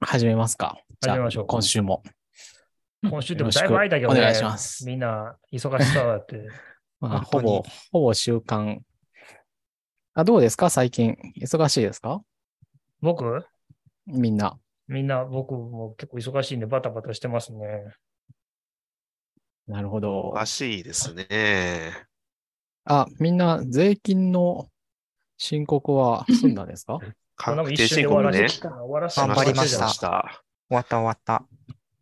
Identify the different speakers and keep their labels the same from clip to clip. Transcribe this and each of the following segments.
Speaker 1: 始めますか。じゃあ
Speaker 2: 始めましょう
Speaker 1: 今週も。
Speaker 2: 今週でもだいぶ空いたけどね。
Speaker 1: お願いします
Speaker 2: みんな忙しそうだって。
Speaker 1: まあ、ほぼ、ほぼ週間。あ、どうですか？最近。忙しいですか？
Speaker 2: 僕？
Speaker 1: みんな。
Speaker 2: みんな、僕も結構忙しいんでバタバタしてますね。
Speaker 1: なるほど
Speaker 3: お。かしいですね。
Speaker 1: あ、みんな税金の申告は済んだんですか？
Speaker 3: 確定申告ね。し
Speaker 2: 終わらせ
Speaker 3: ま
Speaker 1: 頑張りま
Speaker 3: した。
Speaker 4: 終わった終わった。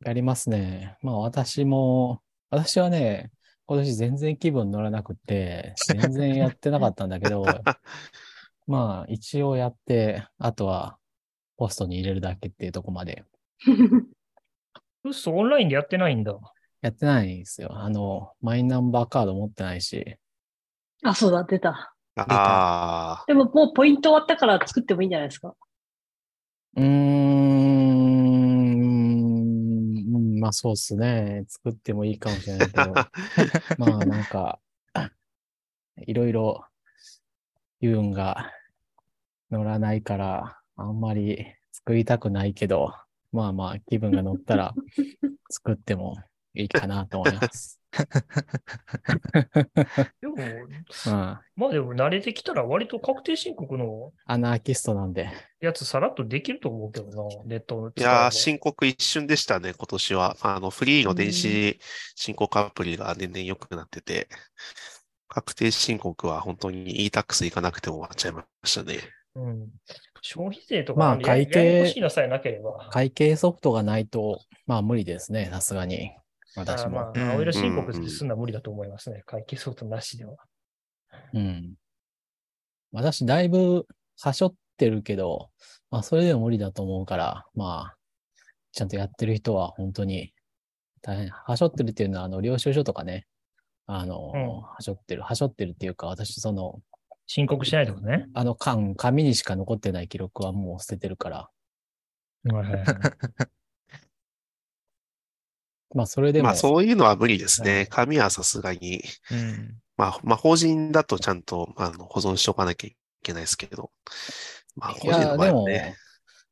Speaker 1: やりますね。まあ私も、私はね、今年全然気分乗らなくて、全然やってなかったんだけど、まあ一応やって、あとはポストに入れるだけっていうとこまで
Speaker 2: うっそ、オンラインでやってないんだ。
Speaker 1: やってないんですよ。あの、マイナンバーカード持ってないし。
Speaker 5: あ、そうだ、出た。
Speaker 3: ああ、
Speaker 5: でももうポイント終わったから作ってもいいんじゃないですか？
Speaker 1: うーん、うんまあそうっすね。作ってもいいかもしれないけど、まあなんか、いろいろ言うんが乗らないから、あんまり作りたくないけど、まあまあ気分が乗ったら作ってもいいかなと思います。
Speaker 2: でも、
Speaker 1: ま
Speaker 2: まあでも慣れてきたら割と確定申告の
Speaker 1: あ、アナーキストなんで。
Speaker 2: やつさらっとできると思うけどな、ネットの
Speaker 3: いやー、申告一瞬でしたね、今年は。あの、フリーの電子申告アプリが年々良くなってて、確定申告は本当に e-tax 行かなくても終わっちゃいましたね。
Speaker 2: うん。消費税とか、
Speaker 1: まあ
Speaker 2: や
Speaker 1: 会計
Speaker 2: ややこしいのさえなければ。
Speaker 1: 会計ソフトがないと、まあ無理ですね、さすがに。私も。
Speaker 2: あまあ、
Speaker 4: うん
Speaker 2: 青色申告すんのは無理だと思いますね。会計ソフトなしでは。
Speaker 1: うん。私、だいぶ、はしょってるけど、まあ、それでも無理だと思うから、まあ、ちゃんとやってる人は本当に大変。はしょってるっていうのは、あの、領収書とかね、あの、
Speaker 2: うん
Speaker 1: はしょってる。はしょってるっていうか、私、その、
Speaker 2: 申告しないってことね。
Speaker 1: あの、缶、紙にしか残ってない記録はもう捨ててるから、
Speaker 2: はいはいはい
Speaker 1: まあ、それでも、
Speaker 3: まあ、そういうのは無理です
Speaker 1: はい
Speaker 3: ね。紙はさすがに。
Speaker 4: うん。
Speaker 3: まあ、まあ、法人だとちゃんと、あの、保存しておかなきゃいけないですけど。まあ、
Speaker 1: い
Speaker 3: 個人の
Speaker 1: や、でも
Speaker 3: 場合はね。、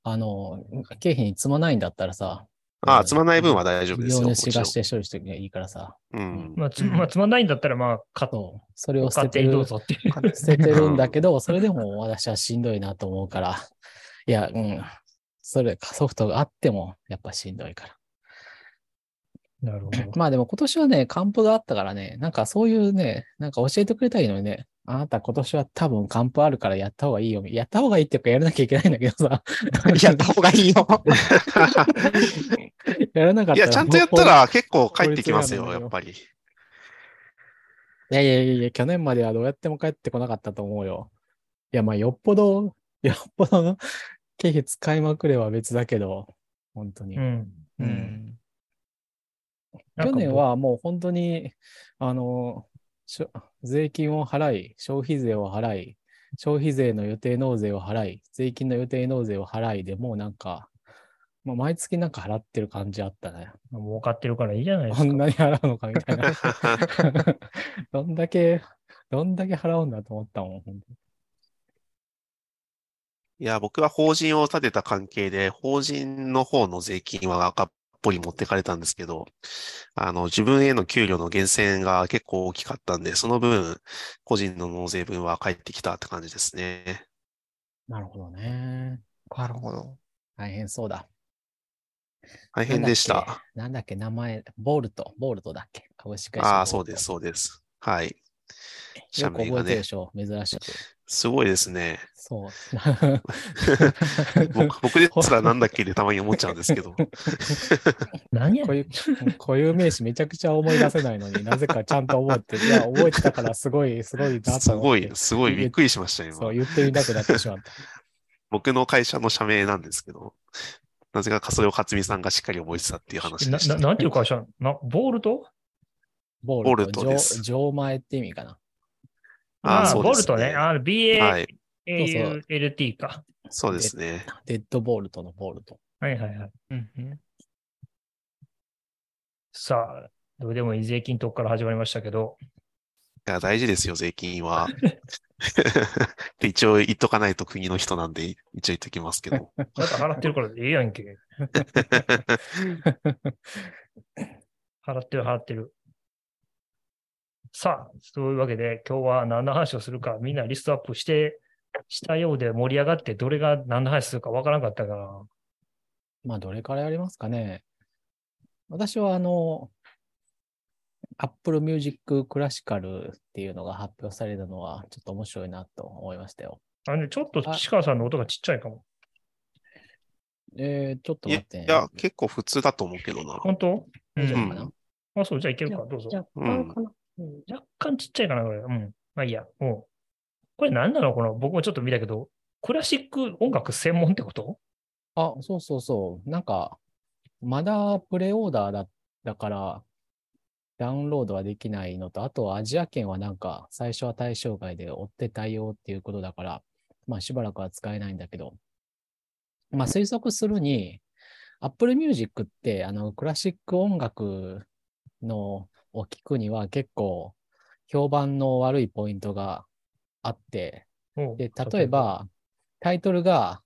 Speaker 1: あの、経費に積まないんだったらさ、
Speaker 3: ああ、積まない分は大丈夫ですよ。
Speaker 1: 業
Speaker 3: もちろん
Speaker 1: 主がして処理しておけばいいからさ、
Speaker 3: うん。
Speaker 2: まあ、つ
Speaker 4: うん
Speaker 2: まあ、つまんないんだったら、まあ、か
Speaker 1: そう、それを
Speaker 2: ご
Speaker 1: 捨ててる
Speaker 2: どうぞっていう。
Speaker 1: 捨ててるんだけど、それでも私はしんどいなと思うから、いや、うん、それ、ソフトがあっても、やっぱしんどいから。
Speaker 2: なるほど。
Speaker 1: まあでも今年はね、還付があったからね、なんかそういうね、なんか教えてくれたらいいのにね、あなた今年は多分還付あるからやった方がいいよ。やった方がいいっていうかやらなきゃいけないんだけどさ。
Speaker 4: やった方がいいよ。
Speaker 1: やらなかったら。
Speaker 3: いや、ちゃんとやったら結構返ってきますよ、やっぱり。
Speaker 1: いやいやいやいや、去年まではどうやっても帰ってこなかったと思うよ。いや、まあ、よっぽど、よっぽどの経費使いまくれば別だけど、本当に。
Speaker 2: うん。
Speaker 4: うん。
Speaker 2: なんか
Speaker 1: 去年はもう本当に、あの、税金を払い、消費税を払い、消費税の予定納税を払い、税金の予定納税を払いでもうなんか、もう毎月なんか払ってる感じあったね。
Speaker 2: 儲かってるからいいじゃないですか。
Speaker 1: こんなに払うのかみたいな。どんだけ、どんだけ払うんだと思ったもん。本当に
Speaker 3: いや、僕は法人を立てた関係で、法人の方の税金は赤っぽり持ってかれたんですけど、あの、自分への給料の源泉が結構大きかったんで、その分、個人の納税分は返ってきたって感じですね。
Speaker 1: なるほどね。
Speaker 4: なるほど。
Speaker 1: 大変そうだ。
Speaker 3: 大変でし
Speaker 1: なんだっ
Speaker 3: た。
Speaker 1: け。なんだっけ、名前、ボルト、ボルトだっけ。株式会社
Speaker 3: ああ、そうです、そうです。はい。社名がね
Speaker 1: 珍しく。
Speaker 3: すごいですね。
Speaker 1: そう。
Speaker 3: 僕、僕ですらなんだっけでたまに思っちゃうんですけど。
Speaker 2: 何や
Speaker 1: こういう、固有名詞めちゃくちゃ思い出せないのになぜかちゃんと覚えてる。いや、覚えてたからすごい、すごいな
Speaker 3: す。ごい、すごいびっくりしました、
Speaker 1: そう、
Speaker 3: 今。
Speaker 1: 言ってみたくなってしまった。
Speaker 3: 僕の会社の社名なんですけど、なぜかそれを勝美さんがしっかり覚えてたっていう話
Speaker 2: な
Speaker 3: でした。
Speaker 2: ななんていう会社？なボールト
Speaker 1: ボ
Speaker 3: ボル
Speaker 1: ルト、
Speaker 3: です
Speaker 1: 上前って意味かな。
Speaker 3: ああ、
Speaker 2: あ、
Speaker 3: そうです
Speaker 2: ボルトね。
Speaker 3: ね。
Speaker 2: あ、
Speaker 3: はい。
Speaker 2: BAAULT か。
Speaker 3: そうですね。
Speaker 1: デッドボルトのボルト。
Speaker 2: はいはいはい。
Speaker 4: うんうん。
Speaker 2: さあ、どうでもいい税金とこから始まりましたけど、
Speaker 3: いや、大事ですよ、税金は。で一応言っとかないと国の人なんで、一応言っときますけど。
Speaker 2: また払ってるからええやんけ。払ってる払ってる。さあ、そういうわけで今日は何の話をするかみんなリストアップして、したようで盛り上がってどれが何の話するかわからなかったから。
Speaker 1: まあ、どれからやりますかね。私は、あの、Apple Music Classical っていうのが発表されたのは、ちょっと面白いなと思いましたよ。
Speaker 2: あのね、ちょっと岸川さんの音がちっちゃいかも。
Speaker 1: えー、ちょっと待ってね。
Speaker 3: いや、結構普通だと思うけどな。
Speaker 2: 本当？
Speaker 1: 大丈夫かな、
Speaker 3: う
Speaker 2: あ、そう、じゃあいけるか、どうぞ。
Speaker 5: 若干かな。うん
Speaker 2: 若干ちっちゃいかな、これ。うん。まあいいや。うん。これ何なの？この、僕もちょっと見たけど、クラシック音楽専門ってこと？
Speaker 1: あ、そうそうそう。なんか、まだプレオーダーだだから、ダウンロードはできないのと、あとアジア圏はなんか、最初は対象外で追って対応っていうことだから、まあしばらくは使えないんだけど、まあ推測するに、Apple Music って、あの、クラシック音楽のを聞くには結構評判の悪いポイントがあって、
Speaker 2: うん
Speaker 1: で、例え、ば、タイトルが、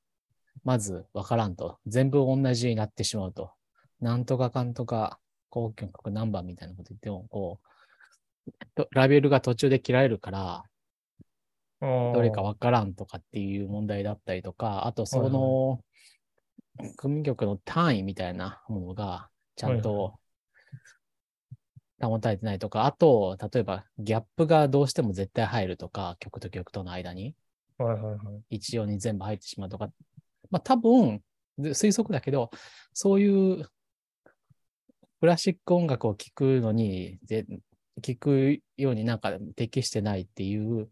Speaker 1: まずわからんと。全部同じになってしまうと。なんとかかんとか、交響曲何番みたいなこと言っても、こう、とラベルが途中で切られるから、ど
Speaker 2: ど
Speaker 1: れかわからんとかっていう問題だったりとか、あとその、組曲の単位みたいなものが、ちゃん
Speaker 2: はい
Speaker 1: と保たれてないとか、あと、例えばギャップがどうしても絶対入るとか、曲と曲との間に。
Speaker 2: はいはいはい。
Speaker 1: 一様に全部入ってしまうとか、まあ多分、で推測だけど、そういうクラシック音楽を聴くのに、ぜ聴くようになんか適してないっていう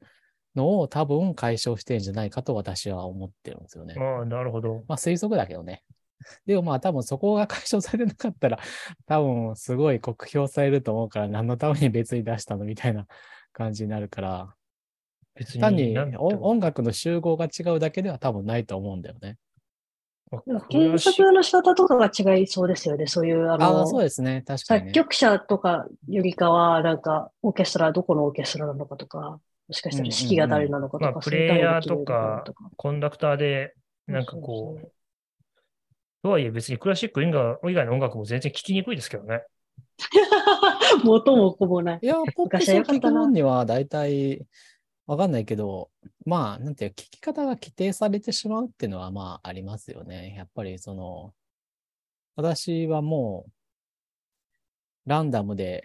Speaker 1: のを多分解消してるんじゃないかと私は思ってるんですよね。
Speaker 2: ああ、なるほど。
Speaker 1: まあ推測だけどね。でもまあ多分そこが解消されてなかったら、多分すごい酷評されると思うから、何のために別に出したのみたいな感じになるから、
Speaker 2: 別
Speaker 1: 単に
Speaker 2: なんて
Speaker 1: 音音楽の集合が違うだけでは多分ないと思うんだよね。
Speaker 5: 検索の仕方とかが違いそうですよね。そういう、あ
Speaker 1: あ
Speaker 5: の、
Speaker 1: あ、そうですね。確かに、
Speaker 5: 作
Speaker 1: ね。
Speaker 5: 曲者とかよりかは、なんか、オーケストラ、どこのオーケストラなのかとか、もしかしたら指揮が誰なのかとか、
Speaker 2: まあプレイヤーとかコンダクターで、なんか
Speaker 5: そう
Speaker 2: こ、
Speaker 5: そう
Speaker 2: とはいえ別にクラシック以外以外の音楽も全然聴きにくいですけどね。
Speaker 5: う 元も子もない。
Speaker 1: いや、ポップ
Speaker 5: 昔
Speaker 1: スを聞く分には大体わかんないけど、まあ、なんていうか、聞き方が規定されてしまうっていうのはまあありますよね。やっぱりその、私はもう、ランダムで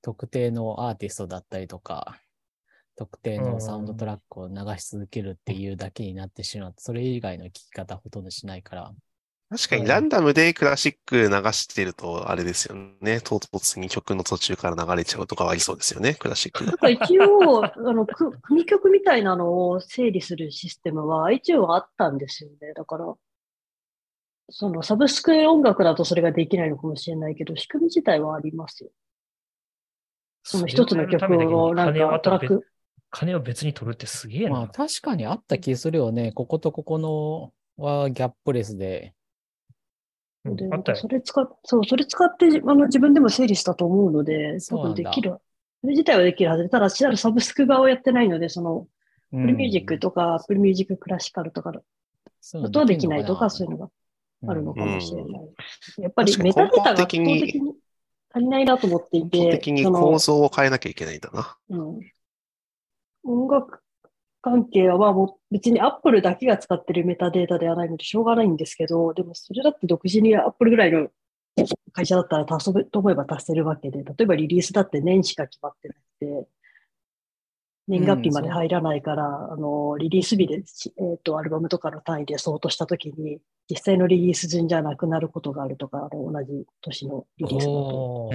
Speaker 1: 特定のアーティストだったりとか、特定のサウンドトラックを流し続けるっていうだけになってしまって、それ以外の聞き方ほとんどしないから、
Speaker 3: 確かにランダムでクラシック流してると、あれですよね。唐突に曲の途中から流れちゃうとかはありそうですよね、クラシック
Speaker 5: なんか一応、あの、く組曲みたいなのを整理するシステムは一応あったんですよね。だから、そのサブスク音楽だとそれができないのかもしれないけど、仕組み自体はありますよ。その一つの曲をなんかトラック、
Speaker 2: 金を別に取るってすげえな。
Speaker 1: まあ確かにあった気するよね。こことここのはギャップレスで、
Speaker 5: で、
Speaker 2: うん。あ
Speaker 5: それ使っ、そう、それ使ってじあの自分でも整理したと思うので、多分できる。それ自体はできるはず。で、ただ、しらサブスク側をやってないので、その、 Apple Music とか、 Apple Music Classical とかだ
Speaker 1: だ
Speaker 5: とできないとか、そういうのがあるのかもしれない。やっぱりメタデータが圧倒
Speaker 3: 的に
Speaker 5: 足りないなと思ってい
Speaker 3: 基本
Speaker 5: て、
Speaker 3: 的に
Speaker 5: その
Speaker 3: 構造を変えなきゃいけないんだな。
Speaker 5: うん、音楽関係はまあもう別に Apple だけが使ってるメタデータではないのでしょうがないんですけど、でもそれだって独自に Apple ぐらいの会社だったら足せと思えば足せるわけで、例えばリリースだって年しか決まってなくて、年月日まで入らないから、あの、リリース日で、しえっ、と、アルバムとかの単位で相当したときに、実際のリリース順じゃなくなることがあるとか、あの同じ年のリリースだと。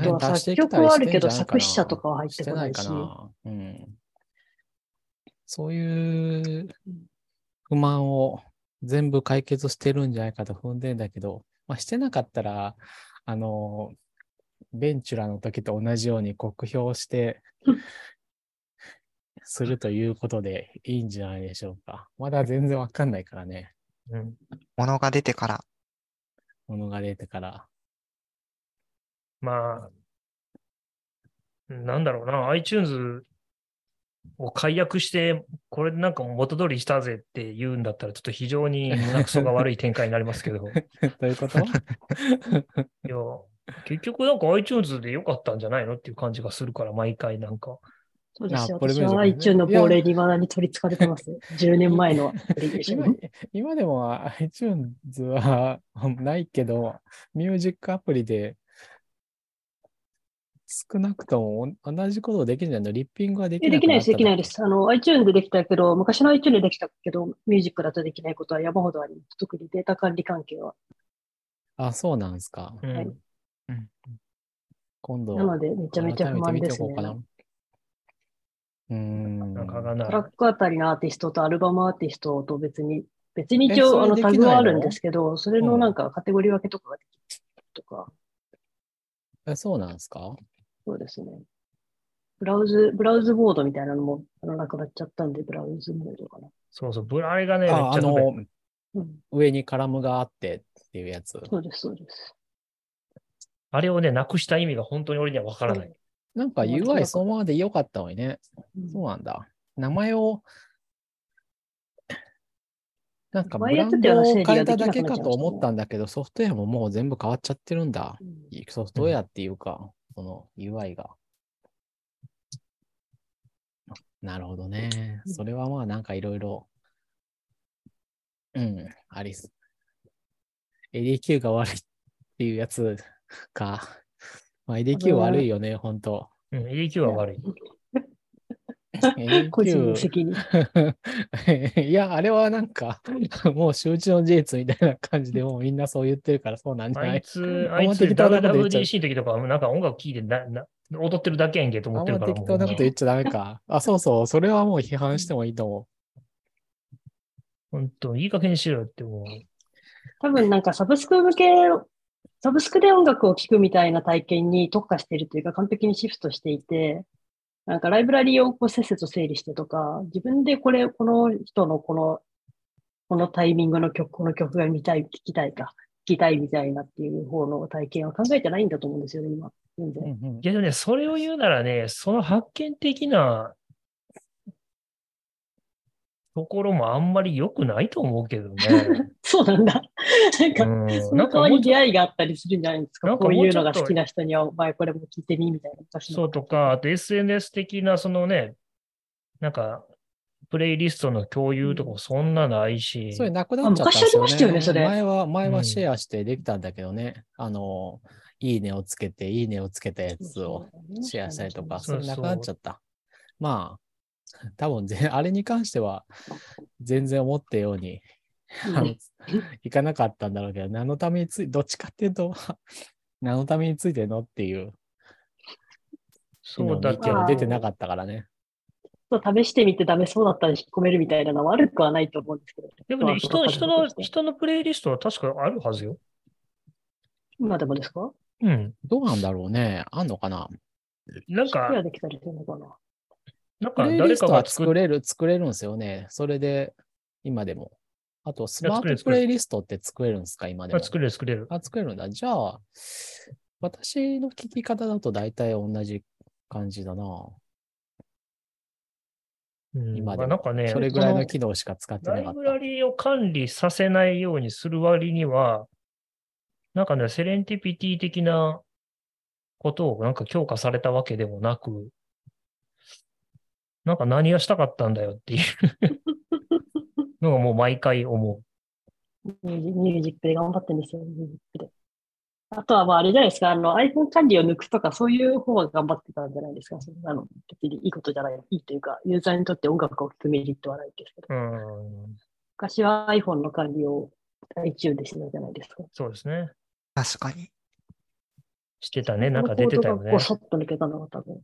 Speaker 5: あとは作曲はあるけど、作詞者とかは入ってこないいし。
Speaker 1: うん。そういう不満を全部解決してるんじゃないかと踏んでんだけど、まあ、してなかったら、あの、ベンチュラの時と同じように酷評して、するということでいいんじゃないでしょうか。まだ全然わかんないからね。
Speaker 2: うん
Speaker 4: 物が出てから。
Speaker 1: ものが出てから。
Speaker 2: まあ、なんだろうな、iTunes を解約して、これでなんか元通りしたぜって言うんだったら、ちょっと非常に胸くそが悪い展開になりますけど、い
Speaker 1: どういうこと？
Speaker 2: や、結局なんか iTunes で良かったんじゃないのっていう感じがするから、毎回なんか。
Speaker 5: そうですよ。私は iTunes の亡霊に未だに取り憑かれてます。10年前の
Speaker 1: 今
Speaker 5: ょ。
Speaker 1: 今でも iTunes は ないけど、ミュージックアプリで少なくとも同じことできるんじゃないの？リッピングはでき
Speaker 5: え、
Speaker 1: なく
Speaker 5: できないです、できない
Speaker 1: で
Speaker 5: です。あの、iTunes でできたけど、昔の iTunes でできたけど、ミュージックだとできないことは山ほどあります。特にデータ管理関係は。
Speaker 1: あ、そうなんですか。
Speaker 2: うん
Speaker 5: はい
Speaker 4: うん
Speaker 1: 今度、
Speaker 5: なので、めちゃめちゃ不満ですね
Speaker 1: う。ん。
Speaker 2: なんかがな
Speaker 5: トラックあたりのアーティストとアルバムアーティストと別に、別に一応あのタグはあるんですけど、それのなんかカテゴリー分けとかができるとか、
Speaker 1: えそうなんですか？
Speaker 5: そうですね。ブラウズ、ブラウズボードみたいなのもあのなくなっちゃったんで、ブラウズモードかな。
Speaker 2: そうそう、ブラレがね、
Speaker 1: あ、の、
Speaker 5: うん、
Speaker 1: 上にカラムがあってっていうやつ。
Speaker 5: そうです、そうです。
Speaker 2: あれをね、なくした意味が本当に俺にはわからない。
Speaker 1: なんか UI そのままで良かったのにね。
Speaker 5: うん
Speaker 1: そうなんだ。名前を、なんかブランドを変えただけかと思ったんだけど、ソフトウェアももう全部変わっちゃってるんだ。
Speaker 5: うん
Speaker 1: ソフトウェアっていうか、その UI が。なるほどね。
Speaker 5: うん
Speaker 1: それはまあなんかいろいろ、うん、ありす。ADQ が悪いっていうやつか。まあ、ADQ 悪いよね、ほんと。
Speaker 2: うん、ADQ は悪い。
Speaker 5: 個人責任。
Speaker 1: いや、あれはなんか、もう周知の事実みたいな感じで、もうみんなそう言ってるからそうなんじゃない？
Speaker 2: あいつ、あいつ WWDC の時とか、なんか音楽聴いてなな踊ってるだけやんけと思
Speaker 1: あん
Speaker 2: ってるから。
Speaker 1: ま適当なこと言っちゃダメか。あ、そうそう、それはもう批判してもいいと思
Speaker 2: 本当、いい加減にしろよってもう。
Speaker 5: 多分なんかサブスク向け、サブスクで音楽を聴くみたいな体験に特化しているというか完璧にシフトしていて、なんかライブラリーをこうせっせと整理してとか、自分でこれ、この人のこの、このタイミングの曲、この曲が見たい、聞きたいか、聞きたいみたいなっていう方の体験は考えてないんだと思うんですよね、今。全。然。
Speaker 1: うんうん
Speaker 2: いやでもね、それを言うならね、その発見的なところもあんまり良くないと思うけどね。
Speaker 5: そうなんだ。なんか、
Speaker 2: うん、
Speaker 5: その代わり出会いがあったりするんじゃないですか。
Speaker 2: なんか
Speaker 5: こういうのが好きな人には、お前これも聞いてみ、みたいな。
Speaker 2: そうとか、あと SNS 的なそのね、なんか、プレイリストの共有とかもそんなないし、
Speaker 1: それなくなっちゃったんですよ
Speaker 5: あ昔ありましたよねそれ
Speaker 1: 前は、前
Speaker 2: うん
Speaker 1: はシェアしてできたんだけどね。あの、いいねをつけて、いいねをつけたやつをシェアしたりとか、そ
Speaker 2: そう
Speaker 1: れなくなっちゃった。まあ、多分ぜ、あれに関しては、全然思ったように、いかなかったんだろうけど、何のためについ、どっちかっていうと、何のためについてんのっていう、
Speaker 2: そうだけど
Speaker 1: 意見は出てなかったからね。
Speaker 5: 試してみてダメそうだったら引っ込めるみたいなのは悪くはないと思うんですけど。
Speaker 2: でもね、
Speaker 5: まあ
Speaker 2: 人人の、
Speaker 5: 人
Speaker 2: 人のプレイリストは確かあるはずよ。
Speaker 5: 今でもですか？
Speaker 2: うん。
Speaker 1: どうなんだろうね。あんのかな？
Speaker 2: なんか
Speaker 5: シェア、できたりするのかな
Speaker 2: なんか誰か
Speaker 1: ストは
Speaker 2: が作
Speaker 1: れる、作れるんですよね。それで、今でも。あと、スマートプレイリストって作れるんですか？今でも。
Speaker 2: あ作れる作れる。
Speaker 1: あ、作れるんだ。じゃあ、私の聞き方だと大体同じ感じだな。
Speaker 2: うん
Speaker 1: 今でも
Speaker 2: まあなんかね、
Speaker 1: それぐらい
Speaker 2: そ
Speaker 1: の機能しか使ってなかった
Speaker 2: ライブラ。リーを管理させないようにする割には、なんかね、セレンティピティ的なことをなんか強化されたわけでもなく、なんか何がしたかったんだよっていう のがもう毎回思う。
Speaker 5: ミュージックで頑張ってるんですよ、ミュージックで。あとはまああれじゃないですか、あの iPhone 管理を抜くとかそういう方が頑張ってたんじゃないですか。そんなの別にいいことじゃない、いいというか、ユーザーにとって音楽を聴くメリットはないですけど。
Speaker 2: うん、
Speaker 5: 昔は iPhone の管理を iTune でしてたじゃないですか。
Speaker 2: そうですね。
Speaker 4: 確かに。
Speaker 2: してたね。なんか出てたよね
Speaker 5: このコードがこう。さっと抜けたのが多分、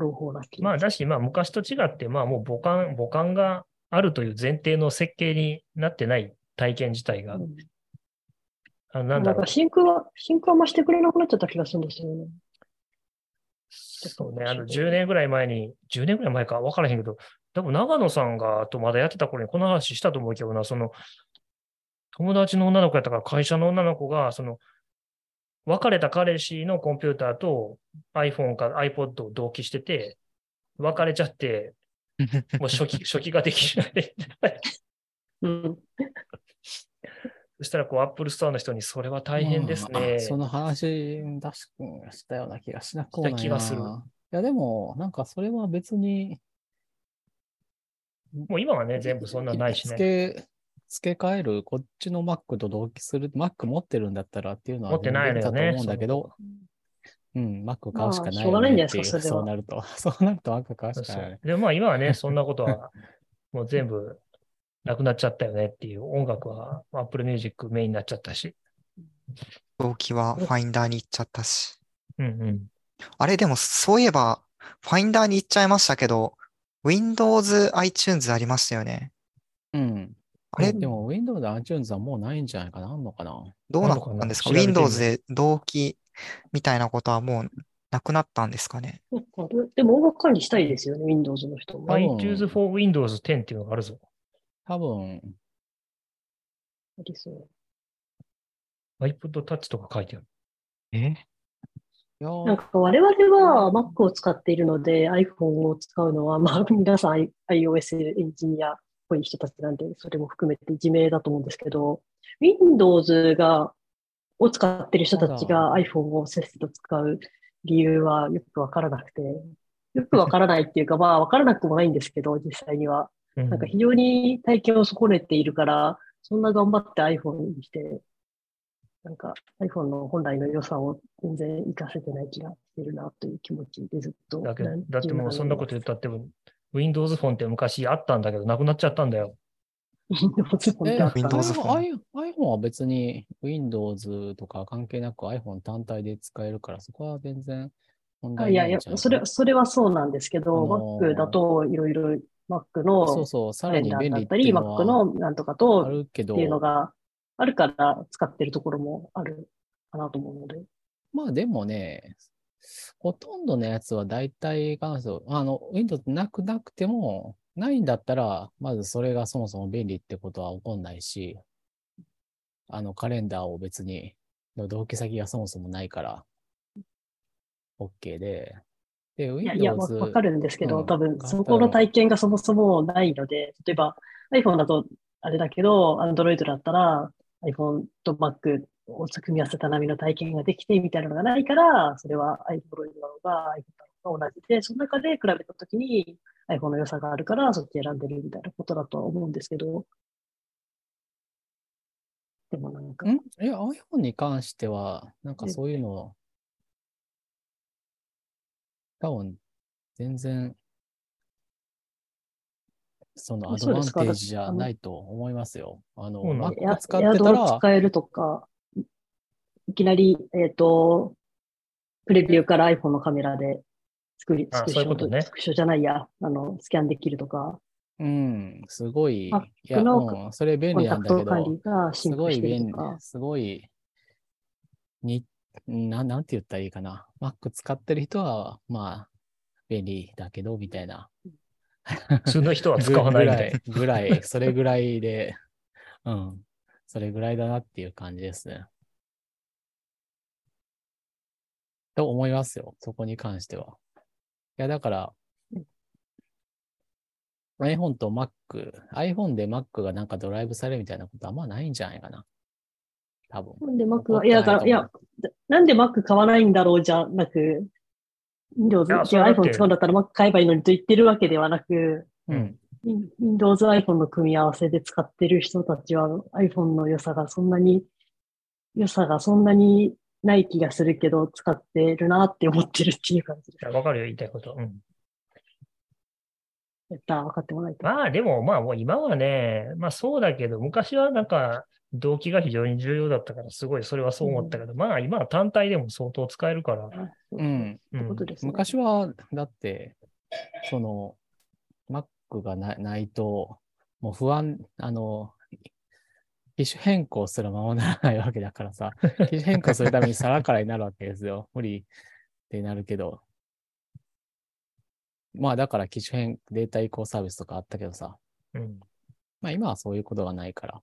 Speaker 5: 朗報な気。が
Speaker 2: まあ、だし、まあ、昔と違って、まあ、もう母感、母感があるという前提の設計になってない体験自体が、
Speaker 5: うん。
Speaker 2: あなんだろう。
Speaker 5: なんか。シンクは、シンクは増してくれなくなっちゃった気がするんですよね。
Speaker 2: そうね、あの、10年ぐらい前に、10年ぐらい前か分からへんけど、多分長野さんが、とまだやってた頃にこの話したと思うけどな、その、友達の女の子やったから会社の女の子が、その、別れた彼氏のコンピューターと iPhone か iPod を同期してて、別れちゃって、もう初期、初期ができない。
Speaker 5: うん。
Speaker 2: そしたら、こう、 Apple Store の人に、それは大変ですね。
Speaker 1: まあその話、確かしたような気がしなくもない
Speaker 2: 気がする
Speaker 1: いや、でも、なんかそれは別に、
Speaker 2: もう今はね、全部そんなないしね。
Speaker 1: 付け、替える、こっちの Mac と同期する、Mac 持ってるんだったらっていうのは
Speaker 2: 持ってない
Speaker 1: と思うんだけど、うん、Mac 買うしかない
Speaker 5: まあしょうがないんじゃない
Speaker 1: って
Speaker 5: ですかそ
Speaker 1: そうなると。そうなると Mac 買うしかない。
Speaker 2: でもまあ今はね、そんなことはもう全部なくなっちゃったよねっていう音楽は Apple Music メインになっちゃったし。
Speaker 4: 動機はファインダーに行っちゃったし。
Speaker 2: うんうん。
Speaker 4: あれ、でもそういえば、ファインダーに行っちゃいましたけど、Windows iTunes ありましたよね。
Speaker 1: うん。
Speaker 4: あれ、
Speaker 1: でも Windows で iTunes はもうないんじゃないかな？あんのかな？
Speaker 4: どうなったんですか ?Windows で同期みたいなことはもうなくなったんですかね？
Speaker 5: なんか。でも音楽管理したいですよね、Windows の人。も。
Speaker 2: iTunes for Windows 10っていうのがあるぞ。
Speaker 1: 多分、
Speaker 5: ありそう。
Speaker 2: iPod Touch とか書いてある。
Speaker 4: え？
Speaker 1: いやー。
Speaker 5: なんか我々は Mac を使っているので iPhone を使うのは、まあ皆さん iOS エンジニアっぽい人たちなんで、それも含めて自明だと思うんですけど、Windows が、を使っている人たちが iPhone をせっせと使う理由はよくわからなくて、よくわからないっていうか、まあわからなくもないんですけど、実際には。
Speaker 2: うん
Speaker 5: なんか非常に体験を損ねているから、そんな頑張って iPhone にして、なんか iPhone の本来の良さを全然活かせてない気がしてるなという気持ちでずっと。
Speaker 2: だけだってもうそんなこと言ったって、Windows フォンって昔あったんだけど、なくなっちゃったんだよ。
Speaker 5: Windows 本
Speaker 1: え
Speaker 5: ってあった
Speaker 1: あ
Speaker 4: Phone
Speaker 1: i- iPhone は別に Windows とか関係なく iPhone 単体で使えるから、そこは全然問
Speaker 5: あいやいや
Speaker 1: 題ないんじゃない、
Speaker 5: それ、それはそうなんですけど、
Speaker 1: あのー
Speaker 5: Mac だといろいろ Mac
Speaker 1: そう
Speaker 5: の
Speaker 1: そう、さらに便利っ
Speaker 5: だってたり、Mac
Speaker 1: は
Speaker 5: のなんとかと
Speaker 1: あるけど
Speaker 5: っていうのがあるから使ってるところもあるかなと思うので。
Speaker 1: まあでもね、ほとんどのやつは大体関数、あの、Windows なくなくても、ないんだったら、まずそれがそもそも便利ってことは起こんないし、あの、カレンダーを別に、の同期先がそもそもないから、OK で、で、
Speaker 5: いや、いや、わ
Speaker 1: Windows、
Speaker 5: わかるんですけど、
Speaker 1: うん
Speaker 5: 多分、
Speaker 1: だ
Speaker 5: そこの体験がそもそもないので、例えば iPhone だとあれだけど、Android だったら iPhone と Mac を組み合わせた波の体験ができてみたいなのがないから、それは Android なのか iPhone なのか同じで、その中で比べたときに iPhone の良さがあるから、そっち選んでるみたいなことだとは思うんですけど、でもなんか、
Speaker 1: ん？いや、iPhone に関しては、なんかそういうの、多分、全然、そのアドバンテージじゃないと思いますよ。あの、Mac 使ってたら、
Speaker 5: 使えるとか、いきなり、えっ、と、プレビューから iPhone のカメラでスクリ
Speaker 2: あ
Speaker 5: スクショ
Speaker 2: そういうことね
Speaker 5: スクショじゃないや、あの、スキャンできるとか、
Speaker 1: うん、すごい、い
Speaker 5: Mac
Speaker 1: や、
Speaker 5: の
Speaker 1: うん、それ便利なんだけど、
Speaker 5: が
Speaker 1: すごい便利すごい、に、ななんて言ったらいいかな。Mac 使ってる人は、まあ、便利だけど、みたいな。
Speaker 2: 普通の人は使わないみたいな。
Speaker 1: ぐぐらい、ぐらい、それぐらいで、うん、それぐらいだなっていう感じですね。と思いますよ、そこに関しては。いや、だから、iPhone と Mac、iPhone で Mac がなんかドライブされるみたいなことはあんまないんじゃないかな。多分。
Speaker 5: なんで Mac は、いや、だから、いや、なんで Mac 買わないんだろうじゃなく、iPhone 使うんだったら Mac 買えばいいのにと言ってるわけではなく、
Speaker 1: うん。
Speaker 5: Windows、iPhone の組み合わせで使ってる人たちは iPhone の良さがそんなに、良さがそんなにない気がするけど、使ってるなって思ってるっていう感じです。
Speaker 2: わかるよ、言いたいこと。うん。
Speaker 5: やったら分かってもらえた。
Speaker 2: まあでも、まあもう今はね、まあそうだけど、昔はなんか動機が非常に重要だったから、すごいそれはそう思ったけど、まあ今は単体でも相当使えるから。
Speaker 1: うん。
Speaker 5: ってことですね。
Speaker 1: 昔は、だって、その、Mac がなないと、もう不安、あの、機種変更すらままならないわけだからさ、機種変更するために皿からになるわけですよ。無理ってなるけど。まあだから機種変、データ移行サービスとかあったけどさ、
Speaker 2: うん。
Speaker 1: まあ今はそういうことがないから。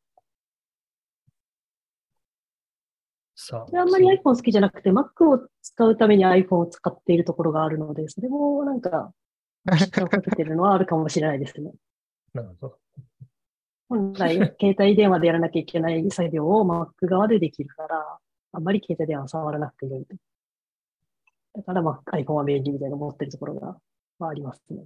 Speaker 2: さ
Speaker 5: であんまり iPhone 好きじゃなくて、Mac を使うために iPhone を使っているところがあるので、それもなんか、きっとかけてるのはあるかもしれないですね。
Speaker 2: なるほど。
Speaker 5: 本来、携帯電話でやらなきゃいけない作業を Mac 側でできるから、あんまり携帯電話を触らなくていい。だから、まあ、iPhone は便利みたいな思ってるところが、まあ、ありますね。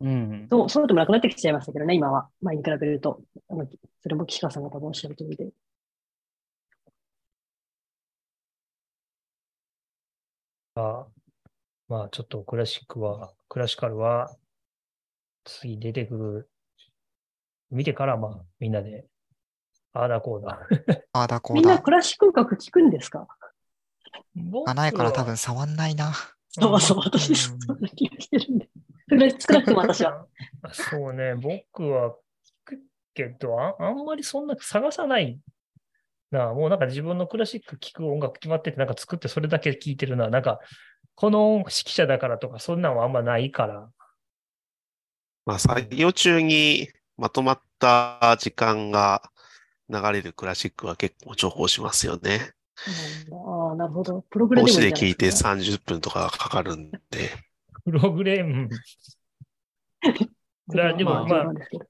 Speaker 1: うん。
Speaker 5: そう、そうでもなくなってきちゃいましたけどね、今は。前に比べると。あの、それも岸川さんが多分おっしゃる通りで。
Speaker 2: あまあ、ちょっとクラシックは、クラシカルは、次出てくる、見てから、まあ、みんなで、ああだこうだ。
Speaker 4: ああだこ
Speaker 5: みな
Speaker 4: うんだ。
Speaker 5: クラシック音楽聞くんですか？
Speaker 2: 僕
Speaker 4: あ、ないから多
Speaker 2: は
Speaker 4: 分触んないな。
Speaker 5: そうそう、私、そんな気がしてるんで。少な少なくとも私は。
Speaker 2: あ そうね、僕は聞くけどあ、あんまりそんな探さないな。もうなんか自分のクラシック聴く音楽決まってて、なんか作ってそれだけ聴いてるな。なんか、この指揮者だからとか、そんなんはあんまないから。
Speaker 3: まあ、作業中にまとまった時間が流れるクラシックは結構重宝しますよね。
Speaker 5: ああ、なるほど。プログレ
Speaker 3: とか
Speaker 5: でもいいんじゃない
Speaker 3: で聞いて
Speaker 5: ですか
Speaker 3: 30分とかかかるんで、
Speaker 2: プログレも。だでも
Speaker 5: まあ
Speaker 2: まあ
Speaker 5: 冗談ですけど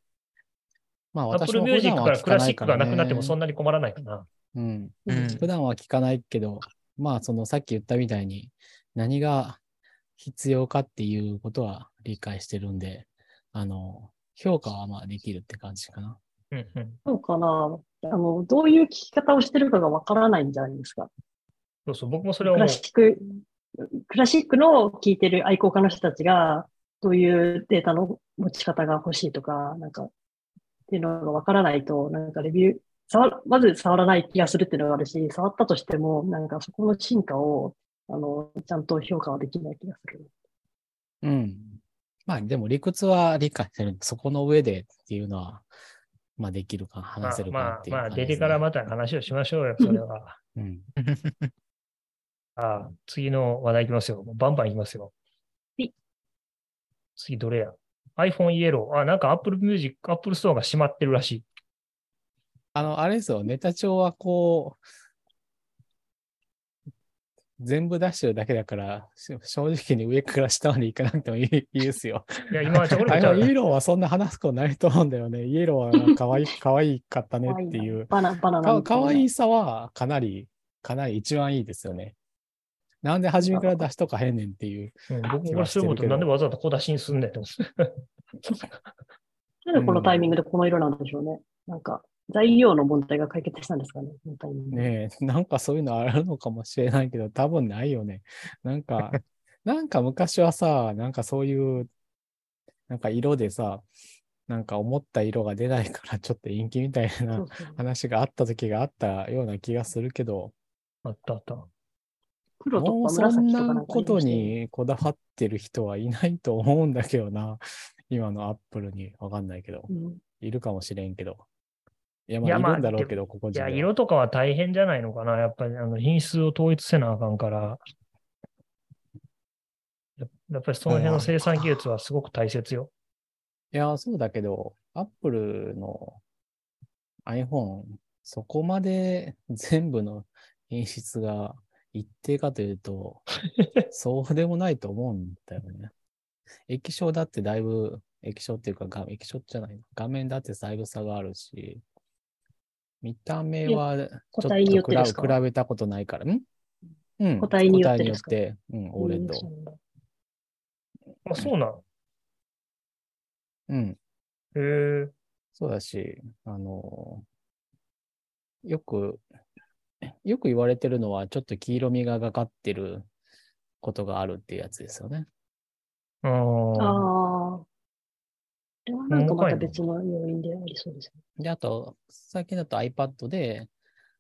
Speaker 1: まあ
Speaker 2: Apple Music からクラシックが
Speaker 1: かな
Speaker 2: くなってもそん
Speaker 1: ね。
Speaker 2: なに困らないかな。
Speaker 1: うん。
Speaker 4: うん
Speaker 1: 普段は聞かないけど、まあそのさっき言ったみたいに何が必要かっていうことは理解してるんで、あの、評価はまあできるって感じかな。
Speaker 5: そうかな。あの、どういう聞き方をしてるかがわからないんじゃないですか。
Speaker 2: そうそう、僕もそれを
Speaker 5: クラ。シック、クラシックの聞いてる愛好家の人たちが、どういうデータの持ち方が欲しいとか、なんか、っていうのがわからないと、なんかレビュー、触まず触らない気がするっていうのがあるし、触ったとしても、なんかそこの進化を、あの、ちゃんと評価はできない気がする。
Speaker 1: うん。まあでも理屈は理解してるんで、そこの上でっていうのは、まあできるか、
Speaker 2: ま
Speaker 1: 話せ
Speaker 2: あ
Speaker 1: るかなっていう
Speaker 2: まあまあ、出てからまた話をしましょうよ、それは。
Speaker 1: うん。
Speaker 2: ああ次の話題いきますよ。バンバンいきますよ
Speaker 5: はい。
Speaker 2: 次どれや ?iPhone イエロー。あ、なんか Apple Music、Apple Store が閉まってるらしい。
Speaker 1: あの、あれですよ、ネタ帳はこう、全部出してるだけだから、し正直に上から下まで行かなくてもいい いいですよ。
Speaker 2: いや、今はちょこちゃう
Speaker 1: のイエローはそんな話すことないと思うんだよね。イエローは可愛い、可愛いかったねっていう。
Speaker 5: バナ、バナナ。
Speaker 1: 可愛さはかなり、かなり一番いいですよね。なんで初めから出しとかへんねんっていう。
Speaker 2: うん、僕もこれすることなんでわざわざ小出しにすんねんって思って。
Speaker 5: なんでこのタイミングでこの色なんでしょうね。なんか、材料の問題が解決したんですかね、このタイミングで。
Speaker 1: ねえ、なんかそういうのあるのかもしれないけど、多分ないよね。なんか、なんか昔はさ、なんかそういう、なんか色でさ、なんか思った色が出ないからちょっと陰気みたいな話があった時があったような気がするけど、
Speaker 2: あったあった。
Speaker 5: 黒とか
Speaker 1: そん
Speaker 5: な
Speaker 1: ことにこだわってる人はいないと思うんだけどな。今のアップルにわかんないけど。
Speaker 5: うん
Speaker 1: いるかもしれんけど。いや、まあ、
Speaker 2: い
Speaker 1: るんだろうけど、ここ
Speaker 2: いや、
Speaker 1: じゃ。
Speaker 2: 色とかは大変じゃないのかな。やっぱりあの品質を統一せなあかんから。ややっぱりその辺の生産技術はすごく大切よ。
Speaker 1: いや、そうだけど、アップルの iPhone、そこまで全部の品質が一定かというと、そうでもないと思うんだよね。液晶だってだいぶ、液晶っていうか画、液晶じゃないな画面だってだいぶ差があるし、見た目はちょっと比べたことないから、んうん。
Speaker 5: 個体によって
Speaker 1: 個
Speaker 5: ですか？
Speaker 1: 体によって、うん、オレッド。
Speaker 5: そうなんだ
Speaker 2: あ、そうなん。
Speaker 1: うん。
Speaker 2: へえ。
Speaker 1: そうだし、あの、よく、よく言われてるのは、ちょっと黄色みがかかってることがあるっていうやつですよね。
Speaker 2: ああ。
Speaker 5: なんかまた別の要因でありそうですね。
Speaker 1: で、あと、最近だと iPad で、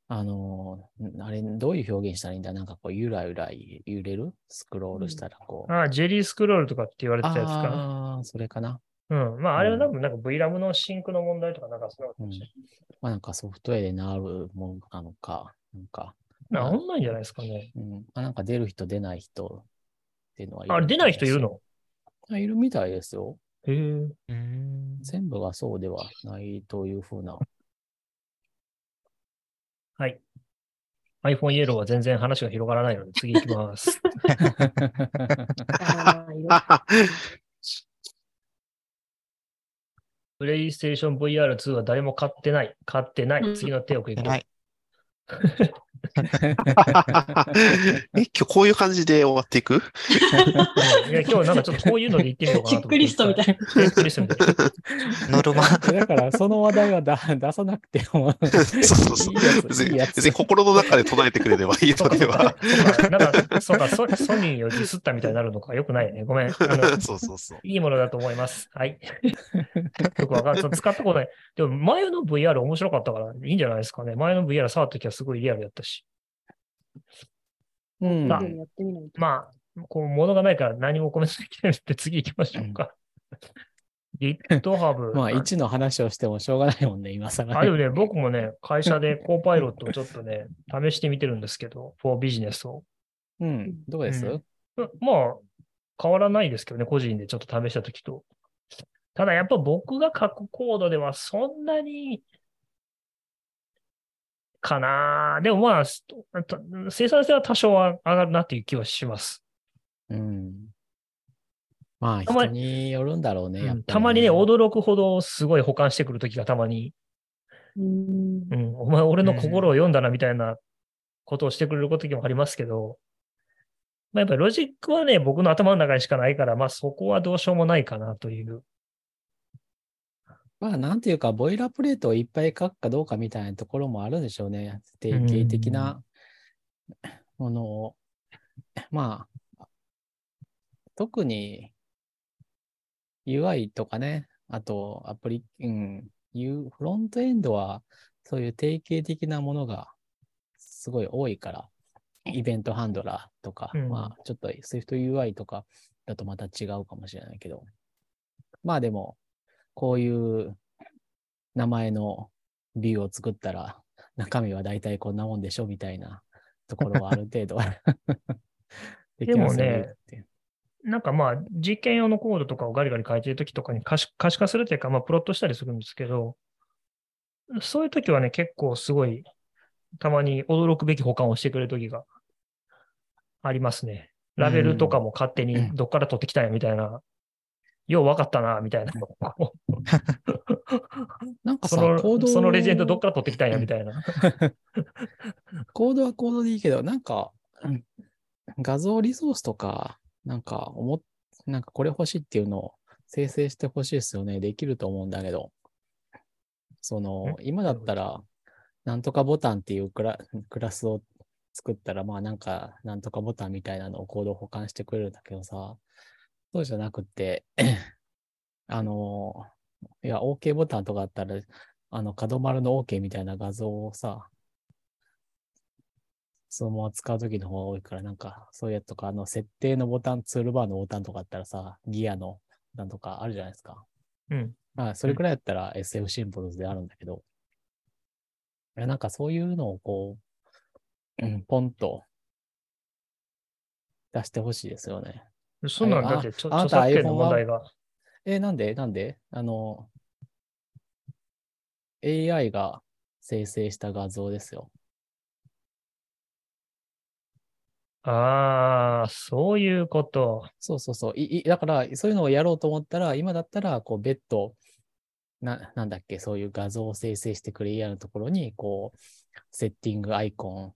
Speaker 1: あの、んあれ、どういう表現したらいいんだ？なんかこう、ゆらゆら揺れる？スクロールしたらこう。
Speaker 2: ああ、ジェリースクロールとかって言われてたやつかな。
Speaker 1: ああ、それかな。
Speaker 2: うん。まあ、あれは多分なんか VRAM のシンクの問題とかなんかそうなのかもしれない。
Speaker 1: まあなんかソフトウェアでなるものなのか、なんか。
Speaker 2: まあ、オンラインじゃないですかね。
Speaker 1: うん。まあ、なんか出る人出ない人っていうのは
Speaker 2: あれ、出ない人いるの？
Speaker 1: あいるみたいですよ。
Speaker 2: へえ。
Speaker 4: うーん。
Speaker 1: 全部がそうではないというふうな。
Speaker 2: はい。iPhone イエローは全然話が広がらないので次行きます。プレイステーション VR2 は誰も買ってない。買ってない。
Speaker 5: うん
Speaker 2: 次の手を行こう。
Speaker 4: ない。
Speaker 3: え、今日こういう感じで終わっていく？
Speaker 2: いや今日なんかちょっとこういうので言ってみようかな。
Speaker 5: チェックリストみたいな。
Speaker 2: チェックリストみたいな。
Speaker 4: ノルマ。
Speaker 1: だから、その話題はだ出さなくても。
Speaker 3: そうそうそう。別に心の中で唱えてくれればいいのでは。。
Speaker 2: そうかなんか、そうか、ソソニーをディスったみたいになるのか。よくないね。ごめん。
Speaker 3: そうそうそう。
Speaker 2: いいものだと思います。はい。よくわかんない。使ったことない。でも前の VR 面白かったからいいんじゃないですかね。前の VR 触った時はすごいリアルやったし。
Speaker 1: うん。
Speaker 2: あ
Speaker 5: やってみないと。
Speaker 2: まあ、こう、物がないから何もコメントできないので次行きましょうか。GitHub。
Speaker 1: まあ、1の話をしてもしょうがないもんね、今更、
Speaker 2: あ、でもね、僕もね、会社でコーパイロットをちょっとね、試してみてるんですけど、for ビジネスを。
Speaker 1: うん。どうです、
Speaker 2: うんまあ、変わらないですけどね、個人でちょっと試したときと。ただやっぱ僕が書くコードではそんなに、かなでもまあ、生産性は多少は上がるなっていう気はします。
Speaker 1: うん。まあ、
Speaker 2: たま
Speaker 1: 人によるんだろうね、
Speaker 2: たまにね、驚くほどすごい保管してくるときがたまに、
Speaker 5: うーん
Speaker 2: う。ん、お前俺の心を読んだなみたいなことをしてくれる時もありますけど、まあ、やっぱりロジックはね、僕の頭の中にしかないから、まあそこはどうしようもないかなという。
Speaker 1: まあ、なんていうか、ボイラープレートをいっぱい書くかどうかみたいなところもあるんでしょうね。定型的なものを。まあ、特に UI とかね、あとアプリ、うん、フロントエンドはそういう定型的なものがすごい多いから、イベントハンドラーとか、
Speaker 2: うん
Speaker 1: まあ、ちょっと SwiftUI とかだとまた違うかもしれないけど、まあでも、こういう名前のビューを作ったら、中身は大体こんなもんでしょみたいなところはある程度 できますよ
Speaker 2: でもねなんかまあ、実験用のコードとかをガリガリ書いてるときとかに可視可視化するというか、まあ、プロットしたりするんですけど、そういうときはね、結構すごい、たまに驚くべき保管をしてくれるときがありますね。ラベルとかも勝手にどっから取ってきたんやみたいな、よう分かったな、みたいな。
Speaker 1: なんかさ、
Speaker 2: そのそのレジェンドどっから取ってきたんやみたいな。
Speaker 1: コードはコードでいいけど、なんか、うん画像リソースとか、なんか思っ、なんかこれ欲しいっていうのを生成してほしいですよね。できると思うんだけど、その、今だったら、なんとかボタンっていうクラクラスを作ったら、まあなんか、なんとかボタンみたいなのをコードを保管してくれるんだけどさ、そうじゃなくて、あの、いや、OK ボタンとかあったら、あの、角丸の OK みたいな画像をさ、そのまま使うときの方が多いから、なんか、そういうやつとか、あの、設定のボタン、ツールバーのボタンとかあったらさ、ギアのボタンとかあるじゃないですか。
Speaker 2: うん。
Speaker 1: まあ、それくらいだったら SF シンボルズであるんだけど、いやなんかそういうのをこう、うん、ポンと出してほしいですよね。
Speaker 2: そんなんだって、作権の問題が。
Speaker 1: え、なんで？なんで？あの、AI が生成した画像ですよ。
Speaker 2: ああ、そういうこと。
Speaker 1: そうそうそう。いいだから、そういうのをやろうと思ったら、今だったら、こう、別途、な、なんだっけ、そういう画像を生成してくれ AI のところに、こう、セッティングアイコン、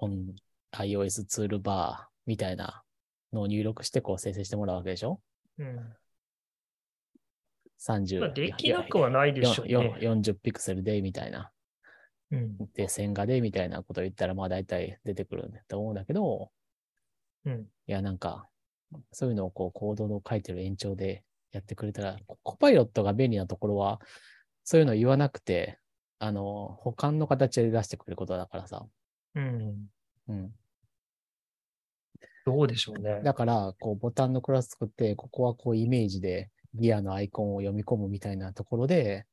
Speaker 1: on iOS ツールバーみたいなのを入力して、こう、生成してもらうわけでしょ？
Speaker 2: うん。まあ
Speaker 1: ?30。
Speaker 2: できなくはないでしょう
Speaker 1: よ
Speaker 2: ね。
Speaker 1: 40ピクセルで、みたいな。
Speaker 2: うん。
Speaker 1: で、線画で、みたいなことを言ったら、まあ、大体出てくるんだと思うんだけど、
Speaker 2: うん。
Speaker 1: いや、なんか、そういうのをこう、コードの書いてる延長でやってくれたら、ココパイロットが便利なところは、そういうの言わなくて、あの、保管の形で出してくれることだからさ。
Speaker 2: うん。
Speaker 1: うん。
Speaker 2: どうでしょうね。
Speaker 1: だから、こう、ボタンのクラス作って、ここはこう、イメージでギアのアイコンを読み込むみたいなところで、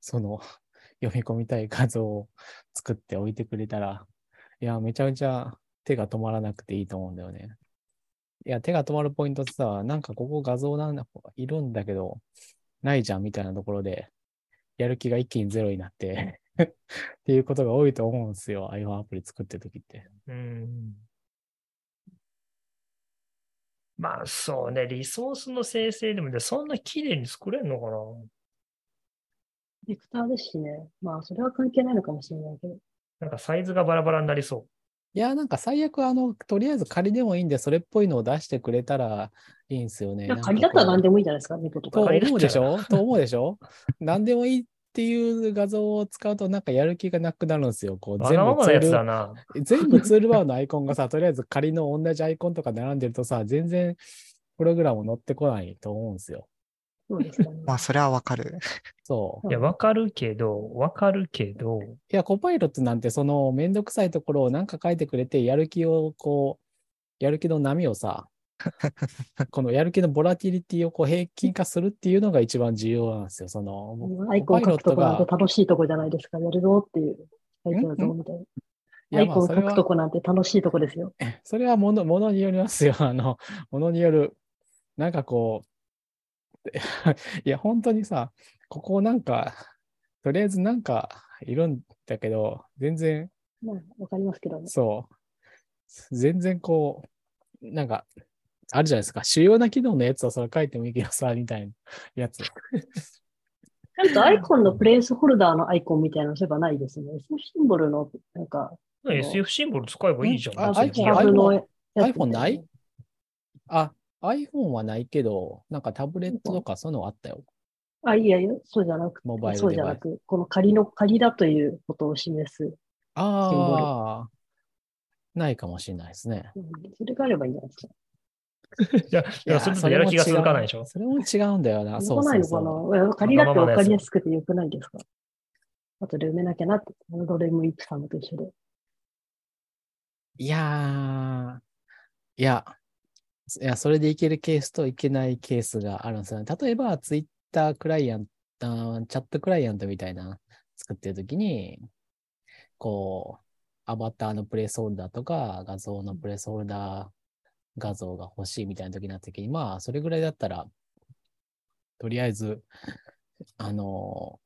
Speaker 1: その、読み込みたい画像を作っておいてくれたら、いや、めちゃめちゃ手が止まらなくていいと思うんだよね。いや、手が止まるポイントってさ、なんかここ画像なんだ、いるんだけど、ないじゃんみたいなところで、やる気が一気にゼロになって、っていうことが多いと思うんですよ。iPhone アプリ作ってるときって。
Speaker 2: うん。まあそうね、リソースの生成でもね、そんな綺麗に作れんのかな？
Speaker 5: ベクターですしね。まあ、それは関係ないのかもしれないけど。
Speaker 2: なんかサイズがバラバラになりそ
Speaker 1: いや、なんか最悪、あの、とりあえず仮でもいいんで、それっぽいのを出してくれたらいいんですよね。
Speaker 5: いや、仮だったら何
Speaker 1: で
Speaker 5: でもいいじゃないですか、猫とか。
Speaker 1: と思うでしょ？と思うでしょ？何でもいいっていう画像を使うと、なんかやる気がなくなるんですよ。こう全部ツール。全部ツールバーのアイコンがさ、とりあえず仮の同じアイコンとか並んでるとさ、全然プログラム乗ってこないと思うんですよ。
Speaker 5: そうですかね。
Speaker 4: まあ、それはわかる。
Speaker 1: そう。
Speaker 2: いや、わかるけど、わかるけど、
Speaker 1: いや、コパイロットなんて、そのめんどくさいところをなんか書いてくれて、やる気をこう、やる気の波をさ、このやる気のボラティリティをこう平均化するっていうのが一番重要なんですよ。その、
Speaker 5: アイコン書くとこなんて
Speaker 1: コ
Speaker 5: 楽しいとこじゃないですか。やるぞっていうアイコン書くとこなんて楽しいとこですよ。
Speaker 1: それはもの、ものによりますよ。あの、ものによる。なんかこう、いや、本当にさ、ここなんか、とりあえずなんかいるんだけど、全然
Speaker 5: まあ、わかりますけどね。
Speaker 1: そう。全然こう、なんか、あるじゃないですか。主要な機能のやつをそれ書いてもいいけどさ、みたいなやつ。
Speaker 5: ちゃんとアイコンのプレイスホルダーのアイコンみたいなのそういえばないですね。そうシンボルの、なんか、
Speaker 2: SF シンボル使えばいいじゃん。
Speaker 1: あ
Speaker 2: 別に
Speaker 1: iPhone
Speaker 5: タブのやつみた
Speaker 1: iPhone ない？あ、iPhone はないけど、なんかタブレットとかそういうのあったよ。
Speaker 5: あ、いやいや、そうじゃなく
Speaker 1: モバイル
Speaker 5: そうじゃ。なく、この仮の仮だということを示す。
Speaker 1: ああ、ないかもしれないですね。
Speaker 5: うんそれがあればいいんじゃないですか。
Speaker 2: いや、いやそれやる気が続かないでしょ？
Speaker 1: それも違うんだよな。そ
Speaker 5: そう
Speaker 1: そうそう。
Speaker 5: 仮だってわかりやすくてよくないですか後で埋めなきゃなって、あのドレムイプさんのと一緒で。
Speaker 1: いやー、いや、いや、それでいけるケースといけないケースがあるんですよね。例えば、ツイッタークライアント、チャットクライアントみたいな作ってるときに、こう、アバターのプレイスホルダーとか、画像のプレイスホルダー画像が欲しいみたいなときになったときに、まあ、それぐらいだったら、とりあえず、あの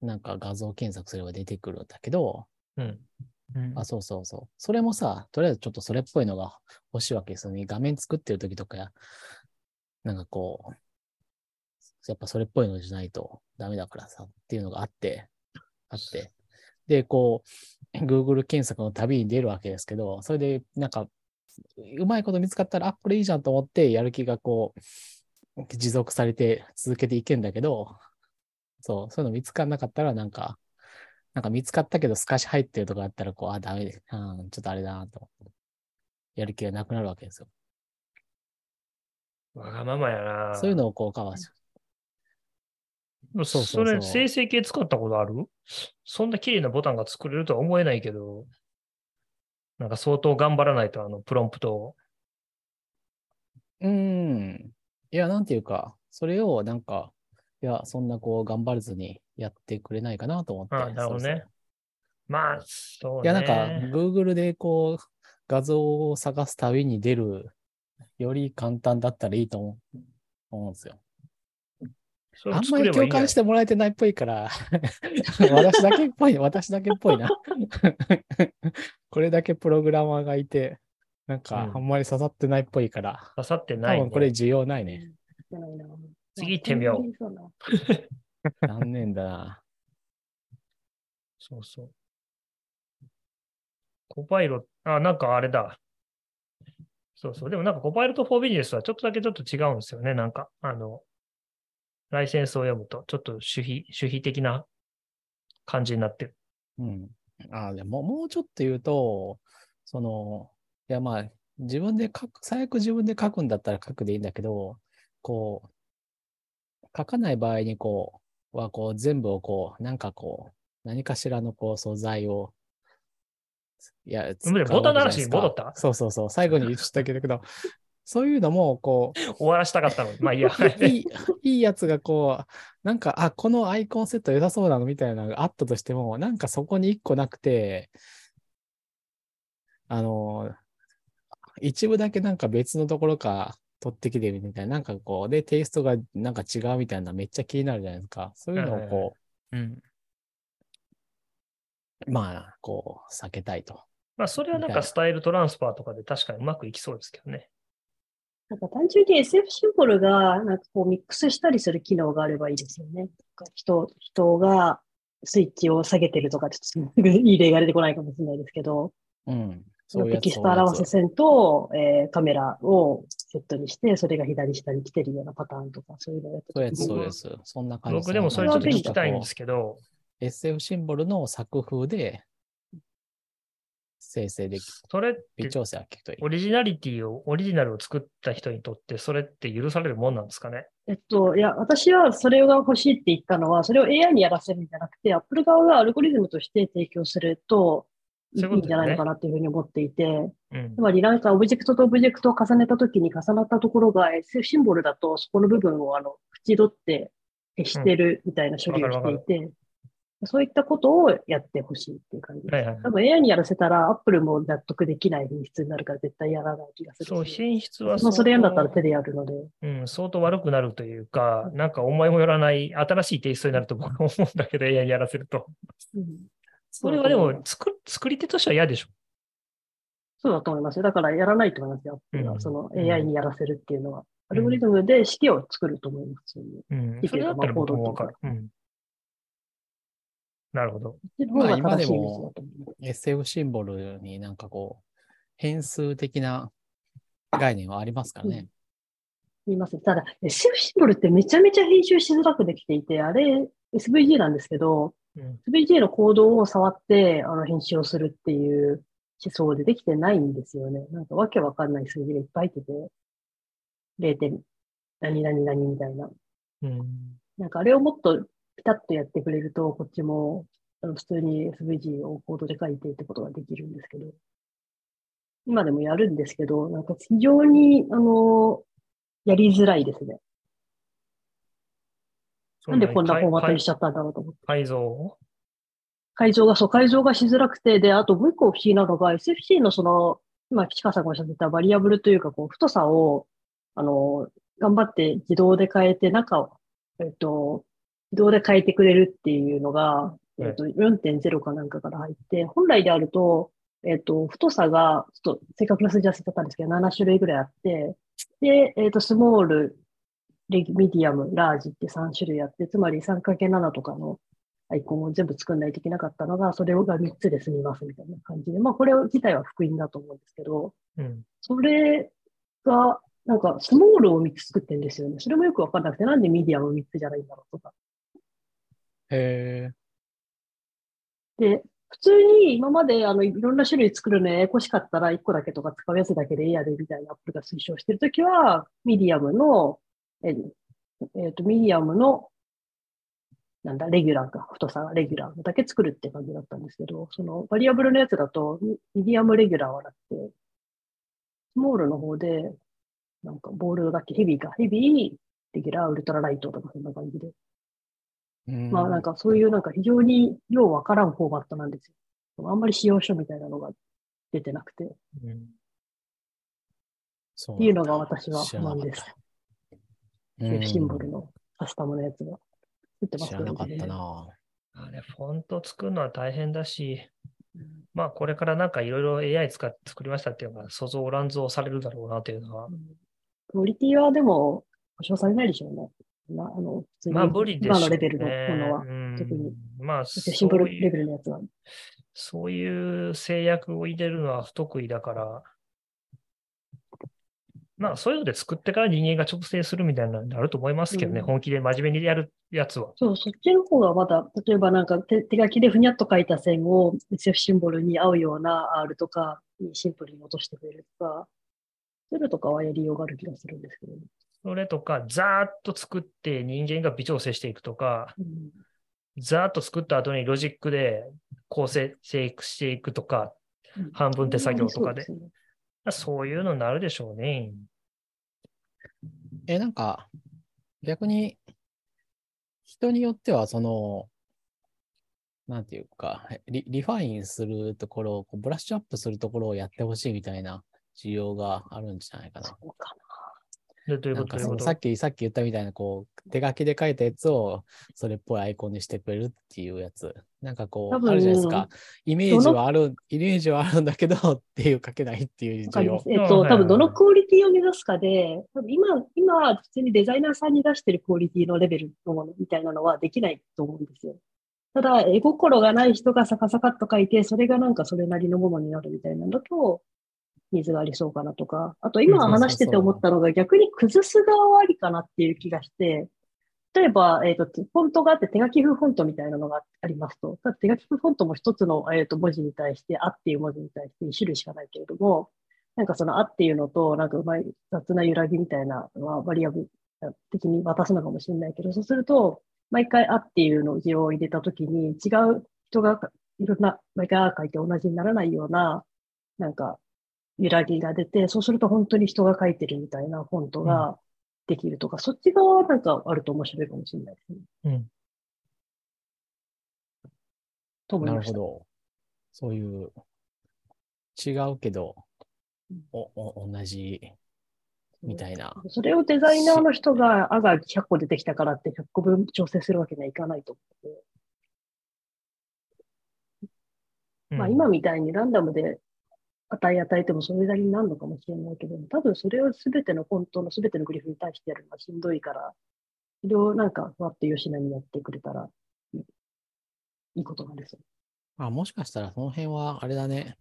Speaker 1: なんか画像検索すれば出てくるんだけど、
Speaker 2: うん。
Speaker 1: あ、そうそうそう。それもさ、とりあえずちょっとそれっぽいのが欲しいわけですよね。画面作ってる時とかや、なんかこう、やっぱそれっぽいのじゃないとダメだからさっていうのがあって、あって。で、こう、Google 検索の旅に出るわけですけど、それでなんか、うまいこと見つかったら、あ、これいいじゃんと思って、やる気がこう、持続されて続けていけんだけど、そう、そういうの見つからなかったら、なんか、なんか見つかったけど透かし入ってるとかあったら、こう、あ、ダメで、うん、ちょっとあれだなと。やる気がなくなるわけですよ。
Speaker 2: わがままやな。
Speaker 1: そういうのをこう、かわし。
Speaker 2: そ
Speaker 1: そうそうそう
Speaker 2: れ、生成系使ったことある？そんな綺麗なボタンが作れるとは思えないけど、なんか相当頑張らないと、あの、プロンプトを。
Speaker 1: うーん。いや、なんていうか、それをなんか、いや、そんなこう、頑張らずにやってくれないかなと思って。
Speaker 2: あなるほどねまあ、そうね。
Speaker 1: いや、なんか、Google でこう、画像を探すたびに出る、より簡単だったらいいと思う思うんですよ。あんまり共感してもらえてないっぽいから、私だけっぽい、私だけっぽいな。これだけプログラマーがいて、なんか
Speaker 2: うん
Speaker 1: あんまり刺さってないっぽいから、
Speaker 2: 刺さってない、ね。
Speaker 1: 多分これ需要ないね。
Speaker 2: 次行ってみよう。
Speaker 5: そうな
Speaker 1: 残念だな。
Speaker 2: そうそう。コパイロット、あ、なんかあれだ。そうそう。でもなんかコパイロット4ビジネスはちょっとだけちょっと違うんですよね。なんか、あの、ライセンスを読むと、ちょっと守秘、守秘的な感じになってる。
Speaker 1: うん。あでも、もうちょっと言うと、その、いやまあ、自分で書く、最悪自分で書くんだったら書くでいいんだけど、こう、書かない場合にこう、はこう全部をこう、なんかこう、何かしらのこう素材を、いや、
Speaker 2: でボタンの話に戻った？
Speaker 1: そうそうそう、最後に言ったけど、そういうのも、こう、
Speaker 2: 終わらしたかったのに。まあいいや。
Speaker 1: いい、いいやつがこう、なんか、あ、このアイコンセット良さそうなのみたいなのがあったとしても、なんかそこに一個なくて、あの、一部だけなんか別のところから取ってきてるみたいな、なんかこう、で、テイストがなんか違うみたいなのめっちゃ気になるじゃないですか。そういうのをこ
Speaker 4: うん。
Speaker 1: まあ、こう、避けたいと。
Speaker 2: まあ、それはなんかスタイルトランスファーとかで確かにうまくいきそうですけどね。
Speaker 5: なんか単純に SF シンボルが、なんかこうミックスしたりする機能があればいいですよね。なんか人、人がスイッチを下げてるとか、ちょっといい例が出てこないかもしれないですけど、
Speaker 1: うん。
Speaker 5: そ
Speaker 1: う
Speaker 5: テキスト表せ線と、えーカメラをセットにして、それが左下に来てるようなパターンとか、そういうのをやって
Speaker 1: そういうやつ、そういうや
Speaker 5: つ。
Speaker 1: つ。そんな感じ。
Speaker 2: 僕でもそれちょっと聞きたいんですけど、
Speaker 1: SF シンボルの作風で生成でき、
Speaker 2: それって
Speaker 1: 微調整が効くといい
Speaker 2: オ。リジナリティを、オリジナルを作った人にとって、それって許されるもんなんですかね？
Speaker 5: えっと、いや、私はそれが欲しいって言ったのは、それを AI にやらせるんじゃなくて、Apple 側がアルゴリズムとして提供するといいんじゃないのかなっていうふうに思っていて、
Speaker 2: うん
Speaker 5: つ。まりなんかオブジェクトとオブジェクトを重ねたときに重なったところが SF シンボルだとそこの部分をあの縁取って消してるみたいな処理をしていて、そういったことをやってほしいっていう感じです。
Speaker 2: はいはい
Speaker 5: 多分 AI にやらせたら Apple も納得できない品質になるから絶対やらない気がするし。
Speaker 2: そう、品質は
Speaker 5: まあそれやんだったら
Speaker 2: 相
Speaker 5: 手でやるので。
Speaker 2: 当うん、相当悪くなるというか、なんか思いもよらない新しいテイストになると僕は思うんだけど、AI にやらせると。
Speaker 5: うん
Speaker 2: それはでも作、作り手としては嫌でしょ。
Speaker 5: そうだと思いますよ。だからやらないと思いますよ。
Speaker 2: うん
Speaker 5: その AI にやらせるっていうのは。アルゴリズムで式を作ると思います。そういう
Speaker 2: うん。それだったら僕もわか
Speaker 5: ま
Speaker 2: る。うん。なるほど。
Speaker 5: こっちの方が正しいですよ。と思う
Speaker 1: SF シンボルになんかこう、変数的な概念はありますからね。
Speaker 5: 言います。ただ、SF シンボルってめちゃめちゃ編集しづらくできていて、あれ SVG なんですけど、
Speaker 2: うん。
Speaker 5: SVG のコードを触ってあの編集をするっていう思想でできてないんですよね。なんかわけわかんない数字がいっぱい入ってて、0. 点何々何みたいな。
Speaker 2: うん。
Speaker 5: なんかあれをもっとピタッとやってくれると、こっちもあの普通に SVG をコードで書いてってことができるんですけど、今でもやるんですけど、なんか非常に、あの、やりづらいですね。なんでこんなフォーマットにしちゃったんだろうと思って。
Speaker 2: 改造？
Speaker 5: 改造が、そう、改造がしづらくて、で、あともう一個不思議なのが、SFC のその、今、岸川さんがおっしゃってたバリアブルというか、こう、太さを、あの、頑張って自動で変えて、中を、えっと、自動で変えてくれるっていうのが、えっと、4.0かなんかから入って、本来であると、えっと、太さが、ちょっと正確な数字は忘れちゃったんですけど、7種類ぐらいあって、で、えっと、スモール、レギミディアム、ラージって3種類あって、つまり 3×7 とかのアイコンを全部作んないといけなかったのが、それが3つで済みますみたいな感じで、まあこれ自体は福音だと思うんですけど、
Speaker 2: うん。
Speaker 5: それが、なんかスモールを3つ作ってるんですよね。それもよくわかんなくて、なんでミディアム3つじゃないんだろうとか。
Speaker 1: へ
Speaker 5: で、普通に今まであのいろんな種類作るのややこしかったら1個だけとか使うやつだけでいいやでみたいな Apple が推奨してるときは、ミディアムの、えっ、えーと、ミディアムの、なんだ、レギュラーか、太さがレギュラーだけ作るって感じだったんですけど、そのバリアブルのやつだと、ミディアムレギュラーはなくて、スモールの方で、なんかボールドだけ、ヘビーか、ヘビー、レギュラー、 Ultralight とかそんな感じで。
Speaker 1: ー
Speaker 5: まあなんかそういうなんか非常にようわからんフォーマットなんですよ。あんまり仕様書みたいなのが出てなくて。っ
Speaker 2: うん
Speaker 1: そう
Speaker 5: ていうのが私は不満です。
Speaker 1: うん
Speaker 5: シンボルのカスタムのやつが。作ってます
Speaker 1: 知らなかったな。
Speaker 2: あれ、フォント作るのは大変だし、まあ、これからなんかいろいろ AI 使って作りましたっていうのが、想像乱造されるだろうなというのは
Speaker 5: う、んクオリティはでも保証されないでしょうね。なあの普通に
Speaker 2: まあ、無理でしょう、ね。
Speaker 5: 今のレベルのものは。
Speaker 2: うん
Speaker 5: 特に
Speaker 2: まあ、
Speaker 5: シンプルレ
Speaker 2: そういう
Speaker 5: ベルのやつは。
Speaker 2: そういう制約を入れるのは不得意だから、まあ、そういうので作ってから人間が調整するみたいなのあると思いますけどね、
Speaker 5: うん
Speaker 2: 本気で真面目にやるやつは。
Speaker 5: そう、そっちの方がまだ、例えばなんか手手書きでふにゃっと書いた線を SF シンボルに合うような R とかにシンプルに落としてくれるとか、そういうのとかはやりようがある気がするんですけどね。
Speaker 2: それとか、ざーっと作って人間が微調整していくとか、
Speaker 5: うん。
Speaker 2: ざーっと作った後にロジックで構成していくとか、半分手作業とかで。
Speaker 5: そう
Speaker 2: そういうのになるでしょうね。
Speaker 1: え、なんか、逆に、人によっては、その、なんていうか、リリファインするところを、こうブラッシュアップするところをやってほしいみたいな需要があるんじゃないかな。
Speaker 5: そうか
Speaker 2: でどういう
Speaker 1: なんかその
Speaker 2: ことどういうこと？
Speaker 1: さっき、さっき言ったみたいな、こう、手書きで書いたやつを、それっぽいアイコンにしてくれるっていうやつ。なんかこう、あるじゃないですか。イメージはある、イメージはあるんだけど、っていう書けないっていう需要。
Speaker 5: えっ
Speaker 2: あ
Speaker 5: と、
Speaker 2: はい
Speaker 5: 多分どのクオリティを目指すかで、多分今、今は普通にデザイナーさんに出してるクオリティのレベルのものみたいなのはできないと思うんですよ。ただ、絵心がない人がサカサカっと書いて、それがなんかそれなりのものになるみたいなのだと、ニーズがありそうかなとか、あと今話してて思ったのが逆に崩す側はありかなっていう気がして、例えば、えっ、と、フォントがあって手書き風フォントみたいなのがありますと、手書き風フォントも一つの、えっと文字に対して、あっていう文字に対して2種類しかないけれども、なんかそのあっていうのと、なんかうまい雑な揺らぎみたいなのはバリアブル的に渡すのかもしれないけど、そうすると、毎回あっていうのを字を入れたときに、違う人がいろんな、毎回あ書いて同じにならないような、なんか揺らぎが出て、そうすると本当に人が書いてるみたいなフォントができるとか、そっち側はなんかあると面白いかもしれないですね。
Speaker 2: うん。
Speaker 1: な
Speaker 5: と思いました。
Speaker 1: るほど。そういう、違うけど
Speaker 5: うん、
Speaker 1: お、お、同じ、みたいな。
Speaker 5: それをデザイナーの人が、あが100個出てきたからって100個分調整するわけにはいかないと思って。まあ今みたいにランダムで値与えてもそれなりになるのかもしれないけど、多分それをすべての本当のすべてのグリフに対してやるのはしんどいから、それをなんかふわっと吉野にやってくれたらいいことなんですよ。
Speaker 1: あ、もしかしたらその辺は、あれだね。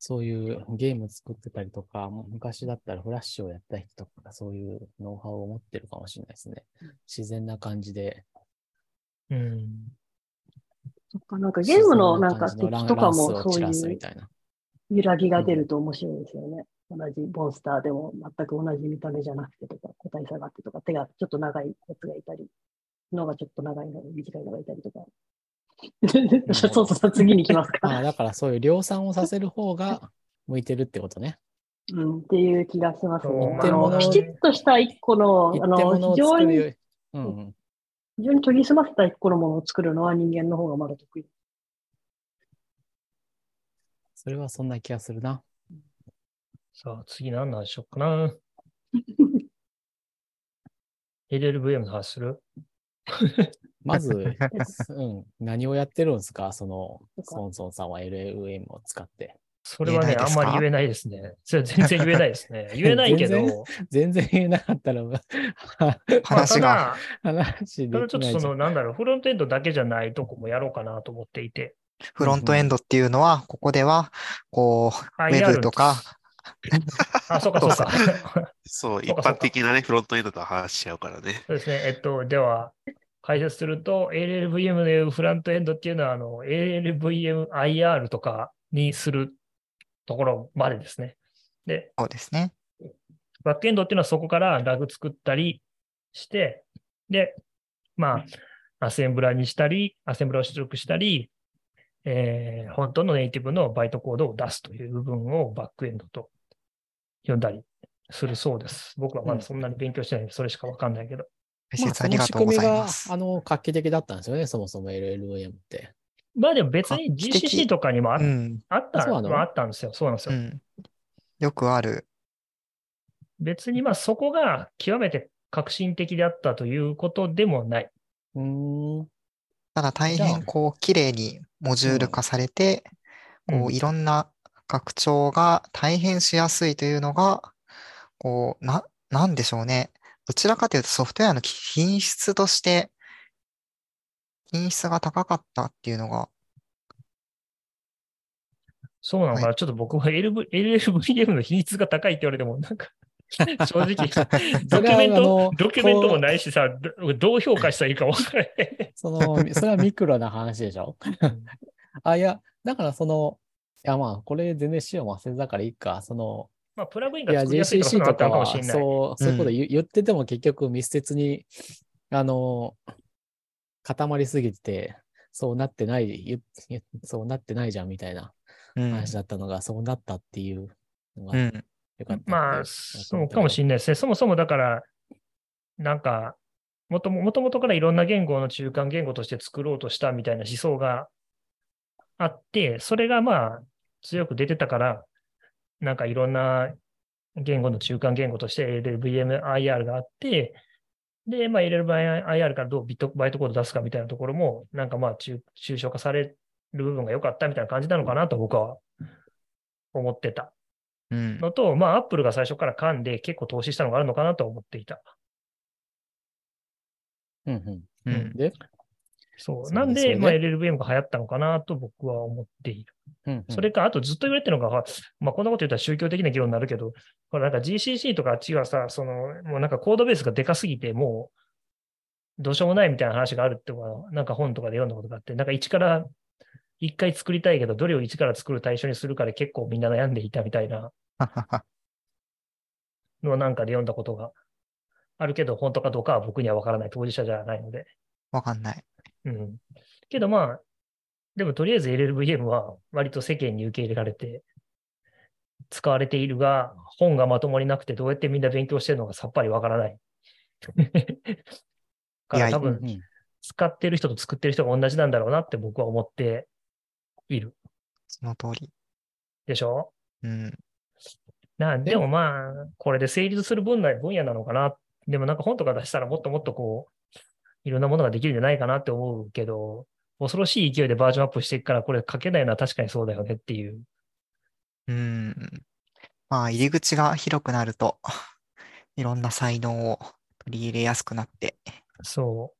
Speaker 1: そういうゲーム作ってたりとか、もう昔だったらフラッシュをやった人とかがそういうノウハウを持ってるかもしれないですね。自然な感じで。
Speaker 2: うん。
Speaker 5: そっか、なんかゲームのなんか敵とかもそう
Speaker 1: 散らす
Speaker 5: いう
Speaker 1: みたいな。
Speaker 5: 揺らぎが出ると面白いですよね。同じモンスターでも全く同じ見た目じゃなくてとか、個体差があってとか、手がちょっと長いやつがいたり、脳がちょっと長いのが短いのがいたりとか。そうそう次に行きますか。
Speaker 1: ああ、だからそういう量産をさせる方が向いてるってことね。
Speaker 5: うん、っていう気がしますね。
Speaker 2: そう
Speaker 5: あの
Speaker 1: 一点物を
Speaker 5: きちっとした一個の、あの、
Speaker 1: を
Speaker 5: 非常に、
Speaker 1: うん。
Speaker 5: 非常に研ぎ澄ませた一個のものを作るのは人間の方がまだ得意。
Speaker 1: それはそんな気がするな。
Speaker 2: さあ、次何なんでしょうかな。LLVM の話する？
Speaker 1: まず、うん、何をやってるんですか？その、ソンソンさんは LLM を使って。
Speaker 2: それはね、あんまり言えないですね。それは全然言えないですね。言えないけど、
Speaker 1: 全然全然言えなかったら、
Speaker 2: まあ
Speaker 4: 話が。
Speaker 1: 話でき
Speaker 2: ただちょっとその、なんだろう、フロントエンドだけじゃないとこもやろうかなと思っていて。
Speaker 4: フロントエンドっていうのは、ここでは、こう、
Speaker 2: あ
Speaker 4: ウェブとか、
Speaker 2: あ、そうか、そうか。
Speaker 3: そう、一般的なね、フロントエンドと話しちゃうからね。
Speaker 2: そうですね。えっと、では、解説すると、ALLVM でいうフロントエンドっていうのは、あの、ALVMIR とかにするところまでですね。で、
Speaker 4: そうですね。
Speaker 2: バックエンドっていうのはそこからラグ作ったりして、で、まあ、アセンブラにしたり、アセンブラを出力したり、えー本当のネイティブのバイトコードを出すという部分をバックエンドと呼んだりするそうです。僕はまだそんなに勉強してないんで、それしかわかんないけど。
Speaker 4: 解
Speaker 1: あ、その
Speaker 4: ありがとうご。
Speaker 1: あの画期的だったんですよね、そもそも LLM って。
Speaker 2: まあでも別に GCC とかにもあ,、
Speaker 4: うん、
Speaker 2: あった
Speaker 1: そうなの？
Speaker 2: まああったんですよ。そうなんですよ。
Speaker 4: うん。よくある。
Speaker 2: 別にまあそこが極めて革新的であったということでもない。
Speaker 1: うーん。
Speaker 4: ただ大変こう綺麗にモジュール化されて、
Speaker 2: うん。
Speaker 4: こういろんな拡張が大変しやすいというのが、こう、な、なんでしょうね。どちらかというとソフトウェアの品質として、品質が高かったっていうのが、
Speaker 2: そうなのかな、ちょっと僕は LV LLVM の比率が高いって言われても、なんか、正直、ドキュメント、ドキュメントもないしさ、どどう評価したらいいか分からない。
Speaker 1: その、それはミクロな話でしょ？あ、いや、だからその、いやまあ、これ全然使用忘れたからいいか。その、
Speaker 2: まあ、プラグイン
Speaker 1: いや、
Speaker 2: が作りやすいとか
Speaker 1: か
Speaker 2: かもしれ、ない。
Speaker 1: そう、そういうこと言,、言ってても結局密接に、あの、固まりすぎて、そうなってない、そうなってないじゃんみたいな
Speaker 4: うん、
Speaker 1: 話だったのが、そうなったっていうのが
Speaker 4: うん、
Speaker 1: よかった。
Speaker 2: まあ、そうかもし
Speaker 1: れ
Speaker 2: れないですね。そもそもだから、なんか、もとももとからいろんな言語の中間言語として作ろうとしたみたいな思想があって、それがまあ強く出てたから、なんかいろんな言語の中間言語として LLVMIR があって、で、まあ、LLVMIR からどうビットバイトコード出すかみたいなところも、なんかまあ抽、抽象化される部分が良かったみたいな感じなのかなと僕は思ってた
Speaker 4: うん。
Speaker 2: のと、まあ、Apple が最初から噛んで結構投資したのがあるのかなと思っていた。
Speaker 1: うんうん。
Speaker 4: うん。
Speaker 1: で、
Speaker 2: そう。なんで、
Speaker 1: でね
Speaker 2: まあ、LLVM が流行ったのかなと僕は思っている。
Speaker 1: うんうん
Speaker 2: それか、あとずっと言われてるのが、まあ、こんなこと言ったら宗教的な議論になるけど、ほら、なんか GCC とかあっちはさ、その、もうなんかコードベースがでかすぎて、もう、どうしようもないみたいな話があるってなんか本とかで読んだことがあって、なんか一から、一回作りたいけど、どれを一から作る対象にするかで結構みんな悩んでいたみたいなのをなんかで読んだことがあるけど、本当かどうかは僕にはわからない当事者じゃないので。
Speaker 4: わかんない。
Speaker 2: うん。けどまあ、でもとりあえず LLVM は割と世間に受け入れられて使われているが、本がまともになくてどうやってみんな勉強してるのかさっぱりわからない。から多分使ってる人と作ってる人が同じなんだろうなって僕は思っている。
Speaker 4: その通り。
Speaker 2: でしょ？
Speaker 4: うん。
Speaker 2: なでもまあ、これで成立する分野分野なのかな。でもなんか本とか出したらもっともっとこう、いろんなものができるんじゃないかなって思うけど、恐ろしい勢いでバージョンアップしていくから、これ書けないのは確かにそうだよねっていう。
Speaker 4: うん。まあ、入り口が広くなると、いろんな才能を取り入れやすくなって
Speaker 2: そ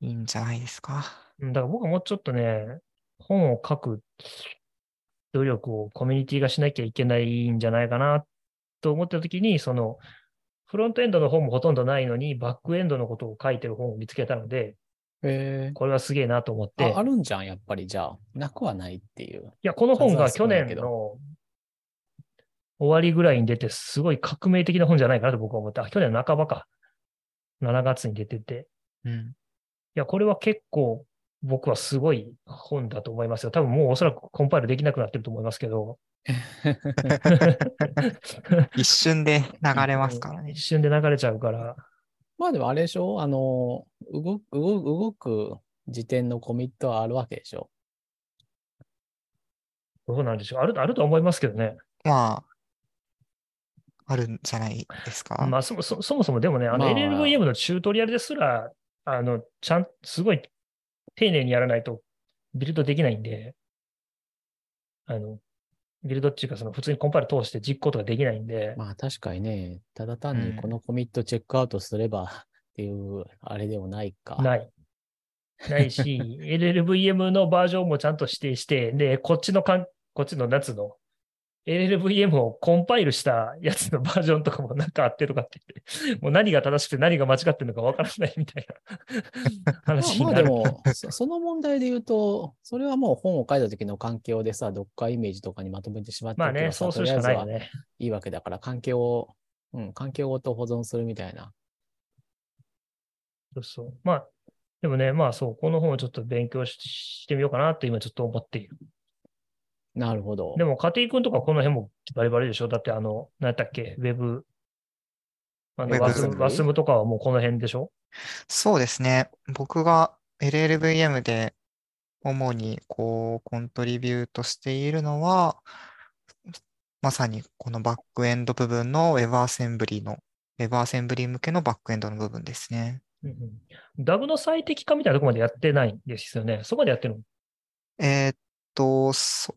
Speaker 4: いいんじゃないですか。
Speaker 2: う。うんだから僕はもうちょっとね、本を書く努力をコミュニティがしなきゃいけないんじゃないかなと思ったときに、その、フロントエンドの本もほとんどないのに、バックエンドのことを書いてる本を見つけたので、
Speaker 1: え
Speaker 2: これはすげえなと思っ
Speaker 1: ー
Speaker 2: て。
Speaker 1: ああるんじゃん、やっぱりじゃあ。なくはないっていう。
Speaker 2: いや、この本が去年の終わりぐらいに出て、すごい革命的な本じゃないかなと僕は思った。あ去年の半ばか。7月に出てて。
Speaker 4: うん。
Speaker 2: いや、これは結構僕はすごい本だと思いますよ。多分もうおそらくコンパイルできなくなってると思いますけど。
Speaker 4: 一瞬で流れますからね
Speaker 2: 一。瞬で流れちゃうから。
Speaker 1: まあでもあれでしょ？あの、動く、動く動く時点のコミットはあるわけでしょ？
Speaker 2: どうなんでしょう？ある、あるとは思いますけどね。
Speaker 4: まあ、あるんじゃないですか？
Speaker 2: まあそもそもそもそもでもね、あの
Speaker 1: まあ
Speaker 2: LLVM のチュートリアルですら、あの、ちゃん、すごい丁寧にやらないとビルドできないんで、あの、ビルドっていうかその普通にコンパイル通して実行とかできないんで、
Speaker 1: まあ確かにね、ただ単
Speaker 4: うん
Speaker 1: にこのコミットチェックアウトすればっていう、あれでもないか。
Speaker 2: ない。ないし、LLVM のバージョンもちゃんと指定して、で、こっちのかん、こっちの夏の LLVM をコンパイルしたやつのバージョンとかもなんか合ってるかって言って、もう何が正しくて何が間違ってるのかわからないみたいな話になる。
Speaker 1: まあまあでも、そその問題で言うと、それはもう本を書いた時の環境でさ、どっかイメージとかにまとめてしまって
Speaker 2: まあね、そうするしかないよね。
Speaker 1: いいわけだから、環境を、うん、環境ごと保存するみたいな。
Speaker 2: そうそう。まあ、でもね、まあそう、この本をちょっと勉強ししてみようかなって今ちょっと思っている。
Speaker 1: なるほど。
Speaker 2: でも、家庭君とかこの辺もバリバリでしょ？だってあの、何やったっけ？ウェブ、あの、ワスム、ワスムとかはもうこの辺でしょ？
Speaker 4: そうですね。僕が LLVM で主にこうコントリビュートしているのは、まさにこのバックエンド部分の WebAssembly の WebAssembly 向けのバックエンドの部分ですね。
Speaker 2: うんうん。DAG の最適化みたいなところまでやってないんですよね。そこまでやってるの？
Speaker 4: えーっと、そ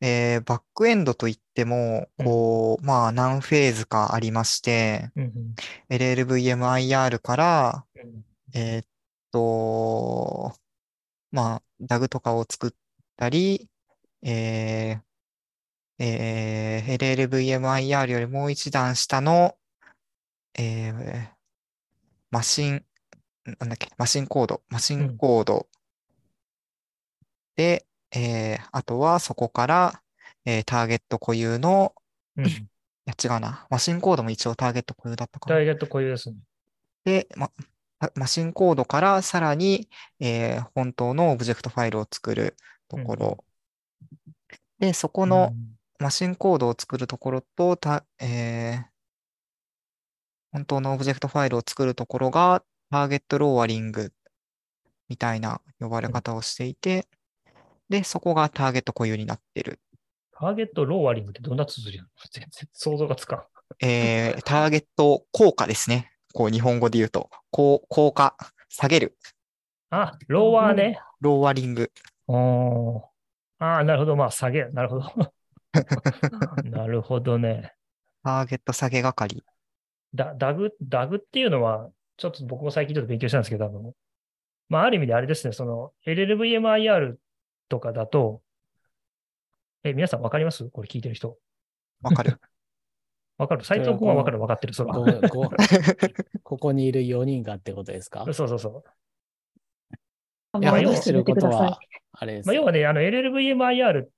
Speaker 4: えーバックエンドといっても、こう、まあ何フェーズかありまして、
Speaker 2: うん
Speaker 4: LLVMIR から、
Speaker 2: うん
Speaker 4: えーっと、まあ、DAG とかを作ったり、えーえー LLVM IR よりもう一段下の、えーマシン、なんだっけ、マシンコード、マシンコードで、えーあとはそこから、えーターゲット固有の、
Speaker 2: うん。
Speaker 4: いや違うな、マシンコードも一応ターゲット固有だったかな
Speaker 2: ターゲット固有ですね。
Speaker 4: で、ま、ママシンコードからさらに、えー本当のオブジェクトファイルを作るところ。で、そこのマシンコードを作るところと、た、えー本当のオブジェクトファイルを作るところが target lowering みたいな呼ばれ方をしていて、で、そこがターゲット固有になってる。
Speaker 2: target lowering ってどんな綴りなの？全然想像がつかん。
Speaker 4: えー ターゲット降下ですね。こう、日本語で言うと、こう、降下、下げる、
Speaker 2: あ、ローワーね。
Speaker 4: ローワリング。
Speaker 2: おーああ、なるほど。まあ、下げる。なるほど。なるほどね。
Speaker 4: ターゲット下げ係。
Speaker 2: ダダグ、ダグっていうのは、ちょっと僕も最近ちょっと勉強したんですけど、あの、まあ、ある意味であれですね、その LLVMIR とかだと、え、皆さんわかります？これ聞いてる人。
Speaker 4: わかる
Speaker 2: わかる？斉藤君はわかるわかってる、そら。
Speaker 1: ごご ここにいる4人がってことですか？
Speaker 2: そうそうそう。
Speaker 1: いや、
Speaker 5: あまあ
Speaker 1: 話してることは、あれです
Speaker 2: まあ、
Speaker 1: よ。
Speaker 2: 要はね、あの LLVMIR っ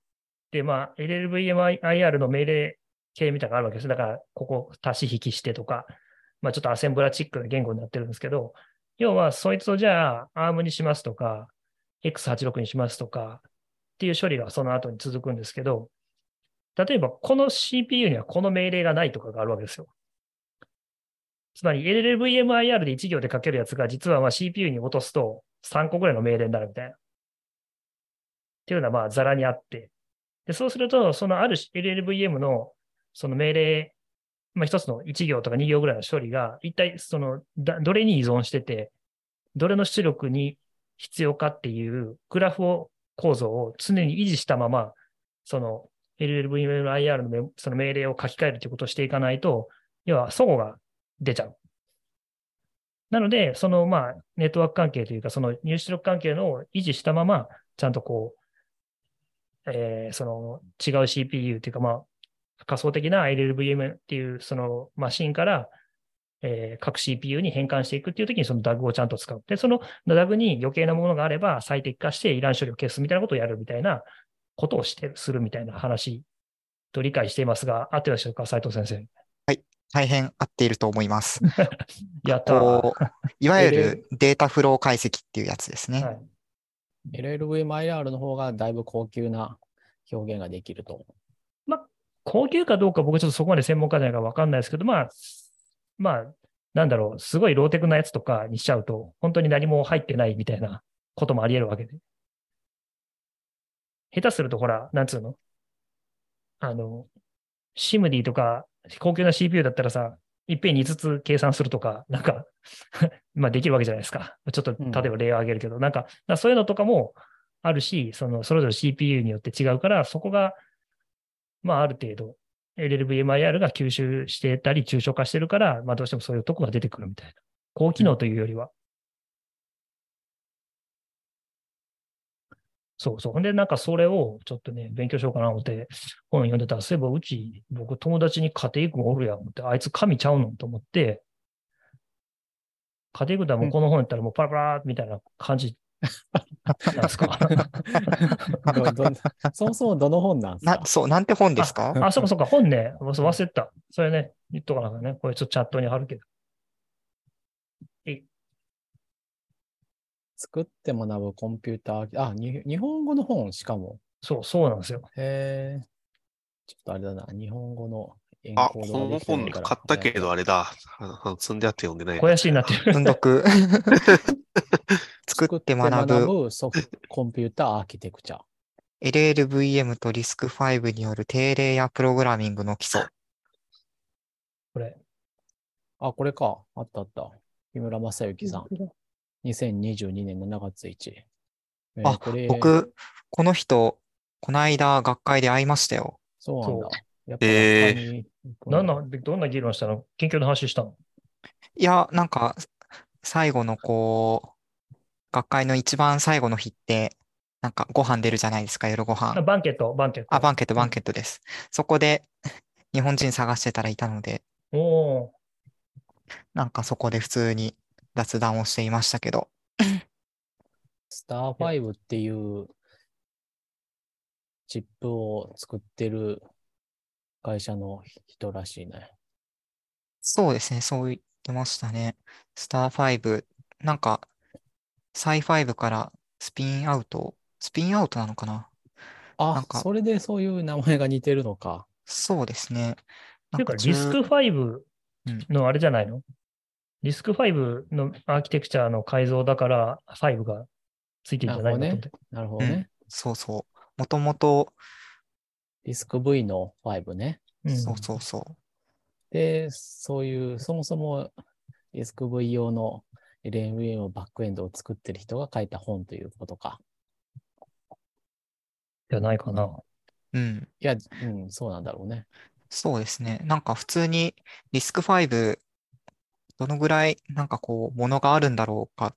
Speaker 2: て、まあ、LLVMIR の命令系みたいなのがあるわけです。だから、ここ足し引きしてとか、まあ、ちょっとアセンブラチックな言語になってるんですけど、要は、そいつをじゃあ、ARM にしますとか、X86 にしますとか、っていう処理がその後に続くんですけど、例えば、この CPU にはこの命令がないとかがあるわけですよ。つまり LLVMIR で1行で書けるやつが実はまあ CPU に落とすと3個ぐらいの命令になるみたいな。っていうのはまあザラにあって。で、そうすると、そのある LLVM のその命令、まあ一つの1行とか2行ぐらいの処理が、一体そのだどれに依存してて、どれの出力に必要かっていうグラフを構造を常に維持したまま、その LLVMIR のその命令を書き換えるということをしていかないと、要は齟齬が出ちゃう。なので、そのまあネットワーク関係というか、その入出力関係のを維持したまま、ちゃんとこう、えーその違う CPU というか、まあ、仮想的な LLVM っていうそのマシンから、えー各 CPU に変換していくっていうときにその DAG をちゃんと使う。で、その DAG に余計なものがあれば最適化してイラン処理を消すみたいなことをやるみたいなことをして、するみたいな話と理解していますが、合ってらっしゃるか、斉藤先生。
Speaker 4: 大変合っていると思います。
Speaker 2: やったー。
Speaker 4: こう、いわゆるデータフロー解析っていうやつですね。
Speaker 2: はい
Speaker 1: LLVMIR の方がだいぶ高級な表現ができると。
Speaker 2: 高級かどうか僕ちょっとそこまで専門家じゃないからわかんないですけど、まあ、まあ、なんだろう、すごいローテクなやつとかにしちゃうと、本当に何も入ってないみたいなこともあり得るわけで。下手すると、ほら、なんつうの？あの、シムディとか、高級な CPU だったらさ、いっぺんに5つ計算するとか、なんか、まあできるわけじゃないですか。ちょっと、
Speaker 1: うん
Speaker 2: 例えば例を挙げるけど、なんか、だからそういうのとかもあるし、その、それぞれ CPU によって違うから、そこが、まあある程度、LLVMIR が吸収してたり、抽象化してるから、まあどうしてもそういうとこが出てくるみたいな。高機能というよりは。そうそう。ほんで、なんかそれをちょっとね、勉強しようかな思って本読んでたら、そういえばうち、僕友達に家庭君おるやん思って、あいつ神ちゃうのと思って、家庭君だもうこの本やったらもうパラパラみたいな感じ
Speaker 1: そもそもどの本なんですか？
Speaker 4: な、そう、なんて本ですか？
Speaker 2: あ、そうかそうか、本ね。忘忘れてた。それね、言っとかなきゃね。これちょっとチャットに貼るけど。
Speaker 1: 作って学ぶコンピューター、あ、に日本語の本しかも。
Speaker 2: そう、そうなんですよ。
Speaker 1: へえ。ちょっとあれだな、日本語の
Speaker 3: あ、この本。買ったけど、あれだ。あの積んであって読んでないな。
Speaker 2: 肥やしになってる。
Speaker 4: 運読。作って学ぶ
Speaker 1: ぶソフトコンピューターアーキテクチャ。
Speaker 4: LLVM と RISC-V による定例やプログラミングの基礎。
Speaker 2: これ。
Speaker 1: あ、これか。あったあった。木村正幸さん。2022年7月1。えー
Speaker 4: あ
Speaker 1: これ、
Speaker 4: 僕、この人、この間学会で会いましたよ。
Speaker 1: そうなんだ。やっぱ
Speaker 3: えー
Speaker 2: なんなんでどんな議論したの？研究の話したの？
Speaker 4: いや、なんか、最後のこう、学会の一番最後の日って、なんかご飯出るじゃないですか、夜ご
Speaker 2: あ
Speaker 4: 飯。
Speaker 2: バンケット、バンケット。
Speaker 4: あ、バンケット、バンケットです。そこで、日本人探してたらいたので、
Speaker 2: おー
Speaker 4: なんかそこで普通に雑談をしていましたけど、
Speaker 1: スター5っていうチップを作ってる会社の人らしいね。
Speaker 4: そうですね、そう言ってましたね。スター5、なんか、サイ5からスピンアウト、スピンアウトなのかな？な
Speaker 1: あ
Speaker 4: ん、か
Speaker 1: それでそういう名前が似てるのか。
Speaker 4: そうですね。
Speaker 2: ていうか、
Speaker 4: 中
Speaker 2: リスク5
Speaker 4: うん
Speaker 2: のあれじゃないの、リスク5のアーキテクチャの改造だから、5がついてるんじゃないの？
Speaker 1: なるほどね。なるほどね。
Speaker 4: そうそう。もともと、
Speaker 1: リスク V の5ね。
Speaker 2: うん
Speaker 4: そうそうそう。
Speaker 1: で、そういう、そもそも SQV 用の LMA バックエンドを作ってる人が書いた本ということか。
Speaker 2: じゃないかな。
Speaker 4: うん。
Speaker 1: いや、うん、そうなんだろうね。
Speaker 4: そうですね。なんか普通にリスク5、どのぐらいなんかこう、ものがあるんだろうか、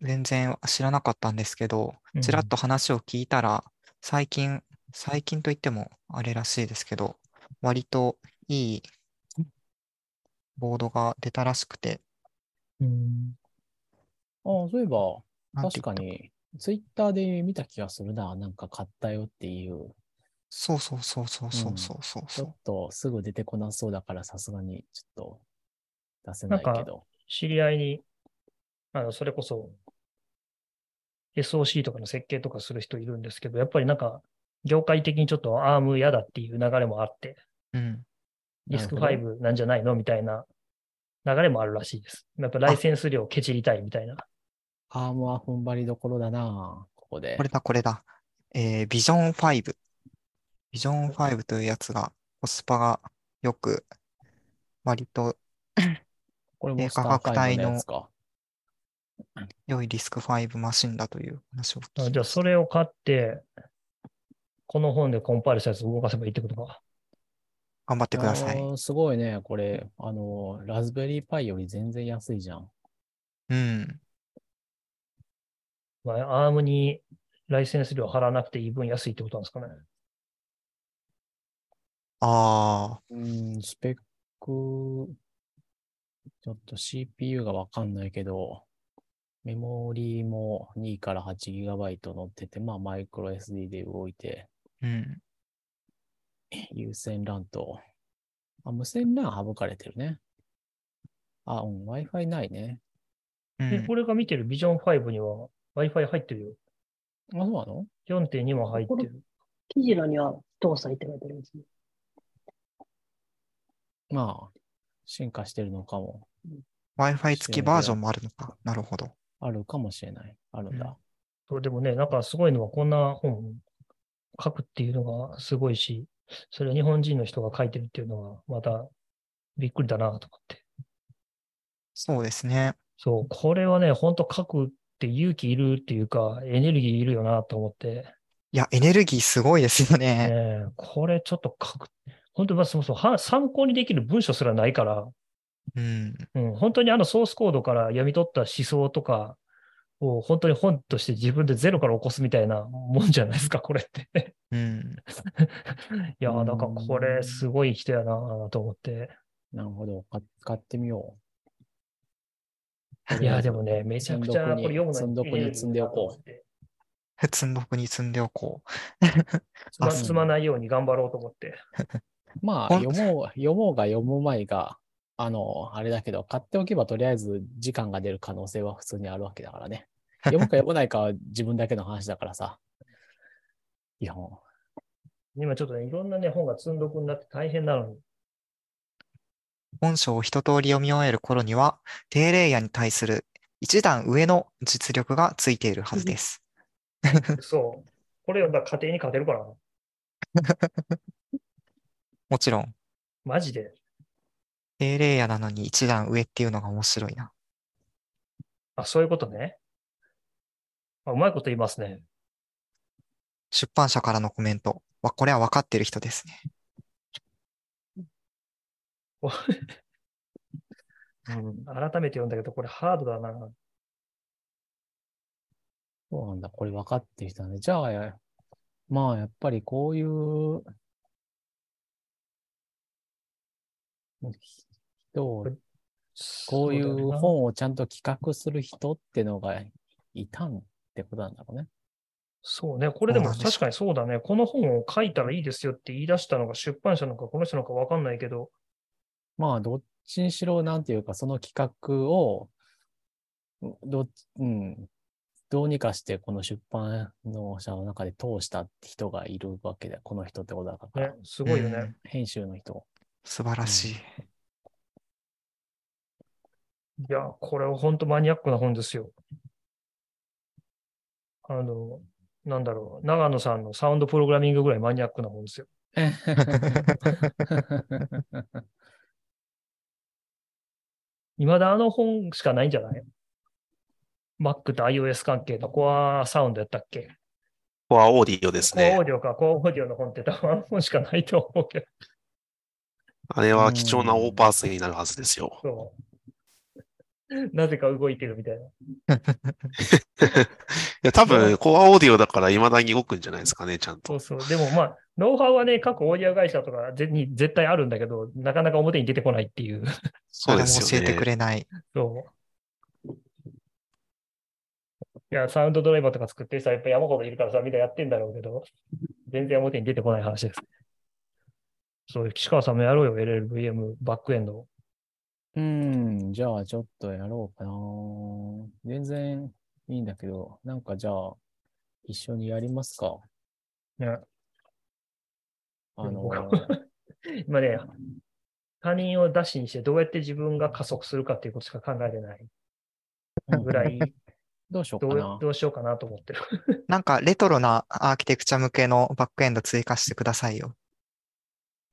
Speaker 4: 全然知らなかったんですけど、ちらっと話を聞いたら、最近、最近といってもあれらしいですけど、割といいボードが出たらしくて、
Speaker 2: うん。
Speaker 1: ああ、そういえば、
Speaker 4: なんて言った
Speaker 1: 確かに、ツイッターで見た気がするな。なんか買ったよっていう。
Speaker 4: そうそうそうそうそうそうそう
Speaker 1: ちょっ。とすぐ出てこなそうだから、さすがにちょっと出せない
Speaker 2: なんか
Speaker 1: けど。
Speaker 2: 知り合いに、あの、それこそ、SOC とかの設計とかする人いるんですけど、やっぱりなんか、業界的にちょっとアーム嫌だっていう流れもあって、
Speaker 4: うん。
Speaker 2: リスク
Speaker 1: なるほ
Speaker 2: 5なんじゃないのみたいな流れもあるらしいです。やっぱライセンス料をケチりたいみたいな。
Speaker 1: アームは踏ん張りどころだな、ここで
Speaker 4: こ。れだ、これだ。えー、ビジョン5。ビジョン5というやつが、コスパがよく、割と
Speaker 1: これも
Speaker 4: 低価
Speaker 1: スター5
Speaker 4: 格帯の。良いリスク5マシンだという話を聞
Speaker 2: じゃあ、それを買って、この本でコンパイルしたやつを動かせばいいってことか。
Speaker 4: 頑張ってください。
Speaker 1: すごいね、これ。あの、ラズベリーパイより全然安いじゃん。
Speaker 4: うん。
Speaker 2: まあ、アームにライセンス料払わなくていい分安いってことなんですかね。
Speaker 4: ああ、
Speaker 1: うん、スペック、ちょっと CPU がわかんないけど、メモリーも2から 8GB 乗ってて、まあマイクロ SD で動いて、
Speaker 4: うん。
Speaker 1: 有線 LAN と、あ、無線 LAN 省かれてるね。あ、うん、Wi-Fi ないね。
Speaker 2: で、
Speaker 4: うん。
Speaker 2: これが見てるビジョン5には Wi-Fi 入ってるよ。
Speaker 1: あ、そうなの
Speaker 2: ？4.2も入ってる。
Speaker 5: 記事のには搭載って書いてあるんですね。
Speaker 1: まあ、進化してるのかも。
Speaker 4: Wi-Fi 付きバージョンもあるのか。なるほど。
Speaker 1: あるかもしれない。あるんだ。
Speaker 2: そうでもね、なんかすごいのはこんな本書くっていうのがすごいし、それ日本人の人が書いてるっていうのはまたびっくりだなと思って。
Speaker 4: そうですね。
Speaker 2: そう、これはね、本当書くって勇気いるっていうか、エネルギーいるよなと思って、
Speaker 4: いや、エネルギーすごいですよね。
Speaker 2: ね、これちょっと書く。本当にまあそもそもは参考にできる文章すらないから、
Speaker 4: うん。
Speaker 2: うん、本当にあのソースコードから読み取った思想とかを本当に本として自分でゼロから起こすみたいなもんじゃないですか、これって。
Speaker 4: うん。
Speaker 2: いやー、なんかこれすごい人やなと思って。
Speaker 1: なるほど。か買ってみよう。
Speaker 2: いやー、でもね、めちゃくちゃこれ読むの
Speaker 1: 積んどくに積んでおこ
Speaker 2: う。
Speaker 4: 積んどくに積んでおこ
Speaker 2: つま
Speaker 4: あ
Speaker 2: 積まないように頑張ろうと思って。
Speaker 1: まあ、読もう、読もうが読む前が、あの、あれだけど、買っておけばとりあえず時間が出る可能性は普通にあるわけだからね。読むか読まないかは自分だけの話だからさ。いや、も
Speaker 2: 今ちょっとね、いろんなね、本が積んどくになって大変なのに。
Speaker 4: う。本書を一通り読み終える頃には、低レイヤーに対する一段上の実力がついているはずです。
Speaker 2: そう。これ読んだら家庭に勝てるからな。
Speaker 4: もちろん、
Speaker 2: マジで。
Speaker 4: 低レイヤーなのに一段上っていうのが面白いな。
Speaker 2: あ、そういうことね。あうまいこと言いますね。
Speaker 4: 出版社からのコメント。わ、これは分かってる人ですね。
Speaker 2: うん、改めて読んだけど、これハードだな。
Speaker 1: う、そうなんだ。これ分かってる人だね。じゃあ、やまあ、やっぱりこういう、人を、こういう
Speaker 2: 本
Speaker 1: 本をちゃんと企画する人ってのがいたんってことなんだろうね。
Speaker 2: そうね。これでも確かにそうだね。この本を書いたらいいですよって言い出したのが出版社なのか、この人なのかわかんないけど、
Speaker 1: まあ、どっちにしろ、なんていうか、その企画を、どうん、どうにかしてこの出版の社の中で通したって人がいるわけだ。この人ってことだから。
Speaker 2: ね、すごいよね。
Speaker 4: うん
Speaker 1: 編集の人。
Speaker 4: 素晴らしい。
Speaker 2: いや、これは本当マニアックな本ですよ。あの、なんだろう。長野さんのサウンドプログラミングぐらいマニアックな本ですよ。未だあの本しかないんじゃない ?Mac と iOS 関係の Core Sound やったっけ？
Speaker 3: Core Audio ですね
Speaker 2: Core Audio か、 Core Audio の本って多分あの本しかないと思うけど。
Speaker 3: あれは貴重なオーパーツになるはずですよ。
Speaker 2: そう。なぜか動いてるみたいな。
Speaker 3: いや、多分、 Core Audio だから未だに動くんじゃないですかね、ちゃんと。
Speaker 2: そうそう。でもまあ、ノウハウはね、各オーディオ会社とかぜに絶対あるんだけど、なかなか表に出てこないっていう。
Speaker 3: そうですよ
Speaker 4: 誰も教えてく
Speaker 3: ね。
Speaker 4: れない。
Speaker 2: そう。いや、サウンドドライバーとか作ってる人はやっぱ山ほどいるからさ、みんなやってんだろうけど、全然表に出てこない話です。そう、岸川さんもやろうよ、LLVM バックエンド。
Speaker 1: うん、じゃあちょっとやろうかな。全然いいんだけど、なんかじゃあ、一緒にやりますか。
Speaker 2: ね、
Speaker 1: あの、
Speaker 2: 今ね、他人を出しにしてどうやって自分が加速するかっていうことしか考えてないぐらい、
Speaker 1: どうしようかな。
Speaker 2: どうしようかなと思ってる。
Speaker 4: なんかレトロなアーキテクチャ向けのバックエンド追加してくださいよ。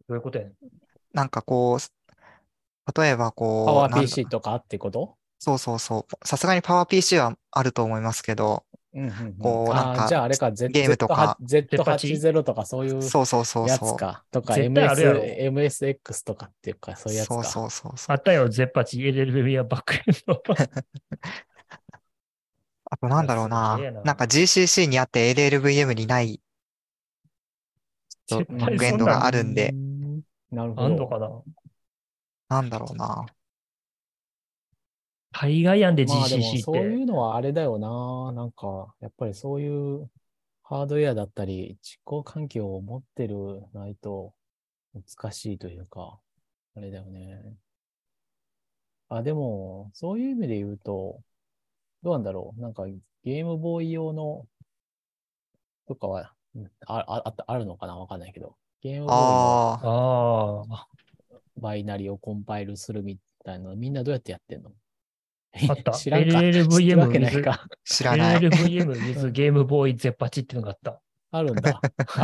Speaker 2: どういうことやねん
Speaker 4: なんかこう、例えばこう、
Speaker 1: パワー PC とかってこと？
Speaker 4: そうそうそう。さすがにパワー PC はあると思いますけど、
Speaker 1: うんうんうん
Speaker 4: こうなんか
Speaker 1: じゃああれか、Z、
Speaker 4: ゲームとか
Speaker 1: Z80 とかそういう
Speaker 4: そうそうそう
Speaker 1: や
Speaker 4: そう。
Speaker 1: つか。とか、MS、MSX とかっていうか、そういうやつか。
Speaker 4: そうそうそうそう。
Speaker 2: あったよ、ゼッパチ、LLV やバックエンド。
Speaker 4: あとなんだろうな
Speaker 2: な。
Speaker 4: なんか GCC にあって LLVM にない
Speaker 2: 絶
Speaker 4: バックエンドがあるんで
Speaker 1: う、んなるほど。
Speaker 2: あんのかな？
Speaker 4: なんだろうな。
Speaker 2: 大概やんで
Speaker 1: まあでも
Speaker 2: GCC っ
Speaker 1: そうい
Speaker 2: て。
Speaker 1: うのはあれだよな。なんか、やっぱりそういうハードウェアだったり、実行環境を持ってるないと難しいというか、あれだよね。あ、でも、そういう意味で言うと、どうなんだろう。なんかゲームボーイ用のとかは、うんあああったあるのかな？わかんないけど。ゲームボーイの
Speaker 4: ああ、
Speaker 2: あ
Speaker 1: バイナリをコンパイルするみたいなの、みんなどうやってやってんの？
Speaker 2: あった
Speaker 1: 知らんか。
Speaker 2: LLVM
Speaker 1: 知ってるわけないか。
Speaker 4: 知らない。
Speaker 2: LLVM with ゲームボーイゼッパチっていうのがあった。
Speaker 1: あるんだ。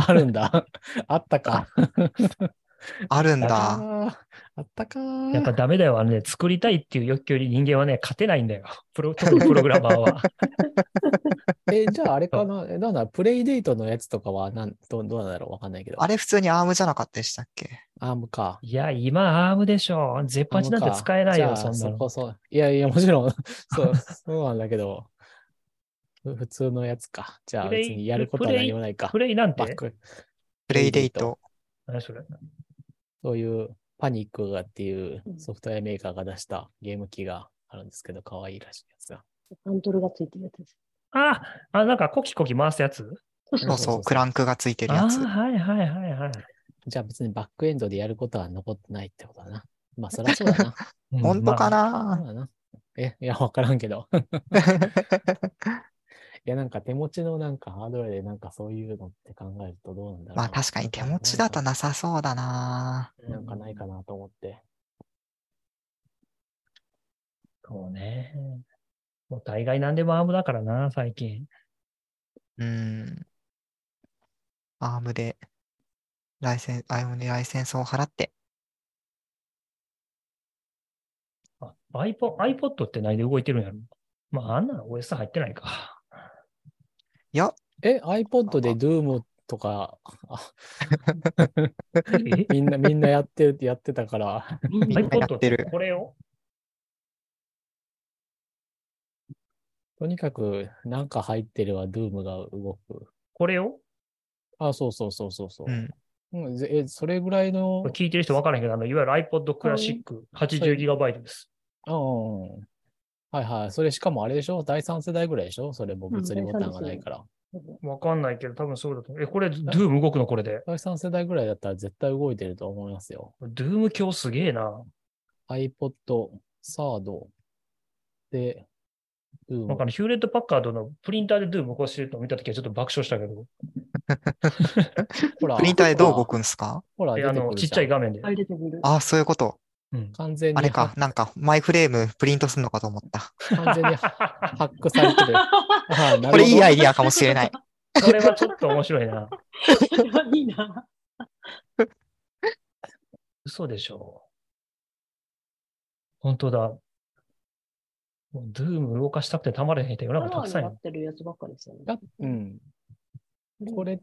Speaker 1: あるんだ。あったか。
Speaker 4: あるん
Speaker 1: あ
Speaker 4: だ。
Speaker 1: あったか。
Speaker 2: やっぱダメだよ。あのね、作りたいっていう欲求に人間はね、勝てないんだよ。プロ、特にプログラマーは。
Speaker 1: え、じゃああれかな？えなんだ、プレイデートのやつとかはなんどどうなんだろうわかんないけど。
Speaker 4: あれ普通に ARM じゃなかったでしたっけ？
Speaker 1: アームか。
Speaker 2: いや、今、アームでしょ。ゼッパチなんて使えないよ、そんなの。
Speaker 1: そこそう。いやいや、もちろん、そう、そうなんだけど、ふ普通のやつか。じゃあ別にやることは何もないか
Speaker 2: プ。レイなんて？
Speaker 1: バック、
Speaker 4: プレイデート。
Speaker 2: 何それ？
Speaker 1: そういうパニックがっていうソフトウェアメーカーが出したゲーム機があるんですけど、可愛いらしいやつが。
Speaker 5: ハンドルがついてるやつです。
Speaker 2: あ、あ、なんかコキコキ回すやつ？
Speaker 5: そう
Speaker 4: そうそう、クランクがついてる
Speaker 2: あ
Speaker 4: やつ。
Speaker 2: はいはいはいはい。
Speaker 1: じゃあ別にバックエンドでやることは残ってないってことだな。まあそりゃそうだな。
Speaker 2: う ん
Speaker 4: 本当か
Speaker 1: な。え、いや、わからんけど。いや、なんか手持ちのなんかハードウェアでなんかそういうのって考えるとどうなんだろうな。
Speaker 4: まあ確かに手持ちだと
Speaker 1: な
Speaker 4: なさそうだな。
Speaker 1: なんかないかなと思って。
Speaker 2: そうね。もう大概何でもアームだからな、最近。
Speaker 4: うん。ARM で、ライセン、ARM にライセンスを払って。
Speaker 2: あ iPod, iPod って何で動いてるんやろ？まあ、あんなの OS 入ってないか。
Speaker 4: いや、
Speaker 1: え、iPod で Doom とか、みんな、みんなやってる、やってたから、
Speaker 4: みんなや
Speaker 2: iPod って
Speaker 4: ってる。
Speaker 2: これを？
Speaker 1: とにかくなんか入ってれば Doom が動く。
Speaker 2: これを？
Speaker 1: あ、そうそうそうそうそう
Speaker 4: う。ん。
Speaker 1: うん、ぜえ、それぐらいの
Speaker 2: 聞いてる人分からへんけど、あの、いわゆる iPod クラシック 80GB です。
Speaker 1: うんうん。はいはい。それしかもあれでしょ？第3世代ぐらいでしょ？それも物理ボタンがないから。
Speaker 2: 分かんないけど、多分そうだと思う。え、これ、Doom 動くのこれで。
Speaker 1: 第3世代ぐらいだったら絶対動いてると思いますよ。
Speaker 2: Doom 今日すげえな。
Speaker 1: iPod、Third で、Doom
Speaker 2: なんかね、ヒューレット・パッカードのプリンターで Doom 動かしてるのを見たときはちょっと爆笑したけど、
Speaker 1: ほら
Speaker 4: プリンターでどう動くんすか？
Speaker 1: ほら、
Speaker 2: えあの、ちっちゃい画面で。
Speaker 4: あ、そういうこと。
Speaker 2: うん
Speaker 1: 完全に
Speaker 4: あれか、なんか、マイフレームプリントするのかと思った。
Speaker 1: 完全にハックされてる。
Speaker 4: これいいアイディアかもしれない。
Speaker 2: それはちょっと面白いな。
Speaker 5: いいな。
Speaker 2: 嘘でしょ。本当だ。もうドゥーム動かしたくてたまれへんって世の中たくさんいる
Speaker 5: パワーになっ。てるやつばっかりですよね。
Speaker 1: だうん。これ、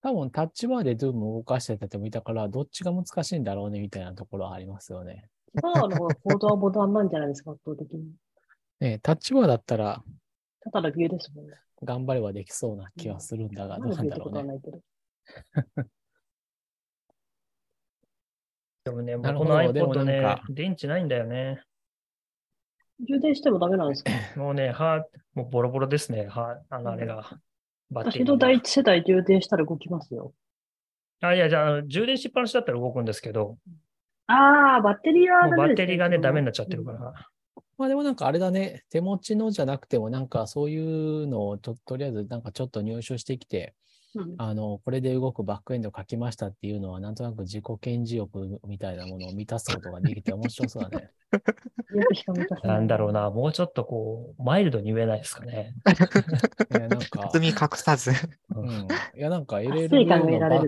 Speaker 1: 多分タッチバーで Doom を動かしてた人もいたから、どっちが難しいんだろうねみたいなところはありますよね。
Speaker 5: パワーの方がコードはボタンなんじゃないですか、圧倒的に。
Speaker 1: ねタッチバーだったら
Speaker 5: ただのビューですもんね。
Speaker 1: 頑張ればできそうな気はするんだが、どうなんだろうね。
Speaker 2: でもね、この iPod ね電池ないんだよね。
Speaker 5: 充電してもダメなんですか？
Speaker 2: もうね、は、もうボロボロですね。は、あの、あれが。バッテリーが
Speaker 5: 私の第一世代充電したら動きますよ。
Speaker 2: あ、いや、じゃあ充電しっぱなしだったら動くんですけど、
Speaker 5: ああ、バッテリーは
Speaker 2: もうバ
Speaker 5: ダメです
Speaker 2: ッテリーがね、ダメになっちゃってるか。
Speaker 5: うん
Speaker 2: ら。
Speaker 1: まあでもなんかあれだね、手持ちのじゃなくてもなんかそういうのをととりあえずなんかちょっと入手してきて、
Speaker 5: うん
Speaker 1: あの、これで動くバックエンド書きましたっていうのはなんとなく自己顕示欲みたいなものを満たすことができて面白そうだね。
Speaker 2: なんだろう。な、もうちょっとこう、マイルドに言えないですかね。
Speaker 1: いやなんか、
Speaker 4: 包み隠さず。
Speaker 1: うん、いやなんか LLVM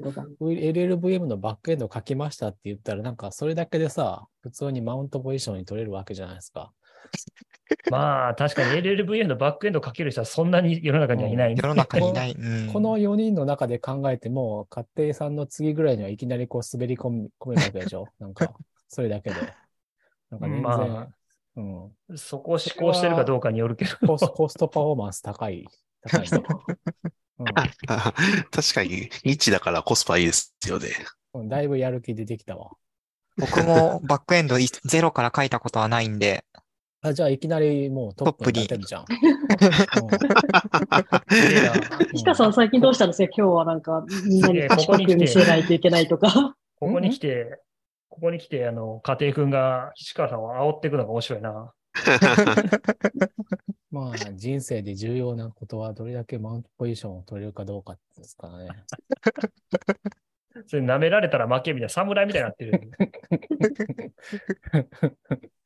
Speaker 5: 得
Speaker 1: の。LLVM のバックエンド書きましたって言ったらなんかそれだけでさ、普通にマウントポジションに取れるわけじゃないですか。
Speaker 2: まあ、確かに LLVM のバックエンドかける人はそんなに世の中にはいないんで
Speaker 4: 世の中にいない。うん
Speaker 1: この4人の中で考えても、家庭さんの次ぐらいにはいきなりこう滑り込み込めるわけでしょ？なんか、それだけで。なんか全然、
Speaker 2: ま
Speaker 1: うん。
Speaker 2: そこを思考してるかどうかによるけど。
Speaker 1: コスコストパフォーマンス高い。高いね
Speaker 3: 確かに、ニッチだからコスパいいですよね。
Speaker 1: うんうん。だいぶやる気出てきたわ。
Speaker 4: 僕もバックエンドいゼロから書いたことはないんで、
Speaker 1: あじゃあいきなりもうトップに立てるじゃん。
Speaker 2: すげえな
Speaker 5: シカさん最近どうしたんですか今日はなんかみんなに賢く見せないといけないとか。
Speaker 2: ここに来て、ここに来て、あの、家庭君が岸川さんを煽っていくのが面白いな。
Speaker 1: まあ人生で重要なことはどれだけマウントポジションを取れるかどうかですからね。
Speaker 2: それ舐められたら負けみたいな、侍みたいになってる。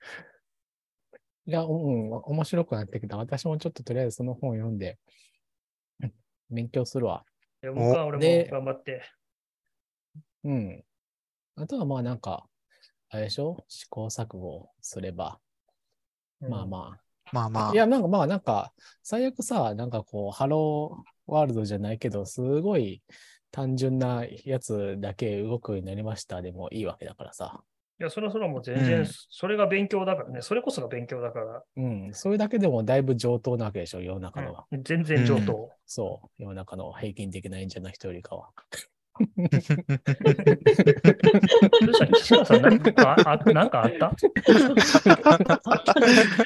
Speaker 1: いや、うん、面白くなってきた。私もちょっととりあえずその本を読んで、勉強するわ。
Speaker 2: いや僕は俺
Speaker 1: で
Speaker 2: も頑張って。
Speaker 1: うん。あとはまあなんか、あれでしょ？試行錯誤をすれば、まあまあ。
Speaker 4: まあまあ
Speaker 1: い、や、なんかまあなんか、最悪さ、なんかこう、ハローワールドじゃないけど、すごい単純なやつだけ動くようになりましたでもいいわけだからさ。
Speaker 2: いや、それはそれはもう全然、
Speaker 4: うん
Speaker 2: それが勉強だからね。それこそが勉強だから。
Speaker 1: うん。それだけでもだいぶ上等なわけでしょ世の中のは。
Speaker 2: うん全然上等。
Speaker 1: そう。世の中の平均的な演者の人よりかは。
Speaker 2: どうした岸川さん、なんかああなんかあった？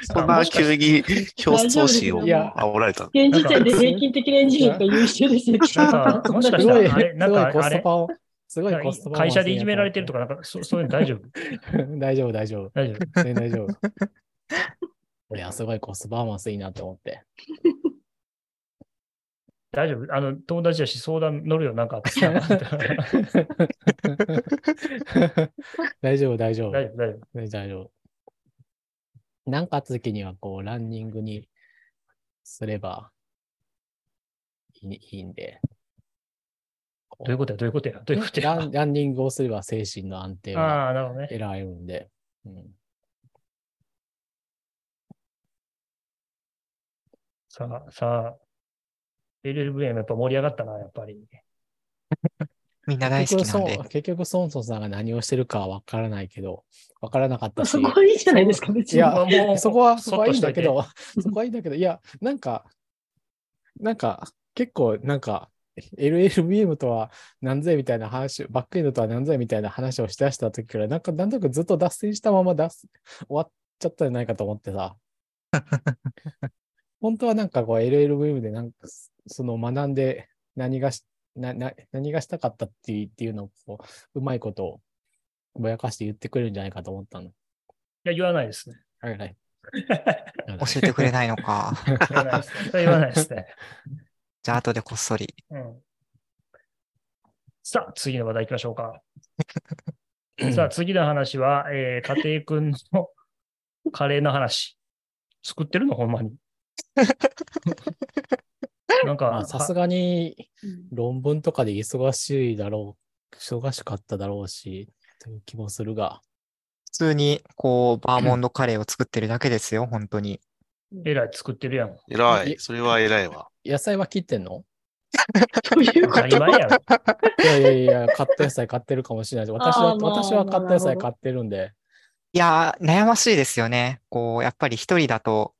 Speaker 3: そんな急に競争心を煽られた。
Speaker 5: 現時点で平均的なエンジニアが優秀ですよ。
Speaker 2: なんかもしかしたらあれなんかあれ？
Speaker 1: トパを、すごいコストパ
Speaker 2: 会社でいじめられてるとか、なんかそそういうの 大丈夫？
Speaker 1: 大丈夫、大丈夫。
Speaker 2: 大丈夫？
Speaker 1: 大丈夫。いや、すごいコストパフォーマンスいいなって思って。
Speaker 2: 大丈夫？あの、友達だし相談乗るよ、なんか。
Speaker 1: 大丈夫、大丈夫。
Speaker 2: 大丈夫、大丈夫。
Speaker 1: 大丈夫。なんかあった時には、こう、ランニングにすればいいいいんで。こ
Speaker 2: どういうことや、どういうことや、どういうことや。
Speaker 1: ランランニングをすれば精神の安定は
Speaker 2: ああ、なるほどね。
Speaker 1: 得られるんで。うん、
Speaker 2: さあ、さあ、LLVM やっぱ盛り上がったな、やっぱり。
Speaker 4: みんな大好きなんで
Speaker 1: 結局ソンソンさんが何をしてるかはわからないけど、わからなかったし。
Speaker 5: そこはいいじゃないですか、別に。
Speaker 1: いや
Speaker 2: まあもう
Speaker 1: そこは、そ
Speaker 2: そ
Speaker 1: こはいいんだけど、そこはいいんだけど、いや、なんか、なんか、結構、なんか、LLVM とは何ぞやみたいな話、バックエンドとは何ぞやみたいな話をしだした時から、なんか、なんとなくずっと脱線したまま脱終わっちゃったんじゃないかと思ってさ。本当はなんかこう LLVM でなんか、その学んで何がし、な、な、何がしたかったっていうっていうのをこう、うまいことをぼやかして言ってくれるんじゃないかと思ったの。
Speaker 2: いや、言わないですね。
Speaker 1: はいはい。
Speaker 4: 教えてくれないのか。
Speaker 2: 言わないですね。
Speaker 4: じゃあ後でこっそり。
Speaker 2: うん。さあ、次の話題行きましょうか。さあ、次の話は、えー、家庭くんのカレーの話。作ってるの？ほんまに。なんか、
Speaker 1: まあさすがに
Speaker 5: うん
Speaker 1: 論文とかで忙しいだろう、忙しかっただろうし、という気もするが。
Speaker 4: 普通に、こう、バーモンドカレーを作ってるだけですよ、本当に。
Speaker 2: えらい作ってるやん。
Speaker 1: い
Speaker 3: 偉い。それは偉いわ。
Speaker 1: 野菜は切ってんの？
Speaker 5: ということ
Speaker 2: 当たり前やろ。
Speaker 1: いやいやいや、カット野菜買ってるかもしれないです。私は、
Speaker 5: まあ
Speaker 1: 私はカット野菜買ってるんで。
Speaker 4: いやー、悩ましいですよね。こう、やっぱり一人だと。